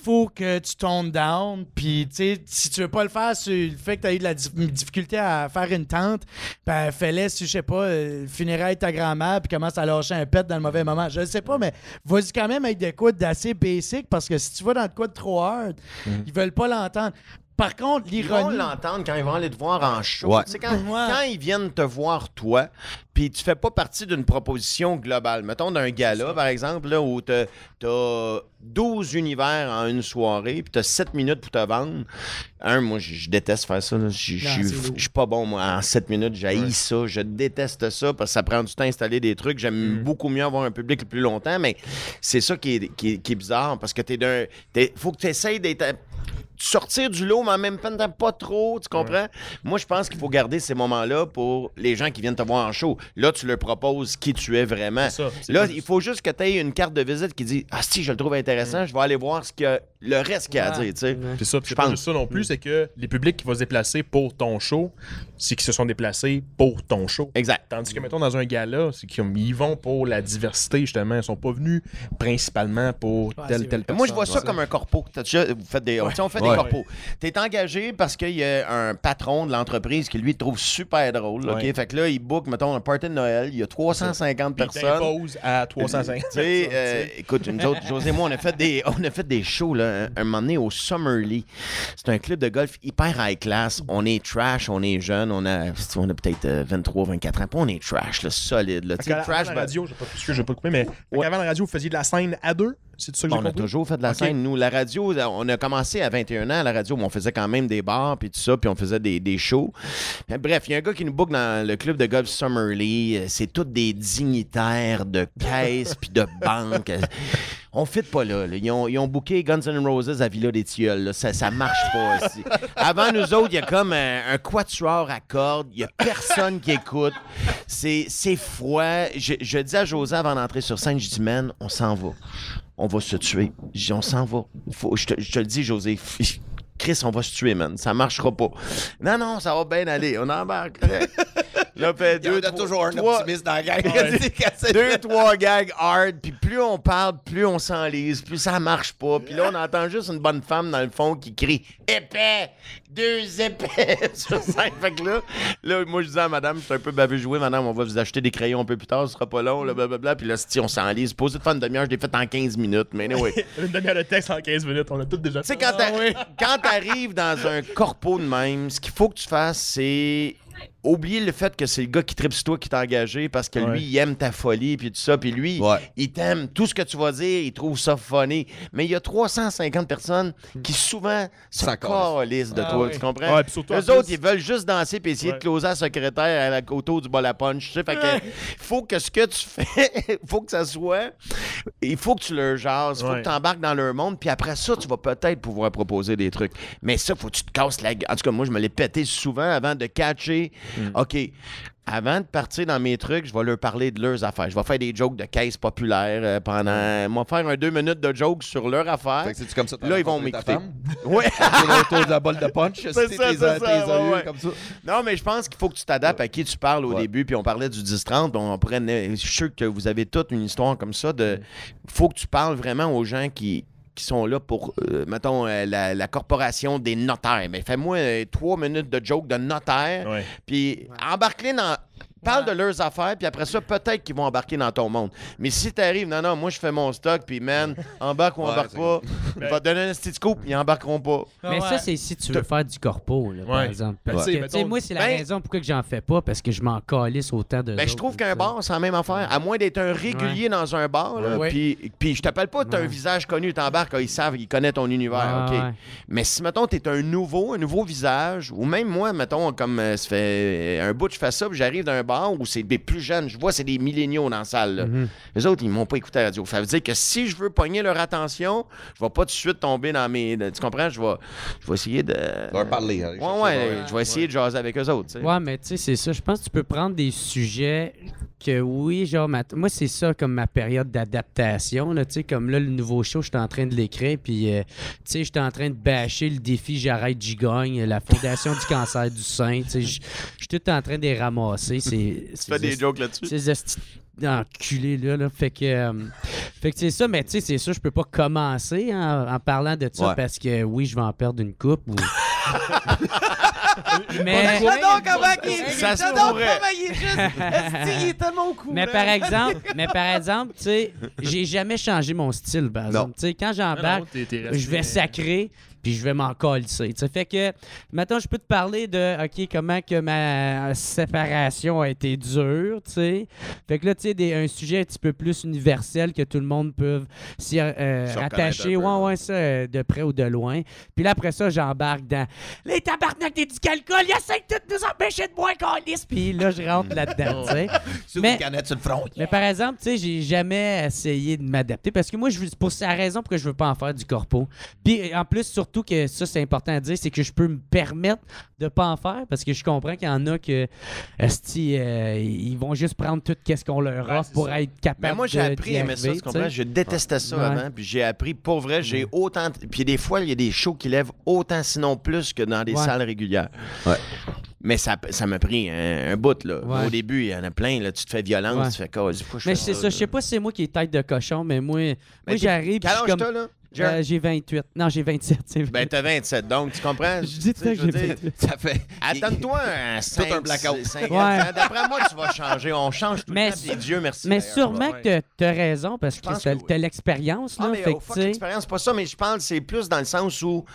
faut que tu tones down, puis tu sais, si tu veux pas le faire sur le fait que tu as eu de la dif- difficulté à faire une tente, ben fais-le sur, je sais pas, euh, funérailles de ta grand-mère, puis commence à lâcher un pet dans le mauvais moment. Je sais pas, mais vas-y quand même avec des quoi d'assez basic, parce que si tu vas dans le quoi de trop hard, ils veulent pas l'entendre. Par contre, Ils vont l'ironie... l'entendre quand ils vont aller te voir en show. Ouais. Tu sais, quand, Ouais. quand ils viennent te voir, toi, puis tu fais pas partie d'une proposition globale. Mettons d'un gala, par exemple, là, où t'as as 12 univers en une soirée, puis t'as 7 minutes pour te vendre. Un, moi, je je déteste faire ça. Je suis pas bon, moi, en 7 minutes. J'haïs ça. Je déteste ça parce que ça prend du temps à installer des trucs. J'aime beaucoup mieux avoir un public le plus longtemps, mais c'est ça qui est, qui est- qui est bizarre parce que t'es d'un. faut que tu essayes d'être sortir du lot, mais en même temps, pas trop, tu comprends? Moi, je pense qu'il faut garder ces moments-là pour les gens qui viennent te voir en show. Là, tu leur proposes qui tu es vraiment. C'est ça, Là, il faut juste que tu aies une carte de visite qui dit Ah, si, je le trouve intéressant, je vais aller voir ce que le reste qu'il y a à Ouais. dire, tu sais. C'est ça, c'est pas pense. juste ça non plus, c'est que les publics qui vont se déplacer pour ton show, c'est qu'ils se sont déplacés pour ton show. Exact. Tandis que, mettons, dans un gala, c'est qu'ils ils vont pour la diversité, justement. Ils sont pas venus principalement pour Ouais, telle, personne. Moi, je vois ça comme un corpo. Vous faites des, tu sais, on fait Ouais. des corpos. Tu es engagé parce qu'il y a un patron de l'entreprise qui, lui, te trouve super drôle. OK? Fait que là, il book, mettons, un party de Noël. Il y a 350 Puis ils personnes. t'imposent à 350 Tu sais, euh, écoute, nous autres, José et moi, on a fait des, on a fait des shows là, un, un moment donné au Summerlee. C'est un club de golf hyper high class. On est trash, on est jeune, on a, on a peut-être euh, 23, 24 ans. Puis on est trash, là, solide. Là. Sais, trash, avant la radio, je pas, je vais pas le couper, mais Ouais. qu'avant la radio, vous faisiez de la scène à deux? C'est ça que j'ai on a toujours fait de la scène. Nous, la radio, on a commencé à 21 ans à la radio, mais on faisait quand même des bars, puis tout ça, puis on faisait des, des shows. Bref, il y a un gars qui nous book dans le club de golf Summerlee. C'est tous des dignitaires de caisse puis de banque. *laughs* On fit pas là. là. Ils, ont, ils ont booké Guns N' Roses à Villa des Tilleuls. Ça, ça marche pas aussi. Avant nous autres, il y a comme un, un quatuor à cordes. Il y a personne qui écoute. C'est c'est froid. Je, je dis à José avant d'entrer sur scène, je dis, man, on s'en va. On va se tuer. Je dis, on s'en va. Je, te, je le dis, José. Chris, on va se tuer, man. Ça marchera pas. Non, non, ça va bien aller. On embarque. Là, fait deux, a toujours un optimiste dans la gang. *laughs* deux, trois gags hard, puis plus on parle, plus on s'enlise, plus ça marche pas. Puis là, on entend juste une bonne femme dans le fond qui crie « Épais! Deux épais! *laughs* » sur scène. Fait que là, là, moi, je disais à madame, je suis un peu bavé joué, madame, on va vous acheter des crayons un peu plus tard, ce sera pas long, là, blablabla. Puis là, si on s'enlise, posé de faire une demi-heure, je l'ai fait en 15 minutes, mais anyway. *laughs* Une demi-heure de texte en 15 minutes, on a tout déjà Tu sais, quand t'a- quand t'arrives dans un corpo de même, ce qu'il faut que tu fasses, c'est oublier le fait que c'est le gars qui tripe sur toi qui t'a engagé parce que Ouais. lui, il aime ta folie, puis tout ça, puis lui, Ouais. il t'aime. Tout ce que tu vas dire, il trouve ça funny. Mais il y a 350 personnes qui souvent se S'en calissent de Ah toi, oui. tu comprends? Ouais, puis surtout, en Eux plus- autres, ils veulent juste danser puis essayer Ouais. de closer la secrétaire à la, autour du bol à punch. Tu sais, fait que faut que ce que tu fais, *laughs* faut que ça soit... Il faut que tu leur jases, faut Ouais. que tu embarques dans leur monde, puis après ça, tu vas peut-être pouvoir proposer des trucs. Mais ça, faut que tu te casses la gueule. En tout cas, moi, je me l'ai pété souvent avant de catcher. Mm. OK, avant de partir dans mes trucs, je vais leur parler de leurs affaires. Je vais faire des jokes de caisse populaire euh, pendant... Mm. Je vais faire un deux minutes de jokes sur leur affaire. Fait que c'est-tu comme ça que t'as Là, ils vont m'écouter. C'est *laughs* *laughs* autour de la bolle de punch. C'est ça, c'est ça, ouais, ouais. comme ça. Non, mais je pense qu'il faut que tu t'adaptes à qui tu parles au début. Puis on parlait du 10-30. puis On pourrait, je suis sûr que vous avez toute une histoire comme ça. de faut que tu parles vraiment aux gens qui qui sont là pour, euh, mettons, euh, la, la corporation des notaires. Mais fais-moi euh, trois minutes de joke de notaire, puis embarque-les dans... Parle de leurs affaires, puis après ça, peut-être qu'ils vont embarquer dans ton monde. Mais si t'arrives, non, non, moi, je fais mon stock, puis man, *laughs* embarque ou embarque pas, je *laughs* vais te donner un petit scoop, ils embarqueront pas. Mais ça, c'est si tu veux faire du corpo, là, par exemple. Ben, Parce que, mettons- moi, c'est la Ben- raison pourquoi que j'en fais pas, parce que je m'en calisse autant de. Ben, je trouve qu'un bar, c'est la même affaire. À moins d'être un régulier dans un bar, là, Ouais. puis, puis je t'appelle pas, t'as un visage connu, t'embarques, ils savent, ils connaissent ton univers, Ouais, OK. ouais. Mais si, mettons, t'es un nouveau, un nouveau visage, ou même moi, mettons, comme euh, ça fait un bout, je fais ça, puis j'arrive dans un bar où c'est des plus jeunes, je vois, c'est des milléniaux dans la salle, là. Mhm. Les autres, ils m'ont pas écouté à la radio. Ça veut dire que si je veux pogner leur attention, je vais pas tout de suite tomber dans mes... Tu comprends? Je vais, je vais essayer de... Leur parler. aller Ouais, ouais, je vais essayer de jaser avec eux autres, tu sais. Ouais, mais tu sais, c'est ça. Je pense que tu peux prendre des sujets que oui, genre, ma- moi, c'est ça comme ma période d'adaptation. là, Tu sais, comme là, le nouveau show, j'étais en train de l'écrire, puis, euh, tu sais, j'étais en train de bâcher le défi J'arrête, j'y gagne, la Fondation du cancer du sein. Tu sais, je je suis tout en train de les ramasser. C'est, Tu fais des jokes là-dessus? ces esti d'enculés, là, là. Fait que, euh, fait que c'est ça, mais tu sais, c'est ça, je peux pas commencer en, en parlant de ça Ouais. parce que oui, je vais en perdre une coupe. Ou... *laughs* mais, J'adore comment il Ça se pourrait. comment il est juste. Il est tellement au courant? mais par exemple, mais par exemple, tu sais, j'ai jamais changé mon style, par exemple. Tu sais, quand j'embarque, je vais sacrer puis je vais m'en coller. Ça fait que maintenant je peux te parler de OK comment que ma séparation a été dure, tu sais. Fait que là tu sais un sujet un petit peu plus universel que tout le monde peut s'y euh, peu, ouais ouais ça euh, de près ou de loin. Puis là après ça j'embarque dans les tabarnak des alcool, il essaie de tout nous empêcher de boire calice. Puis là je rentre *laughs* là-dedans, tu sais. *laughs* Mais- une canette sur le front. Mais par exemple, tu sais, j'ai jamais essayé de m'adapter parce que moi, je veux, pour c'est la raison pour que je veux pas en faire du corpo. Puis en plus, surtout que ça, c'est important à dire, c'est que je peux me permettre de pas en faire parce que je comprends qu'il y en a que, euh, ils vont juste prendre tout ce qu'on leur offre pour être capable Mais moi, j'ai de- appris à aimer ça, tu comprends? Je détestais ça Ouais. avant, puis j'ai appris, pour vrai, j'ai autant... Puis des fois, il y a des shows qui lèvent autant, sinon plus, que dans des Ouais. salles régulières. Ouais. Mais ça ça m'a pris un, un bout, là. Ouais. Au début, il y en a plein, là. Tu te fais violence, Ouais. tu fais cause. Mais c'est ça, je sais pas si c'est moi qui est tête de cochon, mais moi, moi j'arrive. puis Quel âge comme- là? Euh, j'ai 28. Non, j'ai 27. c'est Ben, t'as 27, donc tu comprends? Je dis tout sais, ça que j'ai dire, 28. Ça fait. Attends-toi un 5, un blackout. Ouais. D'après moi, tu vas changer. On change tout Mais le temps. puis Dieu merci. Mais d'ailleurs. sûrement ouais. que t'as- raison parce que pense t'as que oui. t'as l'expérience. Ah, là, mais fait oh, que, fuck tu sais- l'expérience, c'est pas ça, mais je pense que c'est plus dans le sens où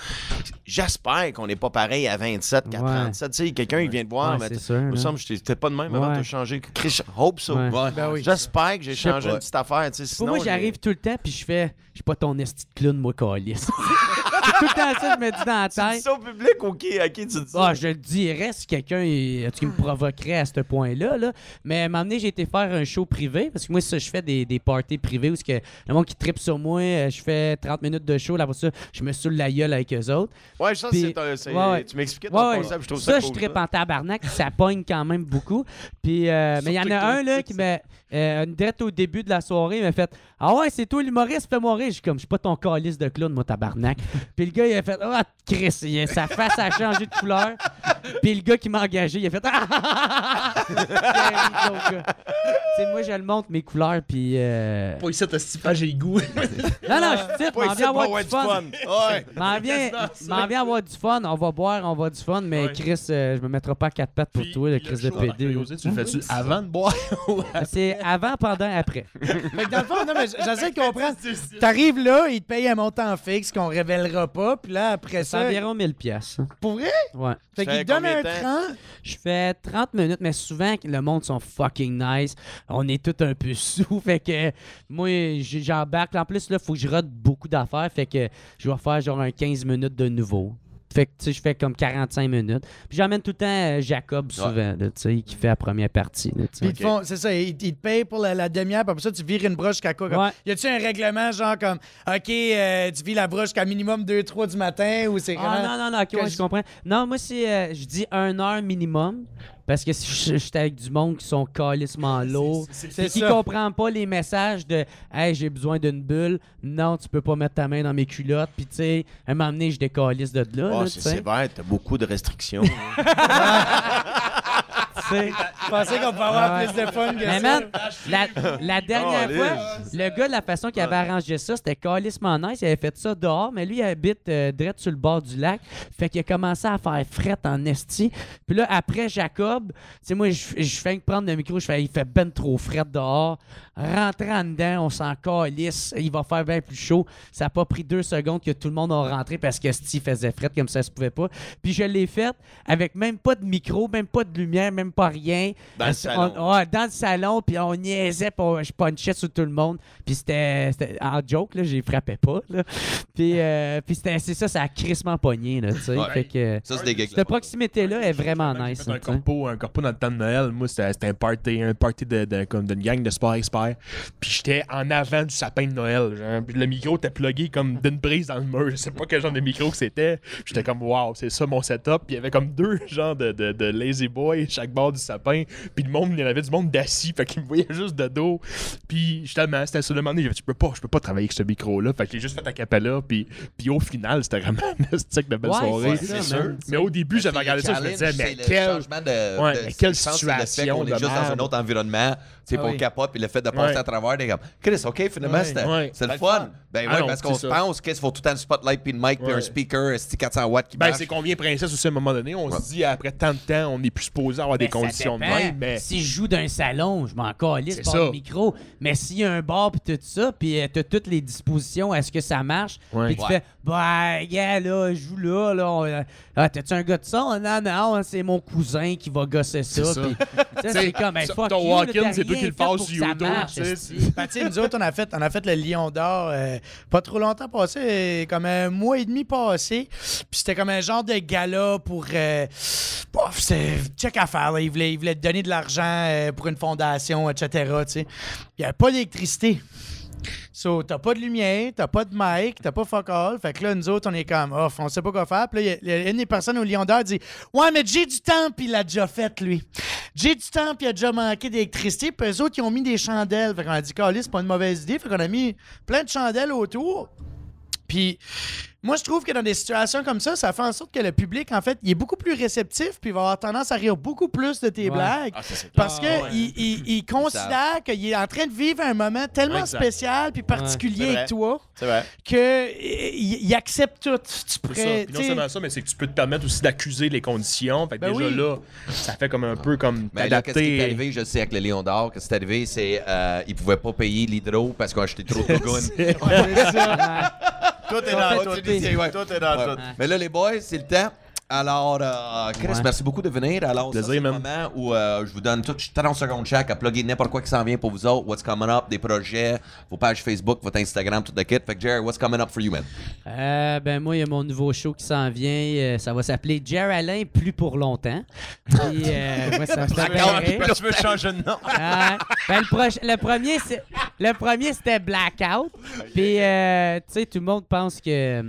j'espère qu'on n'est pas pareil à 27 qu'à Ouais. 37. Tu sais, quelqu'un, il vient te voir, Ouais, mais c'est sûr, il me semble que j'étais pas de même avant Ouais. de changer. Chris, hope so. Ouais. Ben oui. J'espère que j'ai Je sais changé pas. une petite affaire. Tu sais, sinon, moi, j'arrive tout le temps, puis je fais, je suis pas ton esti de clown, moi, calice. c'est *laughs* tout le temps ça, que je me dis dans la tête. ça au public ou qui, à qui tu dis? Ça? Ah, je le dirais si quelqu'un est- qui me provoquerait à ce point-là. Là. Mais à un moment donné, j'ai été faire un show privé, parce que moi, ça, je fais des, des parties privées où que le monde qui tripe sur moi, euh, je fais 30 minutes de show, là, pour ça, je me saoule la gueule avec eux autres. Ouais, ça, Puis- c'est un- c'est. Ouais. Tu m'expliquais ton ouais. concept, je trouve ça, ça, cool, je tripe en tabarnak, ça pogne quand même beaucoup. Puis, euh, mais il y en a que un, là, qui m'a. Euh, une direct au début de la soirée, il m'a fait Ah ouais, c'est toi l'humoriste, fais-moi rire. Je comme, je suis pas ton calice de clown, moi, tabarnak. puis le gars, il a fait Ah, Chris, il a- sa face a changé de couleur. puis le gars qui m'a engagé, il a fait Ah sais, moi, je le montre mes couleurs, puis. euh, Pas ici, t'as si j'ai le goût. Non, non, je suis Pas m'en ici viens avoir du fun. M'en viens, avoir du fun. On va boire, on va avoir du fun, mais Ouais. Chris, euh, je me mettrai pas à quatre pattes pour Puis, toi, le Chris de PD. Tu le fais-tu avant de boire? C'est *laughs* avant, pendant, après. Fait que dans le fond, non, mais j'essaie de comprendre. T'arrives là, ils te payent un montant fixe qu'on révélera pas, puis là, après C'est ça, environ 1000 pièces. pour vrai? Ouais. Fait Ça qu'ils donnent un? 30. Je fais 30 minutes, mais souvent, le monde sont fucking nice. On est tous un peu *laughs* sous. Fait que moi, j'ai- j'embarque. En plus, là, faut que je rate beaucoup d'affaires. Fait que je vais faire genre un 15 minutes de nouveau. Fait que, tu sais, je fais comme 45 minutes. Puis j'emmène tout le temps euh, Jacob, souvent, là, tu sais, qui fait la première partie. là, tu sais. Puis ils te font, c'est ça, ils, ils te payent pour la, la demi-heure, puis après ça, tu vires une broche jusqu'à quoi? comme- Ouais. Y a-tu un règlement, genre comme, OK, euh, tu vis la broche jusqu'à minimum 2-3 du matin, ou c'est Ah non, non, non, ok, ouais, je- comprends. Non, moi, c'est, euh, je dis une heure minimum. Parce que si je suis avec du monde qui sont calissement lourds. qui comprend pas les messages de Hey, j'ai besoin d'une bulle. Non, tu peux pas mettre ta main dans mes culottes. Puis tu sais, à donné, je décalisse de là. Oh, c'est sévère, t'as beaucoup de restrictions. *laughs* *laughs* Tu sais. Je pensais qu'on pouvait avoir Ouais. plus de fun que Mais ça. man, la, la dernière Oh, fois, le gars, de la façon qu'il avait arrangé ça, c'était calissement nice. Il avait fait ça dehors, mais lui, il habite euh, direct sur le bord du lac. Fait qu'il a commencé à faire frette en esti. Puis là, après Jacob, tu sais, moi, je je fais que prendre le micro, je fais, il fait ben trop frette dehors. Rentrant en dedans, on s'en calisse. Il va faire bien plus chaud. Ça a pas pris deux secondes que tout le monde a rentré parce que Steve faisait frette comme ça se pouvait pas. Puis je l'ai fait avec même pas de micro, même pas de lumière, même pas rien. Dans le On- salon. ouais, dans le salon, puis on niaisait, puis on- je punchais sur tout le monde. Puis c'était c'était- en joke, là, j'ai frappé pas. Là. *laughs* Puis, euh, puis c'était- c'est ça, ça a crissement pogné. Là, tu sais. Ouais. Fait que Ça, c'est des gigs. cette proximité-là est vraiment nice. fait un sais. corpo, un corpo dans le temps de Noël. Moi, c'était un party, un party de, de- comme d'une gang de sport expert. Puis j'étais en avant du sapin de Noël. genre. Puis le micro était plugué comme d'une prise dans le mur. Je sais pas quel genre de micro que c'était. J'étais comme, wow, c'est ça mon setup. Puis il y avait comme deux *laughs* genres de, de, de lazy boy, chaque bord bord du sapin. Puis le monde, il y en avait du monde d'assis. Fait qu'il me voyait juste de dos. Puis justement, c'était sur le moment donné, je peux pas, je peux pas travailler avec ce micro-là. Fait que j'ai juste fait a cappella. Puis, puis au final, c'était vraiment un estique de belle Ouais, soirée. c'est man. Mais au début, j'avais regardé ça, je me disais, mais quel. changement de, Ouais, de- mais quelle situation qu'on est juste dans un autre environnement, sais, Ah pour oui. capote, puis le fait de passer Ouais. à travers, des comme, Chris, OK, finalement, Ouais. c'était Ouais. c'est le Ben, fun. fun. Ben Ah ouais, non, parce qu'on c'est se ça. pense qu'il faut tout le temps le spotlight, puis le mic, puis un speaker, c'est 400 watts qui Ben, c'est combien princesse aussi à un moment donné. On se dit, après tant de temps, on n'est plus supposé avoir des Mais ça conditions de même. Mais Si je joue d'un salon, je m'en calisse C'est par ça. le micro. Mais s'il y a un bar puis tout ça, puis euh, t'as toutes les dispositions, est-ce que ça marche? Puis tu Ouais. fais, bah, gars, là, je joue là, là. on, euh, ah, t'as-tu un gars de son? Non, non, c'est mon cousin qui va gosser ça. C'est ça. Puis, *laughs* tu sais, c'est comme, ben, ça, fuck ton walk-in, c'est toi qui le sur esti. Ben, tu sais, nous autres, on a fait, on a fait le Lion d'Or euh, pas trop longtemps passé, comme un mois et demi passé. Puis c'était comme un genre de gala pour. Euh, bof, c'est check à faire. Là. Ils, voulaient, ils voulaient te donner de l'argent euh, pour une fondation, etc. tu sais. Il n'y avait pas d'électricité. So, t'as pas de lumière, t'as pas de mic, t'as pas fuck all. Fait que là, nous autres, on est comme, off, on sait pas quoi faire. Puis là, il y a- il y a une des personnes au Lion d'Or dit, ouais, mais j'ai du temps, puis il l'a déjà fait, lui. J'ai du temps, puis il a déjà manqué d'électricité. Puis eux autres, ils ont mis des chandelles. Fait qu'on a dit, Carlis, c'est pas une mauvaise idée. Fait qu'on a mis plein de chandelles autour. Puis moi, je trouve que dans des situations comme ça, ça fait en sorte que le public, en fait, il est beaucoup plus réceptif, puis il va avoir tendance à rire beaucoup plus de tes Ouais. blagues. Ah, ça, Parce Ah, qu'il ouais. il, il- considère qu'il est en train de vivre un moment tellement Exact. spécial puis particulier avec toi qu'il il accepte tout. Tu C'est ça. non seulement ça, mais c'est que tu peux te permettre aussi d'accuser les conditions. Fait que Ben déjà oui. là, ça fait comme un peu comme Mais là, qu'est-ce qui est arrivé, je sais, avec le Lion d'Or, qu'est-ce qui est arrivé, c'est euh, ils pouvaient pas payer l'hydro parce qu'ils ont acheté trop de *laughs* gougounes. *laughs* Tout est dans tout. Tout est dans tout. Mais là, les boys, c'est le temps. Alors, euh, Chris, Ouais. merci beaucoup de venir. Alors, c'est le moment où euh, je vous donne tout 30 secondes chaque à plugger n'importe quoi qui s'en vient pour vous autres. What's coming up, des projets, vos pages Facebook, votre Instagram, tout le kit. Fait que, Jerry, what's coming up for you, man? Euh, ben moi, il y a mon nouveau show qui s'en vient. euh, ça va s'appeler Jer Alain plus pour longtemps. Puis, euh, *laughs* moi, ça me fait tu veux changer de nom? Ben, le, le premier, c'est- le premier, c'était Blackout. Puis, euh, tu sais, tout le monde pense que.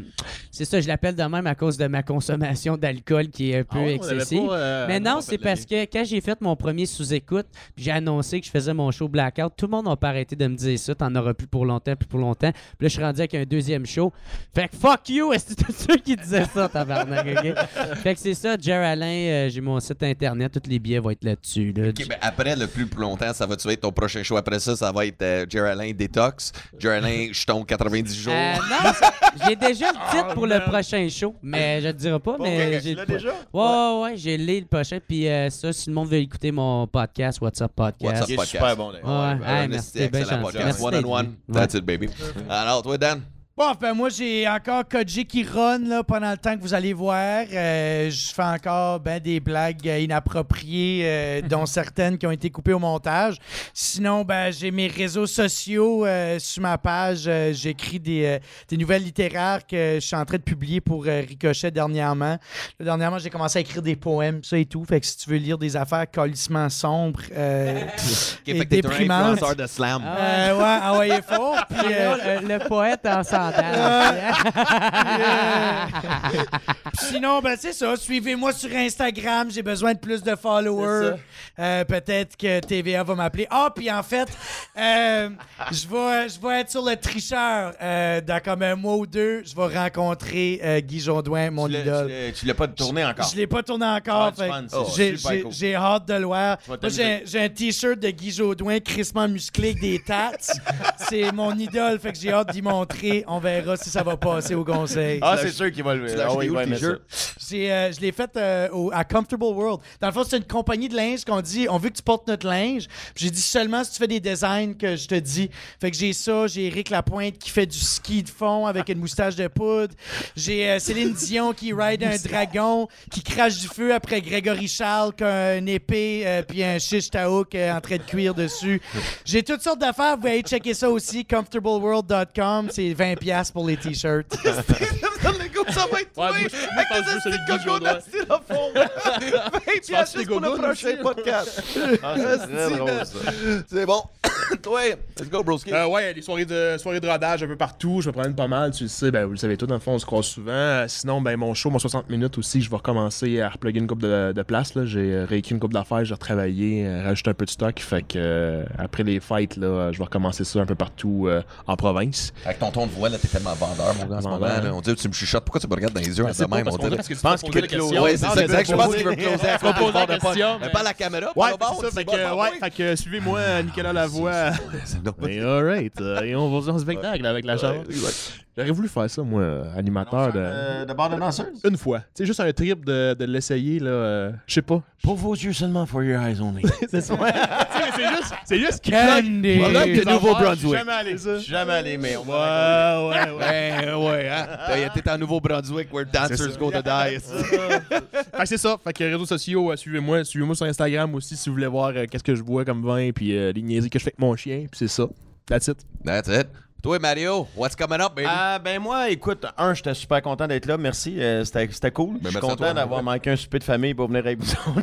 C'est ça, je l'appelle de même à cause de ma consommation d'alcool qui est un peu Ah ouais, excessive. pas, euh, Mais on non, c'est parce que quand j'ai fait mon premier sous-écoute, j'ai annoncé que je faisais mon show Blackout, tout le monde n'a pas arrêté de me dire ça. T'en auras plus pour longtemps, plus pour longtemps. Puis là, je suis rendu avec un deuxième show. Fait que fuck you! *laughs* Est-ce que c'est ceux qui disaient ça, tabarnak, OK? *laughs* Fait que c'est ça, Jer Alain, euh, j'ai mon site internet, tous les billets vont être là-dessus. Là. Ok, ben après, le plus pour longtemps, ça va-tu être ton prochain show? Après ça, ça va être euh, Jerry Alain Détox. Jerry Alain, je tombe 90 jours. Euh, non, *laughs* j'ai déjà le titre pour. Le prochain show, mais je te dirai pas. mais j'ai tu l'as déjà? Ouais, ouais, ouais, j'ai le le prochain. Puis euh, ça, si le monde veut écouter mon podcast, What's Up Podcast. What's up, Il est podcast? super bon, là. Ouais, hey, merci, bien excellent gentil. podcast. Merci One on one. That's it, baby. Alors, toi, Dan? Bon, ben moi, j'ai encore Koji qui run là, pendant le temps que vous allez voir. Euh, je fais encore ben, des blagues euh, inappropriées, euh, dont certaines qui ont été coupées au montage. Sinon, ben, j'ai mes réseaux sociaux euh, sur ma page. euh, J'écris des, euh, des nouvelles littéraires que je suis en train de publier pour euh, Ricochet dernièrement. Là, dernièrement, j'ai commencé à écrire des poèmes, ça et tout. Fait que si tu veux lire des affaires colissement sombres euh, *laughs* et déprimantes... de slam. Ah Euh, ouais, ah ouais, il est fort. Puis, euh, le, le poète en sinon, ben c'est ça. Suivez-moi sur Instagram. J'ai besoin de plus de followers. Euh, Peut-être que TVA va m'appeler. Ah, puis en fait, euh, je vais, je vais être sur le tricheur. Euh, dans comme un mois ou deux, je vais rencontrer Guy Jondouin, mon Tu idole. tu l'as- pas tourné encore. Je l'ai pas tourné encore. Ah, j'ai- cool. hâte de le voir. J'ai un- t-shirt de Guy Jodoin crissement musclé avec des tats. *laughs* c'est mon idole, fait que j'ai hâte d'y montrer. On verra si ça va passer au conseil. Ah, c'est sûr qu'il va le Tu Ah oui, ça. Euh, je l'ai fait euh, à Comfortable World. Dans le fond, c'est une compagnie de linge qu'on dit on veut que tu portes notre linge. Puis J'ai dit seulement si tu fais des designs que je te dis. Fait que j'ai ça, j'ai Eric Lapointe qui fait du ski de fond avec une moustache de poudre. J'ai euh, Céline Dion qui ride un dragon, qui crache du feu après Grégory Charles qui a une épée euh, puis un shish taouk euh, en train de cuire dessus. J'ai toutes sortes d'affaires. Vous pouvez aller checker ça aussi. Comfortableworld.com. C'est 20$ pour les t-shirts. *laughs* *laughs* ça va être Ouais, moi, je- moi, je pense juste celui de Guy Jodoin. styrofoam. 20 penses que piastres c'est pour le prochain aussi? podcast. Ah, c'est *laughs* très drôle, ça. C'est bon. *coughs* Toi, let's go, broski. Euh, ouais, des soirées de, soirées de rodage un peu partout. Je me promène pas mal, tu le sais. Ben, vous le savez tout, dans le fond, on se croise souvent. Euh, sinon, ben, mon show, mon 60 minutes aussi, je vais recommencer à repluguer une coupe de, de place. là. J'ai euh, réécrit une coupe d'affaires, j'ai retravaillé, rajouté un peu de stock. Fait que euh, après les fights, là, je vais recommencer ça un peu partout euh, en province. Avec ton ton de voix, là, t'es tellement vendeur, mon gars, en ce moment. Là. On dirait que tu me chuchotes. Pourquoi tu me regardes dans les yeux pas même? parce On dirait tu pense qu'il posé te la close. question. Ouais, c'est ça, exact. Je pense qu'il veut closer à la question, pas la caméra, pas c'est ça. Fait que, suivez-moi, Nicolas Lavoie. *laughs* Et alright, euh, et on va faire un spectacle avec la chambre. J'aurais voulu faire ça, moi, euh, animateur de. Euh, de de danseuse? Une fois. C'est juste un trip de, de l'essayer, là. euh, Je sais pas. Pour vos yeux seulement, for your eyes only. *laughs* c'est ça. *laughs* c'est juste. C'est juste qu'il Candy. Voilà que Ça Nouveau-Brunswick. Jamais allé. Jamais allé, mais on va. Ouais, ouais, ouais. Ouais, *laughs* ouais, hein. T'as- T'es en Nouveau-Brunswick, where dancers go to die. fait que c'est ça. Fait que réseaux sociaux, euh, suivez-moi. Suivez-moi sur Instagram aussi si vous voulez voir euh, qu'est-ce que je bois comme vin, puis euh, les niaiseries que je fais avec mon chien, puis c'est ça. That's it. That's it. Toi, Mario, what's coming up, baby? Ah, ben moi, écoute, un, j'étais super content d'être là. Merci. euh, C'était c'était cool. Je suis content d'avoir manqué un souper de famille pour venir avec vous *laughs* Ah,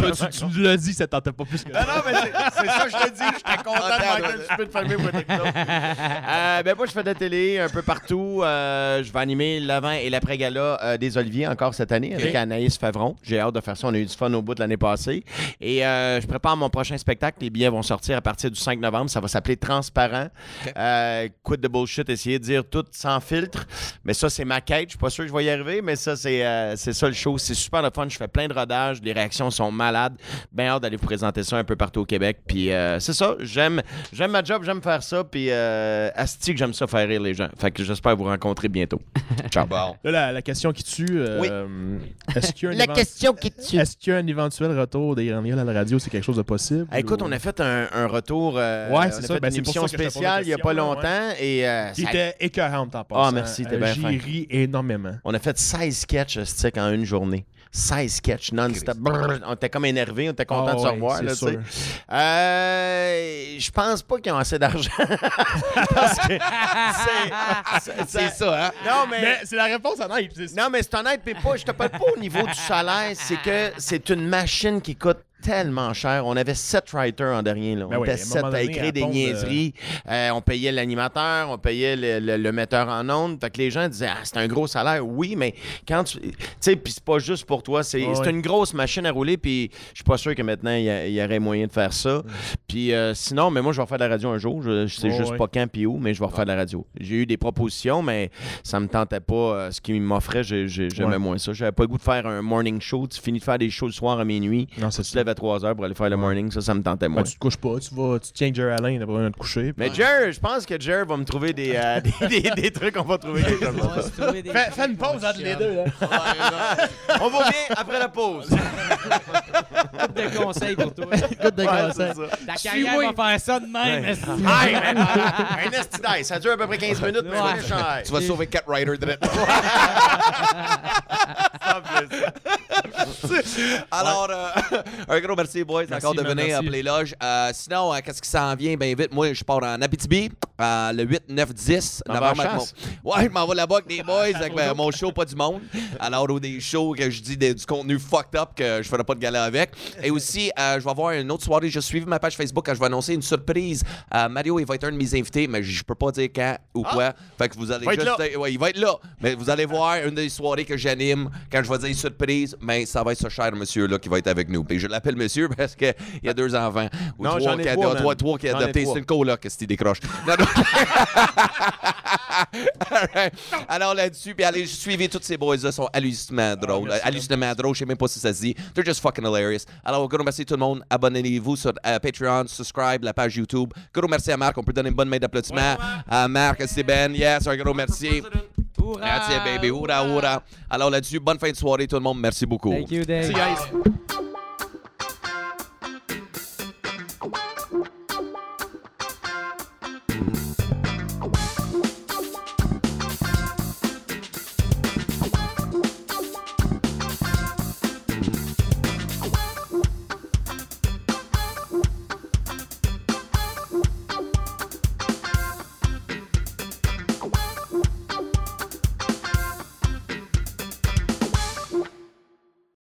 ben, tu, tu l'as dit, ça tentait pas plus que Non, non, mais c'est ça, je te dis. J'étais content de manquer un souper de famille pour être autres. Euh, ben moi, je fais de la télé un peu partout. Euh, je vais animer l'avant et l'après-gala euh, des Oliviers encore cette année avec Anaïs Favron. J'ai hâte de faire ça. On a eu du fun au bout de l'année passée. Et euh, je prépare mon prochain spectacle. Les billets vont sortir à partir du 5 novembre. Ça va s'appeler Transparent. Euh, quit de bullshit, essayer de dire tout sans filtre. Mais ça, c'est ma quête. Je suis pas sûr que je vais y arriver, mais ça, c'est euh, c'est ça le show. C'est super le fun. Je fais plein de rodages. Les réactions sont malades. Bien hâte d'aller vous présenter ça un peu partout au Québec. Puis euh, c'est ça. J'aime j'aime ma job, j'aime faire ça. Puis euh, asti que j'aime ça faire rire les gens. Fait que j'espère vous rencontrer bientôt. *laughs* Ciao. Bon. Là, la, la question qui tue. euh, Oui. Est-ce qu'il y a *laughs* un La évent- question qui tue. Est-ce qu'il y a un éventuel retour des Grands à la radio? C'est quelque chose de possible? Ah, écoute, ou- on a fait un, un retour. euh, Ouais, c'est ça. fait Ben, une c'est pour émission spéciale il y a pas question, longtemps. Et euh, ça- était écœurante en passant. Ah, merci, t'es bien ri énormément. On a fait 16 sketchs stick en une journée. 16 sketchs non-stop. On était comme énervés, on était contents Ah de se ouais, revoir. là, sûr. Euh, je pense pas qu'ils ont assez d'argent. *laughs* Parce que c'est- ça, hein? Non, mais. Mais c'est la réponse honnête. Non, mais c'est honnête, puis pas, je te parle pas au niveau du salaire, c'est que c'est une machine qui coûte tellement cher. On avait sept writers en dernier. Là. On Ben oui, était sept à donné, écrire à des pondre, niaiseries. Euh, on payait l'animateur, on payait le, le- le metteur en ondes. Fait que les gens disaient, ah, c'est un gros salaire. Oui, mais quand tu. Tu sais, puis c'est pas juste pour toi. C'est une grosse machine à rouler, puis je suis pas sûr que maintenant, il y, y aurait moyen de faire ça. Puis euh, sinon, mais moi, je vais faire de la radio un jour. Je, je sais juste pas quand puis où, mais je vais refaire de la radio. J'ai eu des propositions, mais ça me tentait pas. euh, ce qui m'offrait, j'ai- j'ai- j'aimais moins ça. J'avais pas le goût de faire un morning show. Tu finis de faire des shows le soir à minuit. Non, c'est Tu te ça. lèves à 3 heures pour aller faire le morning. Ça, ça me tentait moins. Ben, tu te couches pas, tu vas, tu tiens que Jerry Allen après un te coucher. Mais Jer, je pense que Jer va me trouver des, euh, *laughs* des, des- des trucs. On va trouver des- Fais, fais une pause entre les deux, là. On va bien après la pause. de conseils pour toi. Écoute de Ouais, conseils. Ta carrière va faire ça de même. Hey, un esti d'ail, Ça dure à peu près 15 minutes. Tu vas sauver Cat Rider de *laughs* *laughs* Alors, euh, un gros merci, boys, Merci, encore de man, venir appeler Loge. Euh, sinon, euh, qu'est-ce qui s'en vient? Bien vite? Moi, je pars en Abitibi euh, le 8, 9, 10 T'en vas à novembre. avec chasse? mon- Ouais, je m'en vais là-bas avec les boys, *laughs* avec ben, mon show Pas du Monde. Alors, ou des shows que je dis des- du contenu fucked up que je ferai pas de gala avec. Et aussi, je vais avoir une autre soirée. Je suivi ma page Facebook quand je vais annoncer une surprise. Mario, il va être un de mes invités, mais je peux pas dire quand ou quoi. Fait que vous allez Ah! Être juste. Ouais, il va être là. Mais vous allez voir une des soirées que j'anime quand je vais dire surprise, mais ça va être ce cher monsieur-là qui va être avec nous. Puis je l'appelle monsieur parce qu'il y a deux enfants. Ou Non, trois, ai qui a, trois, trois, trois qui a adopté. C'est une coloc, qu'est-ce qu'il décroche. Non, non. *laughs* Alright. Alors là-dessus, puis allez suivez tous ces boys-là, sont hallucinamment drôles. merci, hallucinamment drôles, je sais même pas si ça se dit. They're just fucking hilarious. Alors, gros merci tout le monde. Abonnez-vous sur euh, Patreon, subscribe la page YouTube. Gros merci à Marc, on peut donner une bonne main d'applaudissement. À Marc, c'est Ben, yes, un gros merci. Merci, baby. Hourra, hourra. Alors là-dessus, bonne fin de soirée, tout le monde. Merci beaucoup. Thank you, Dave. Guys.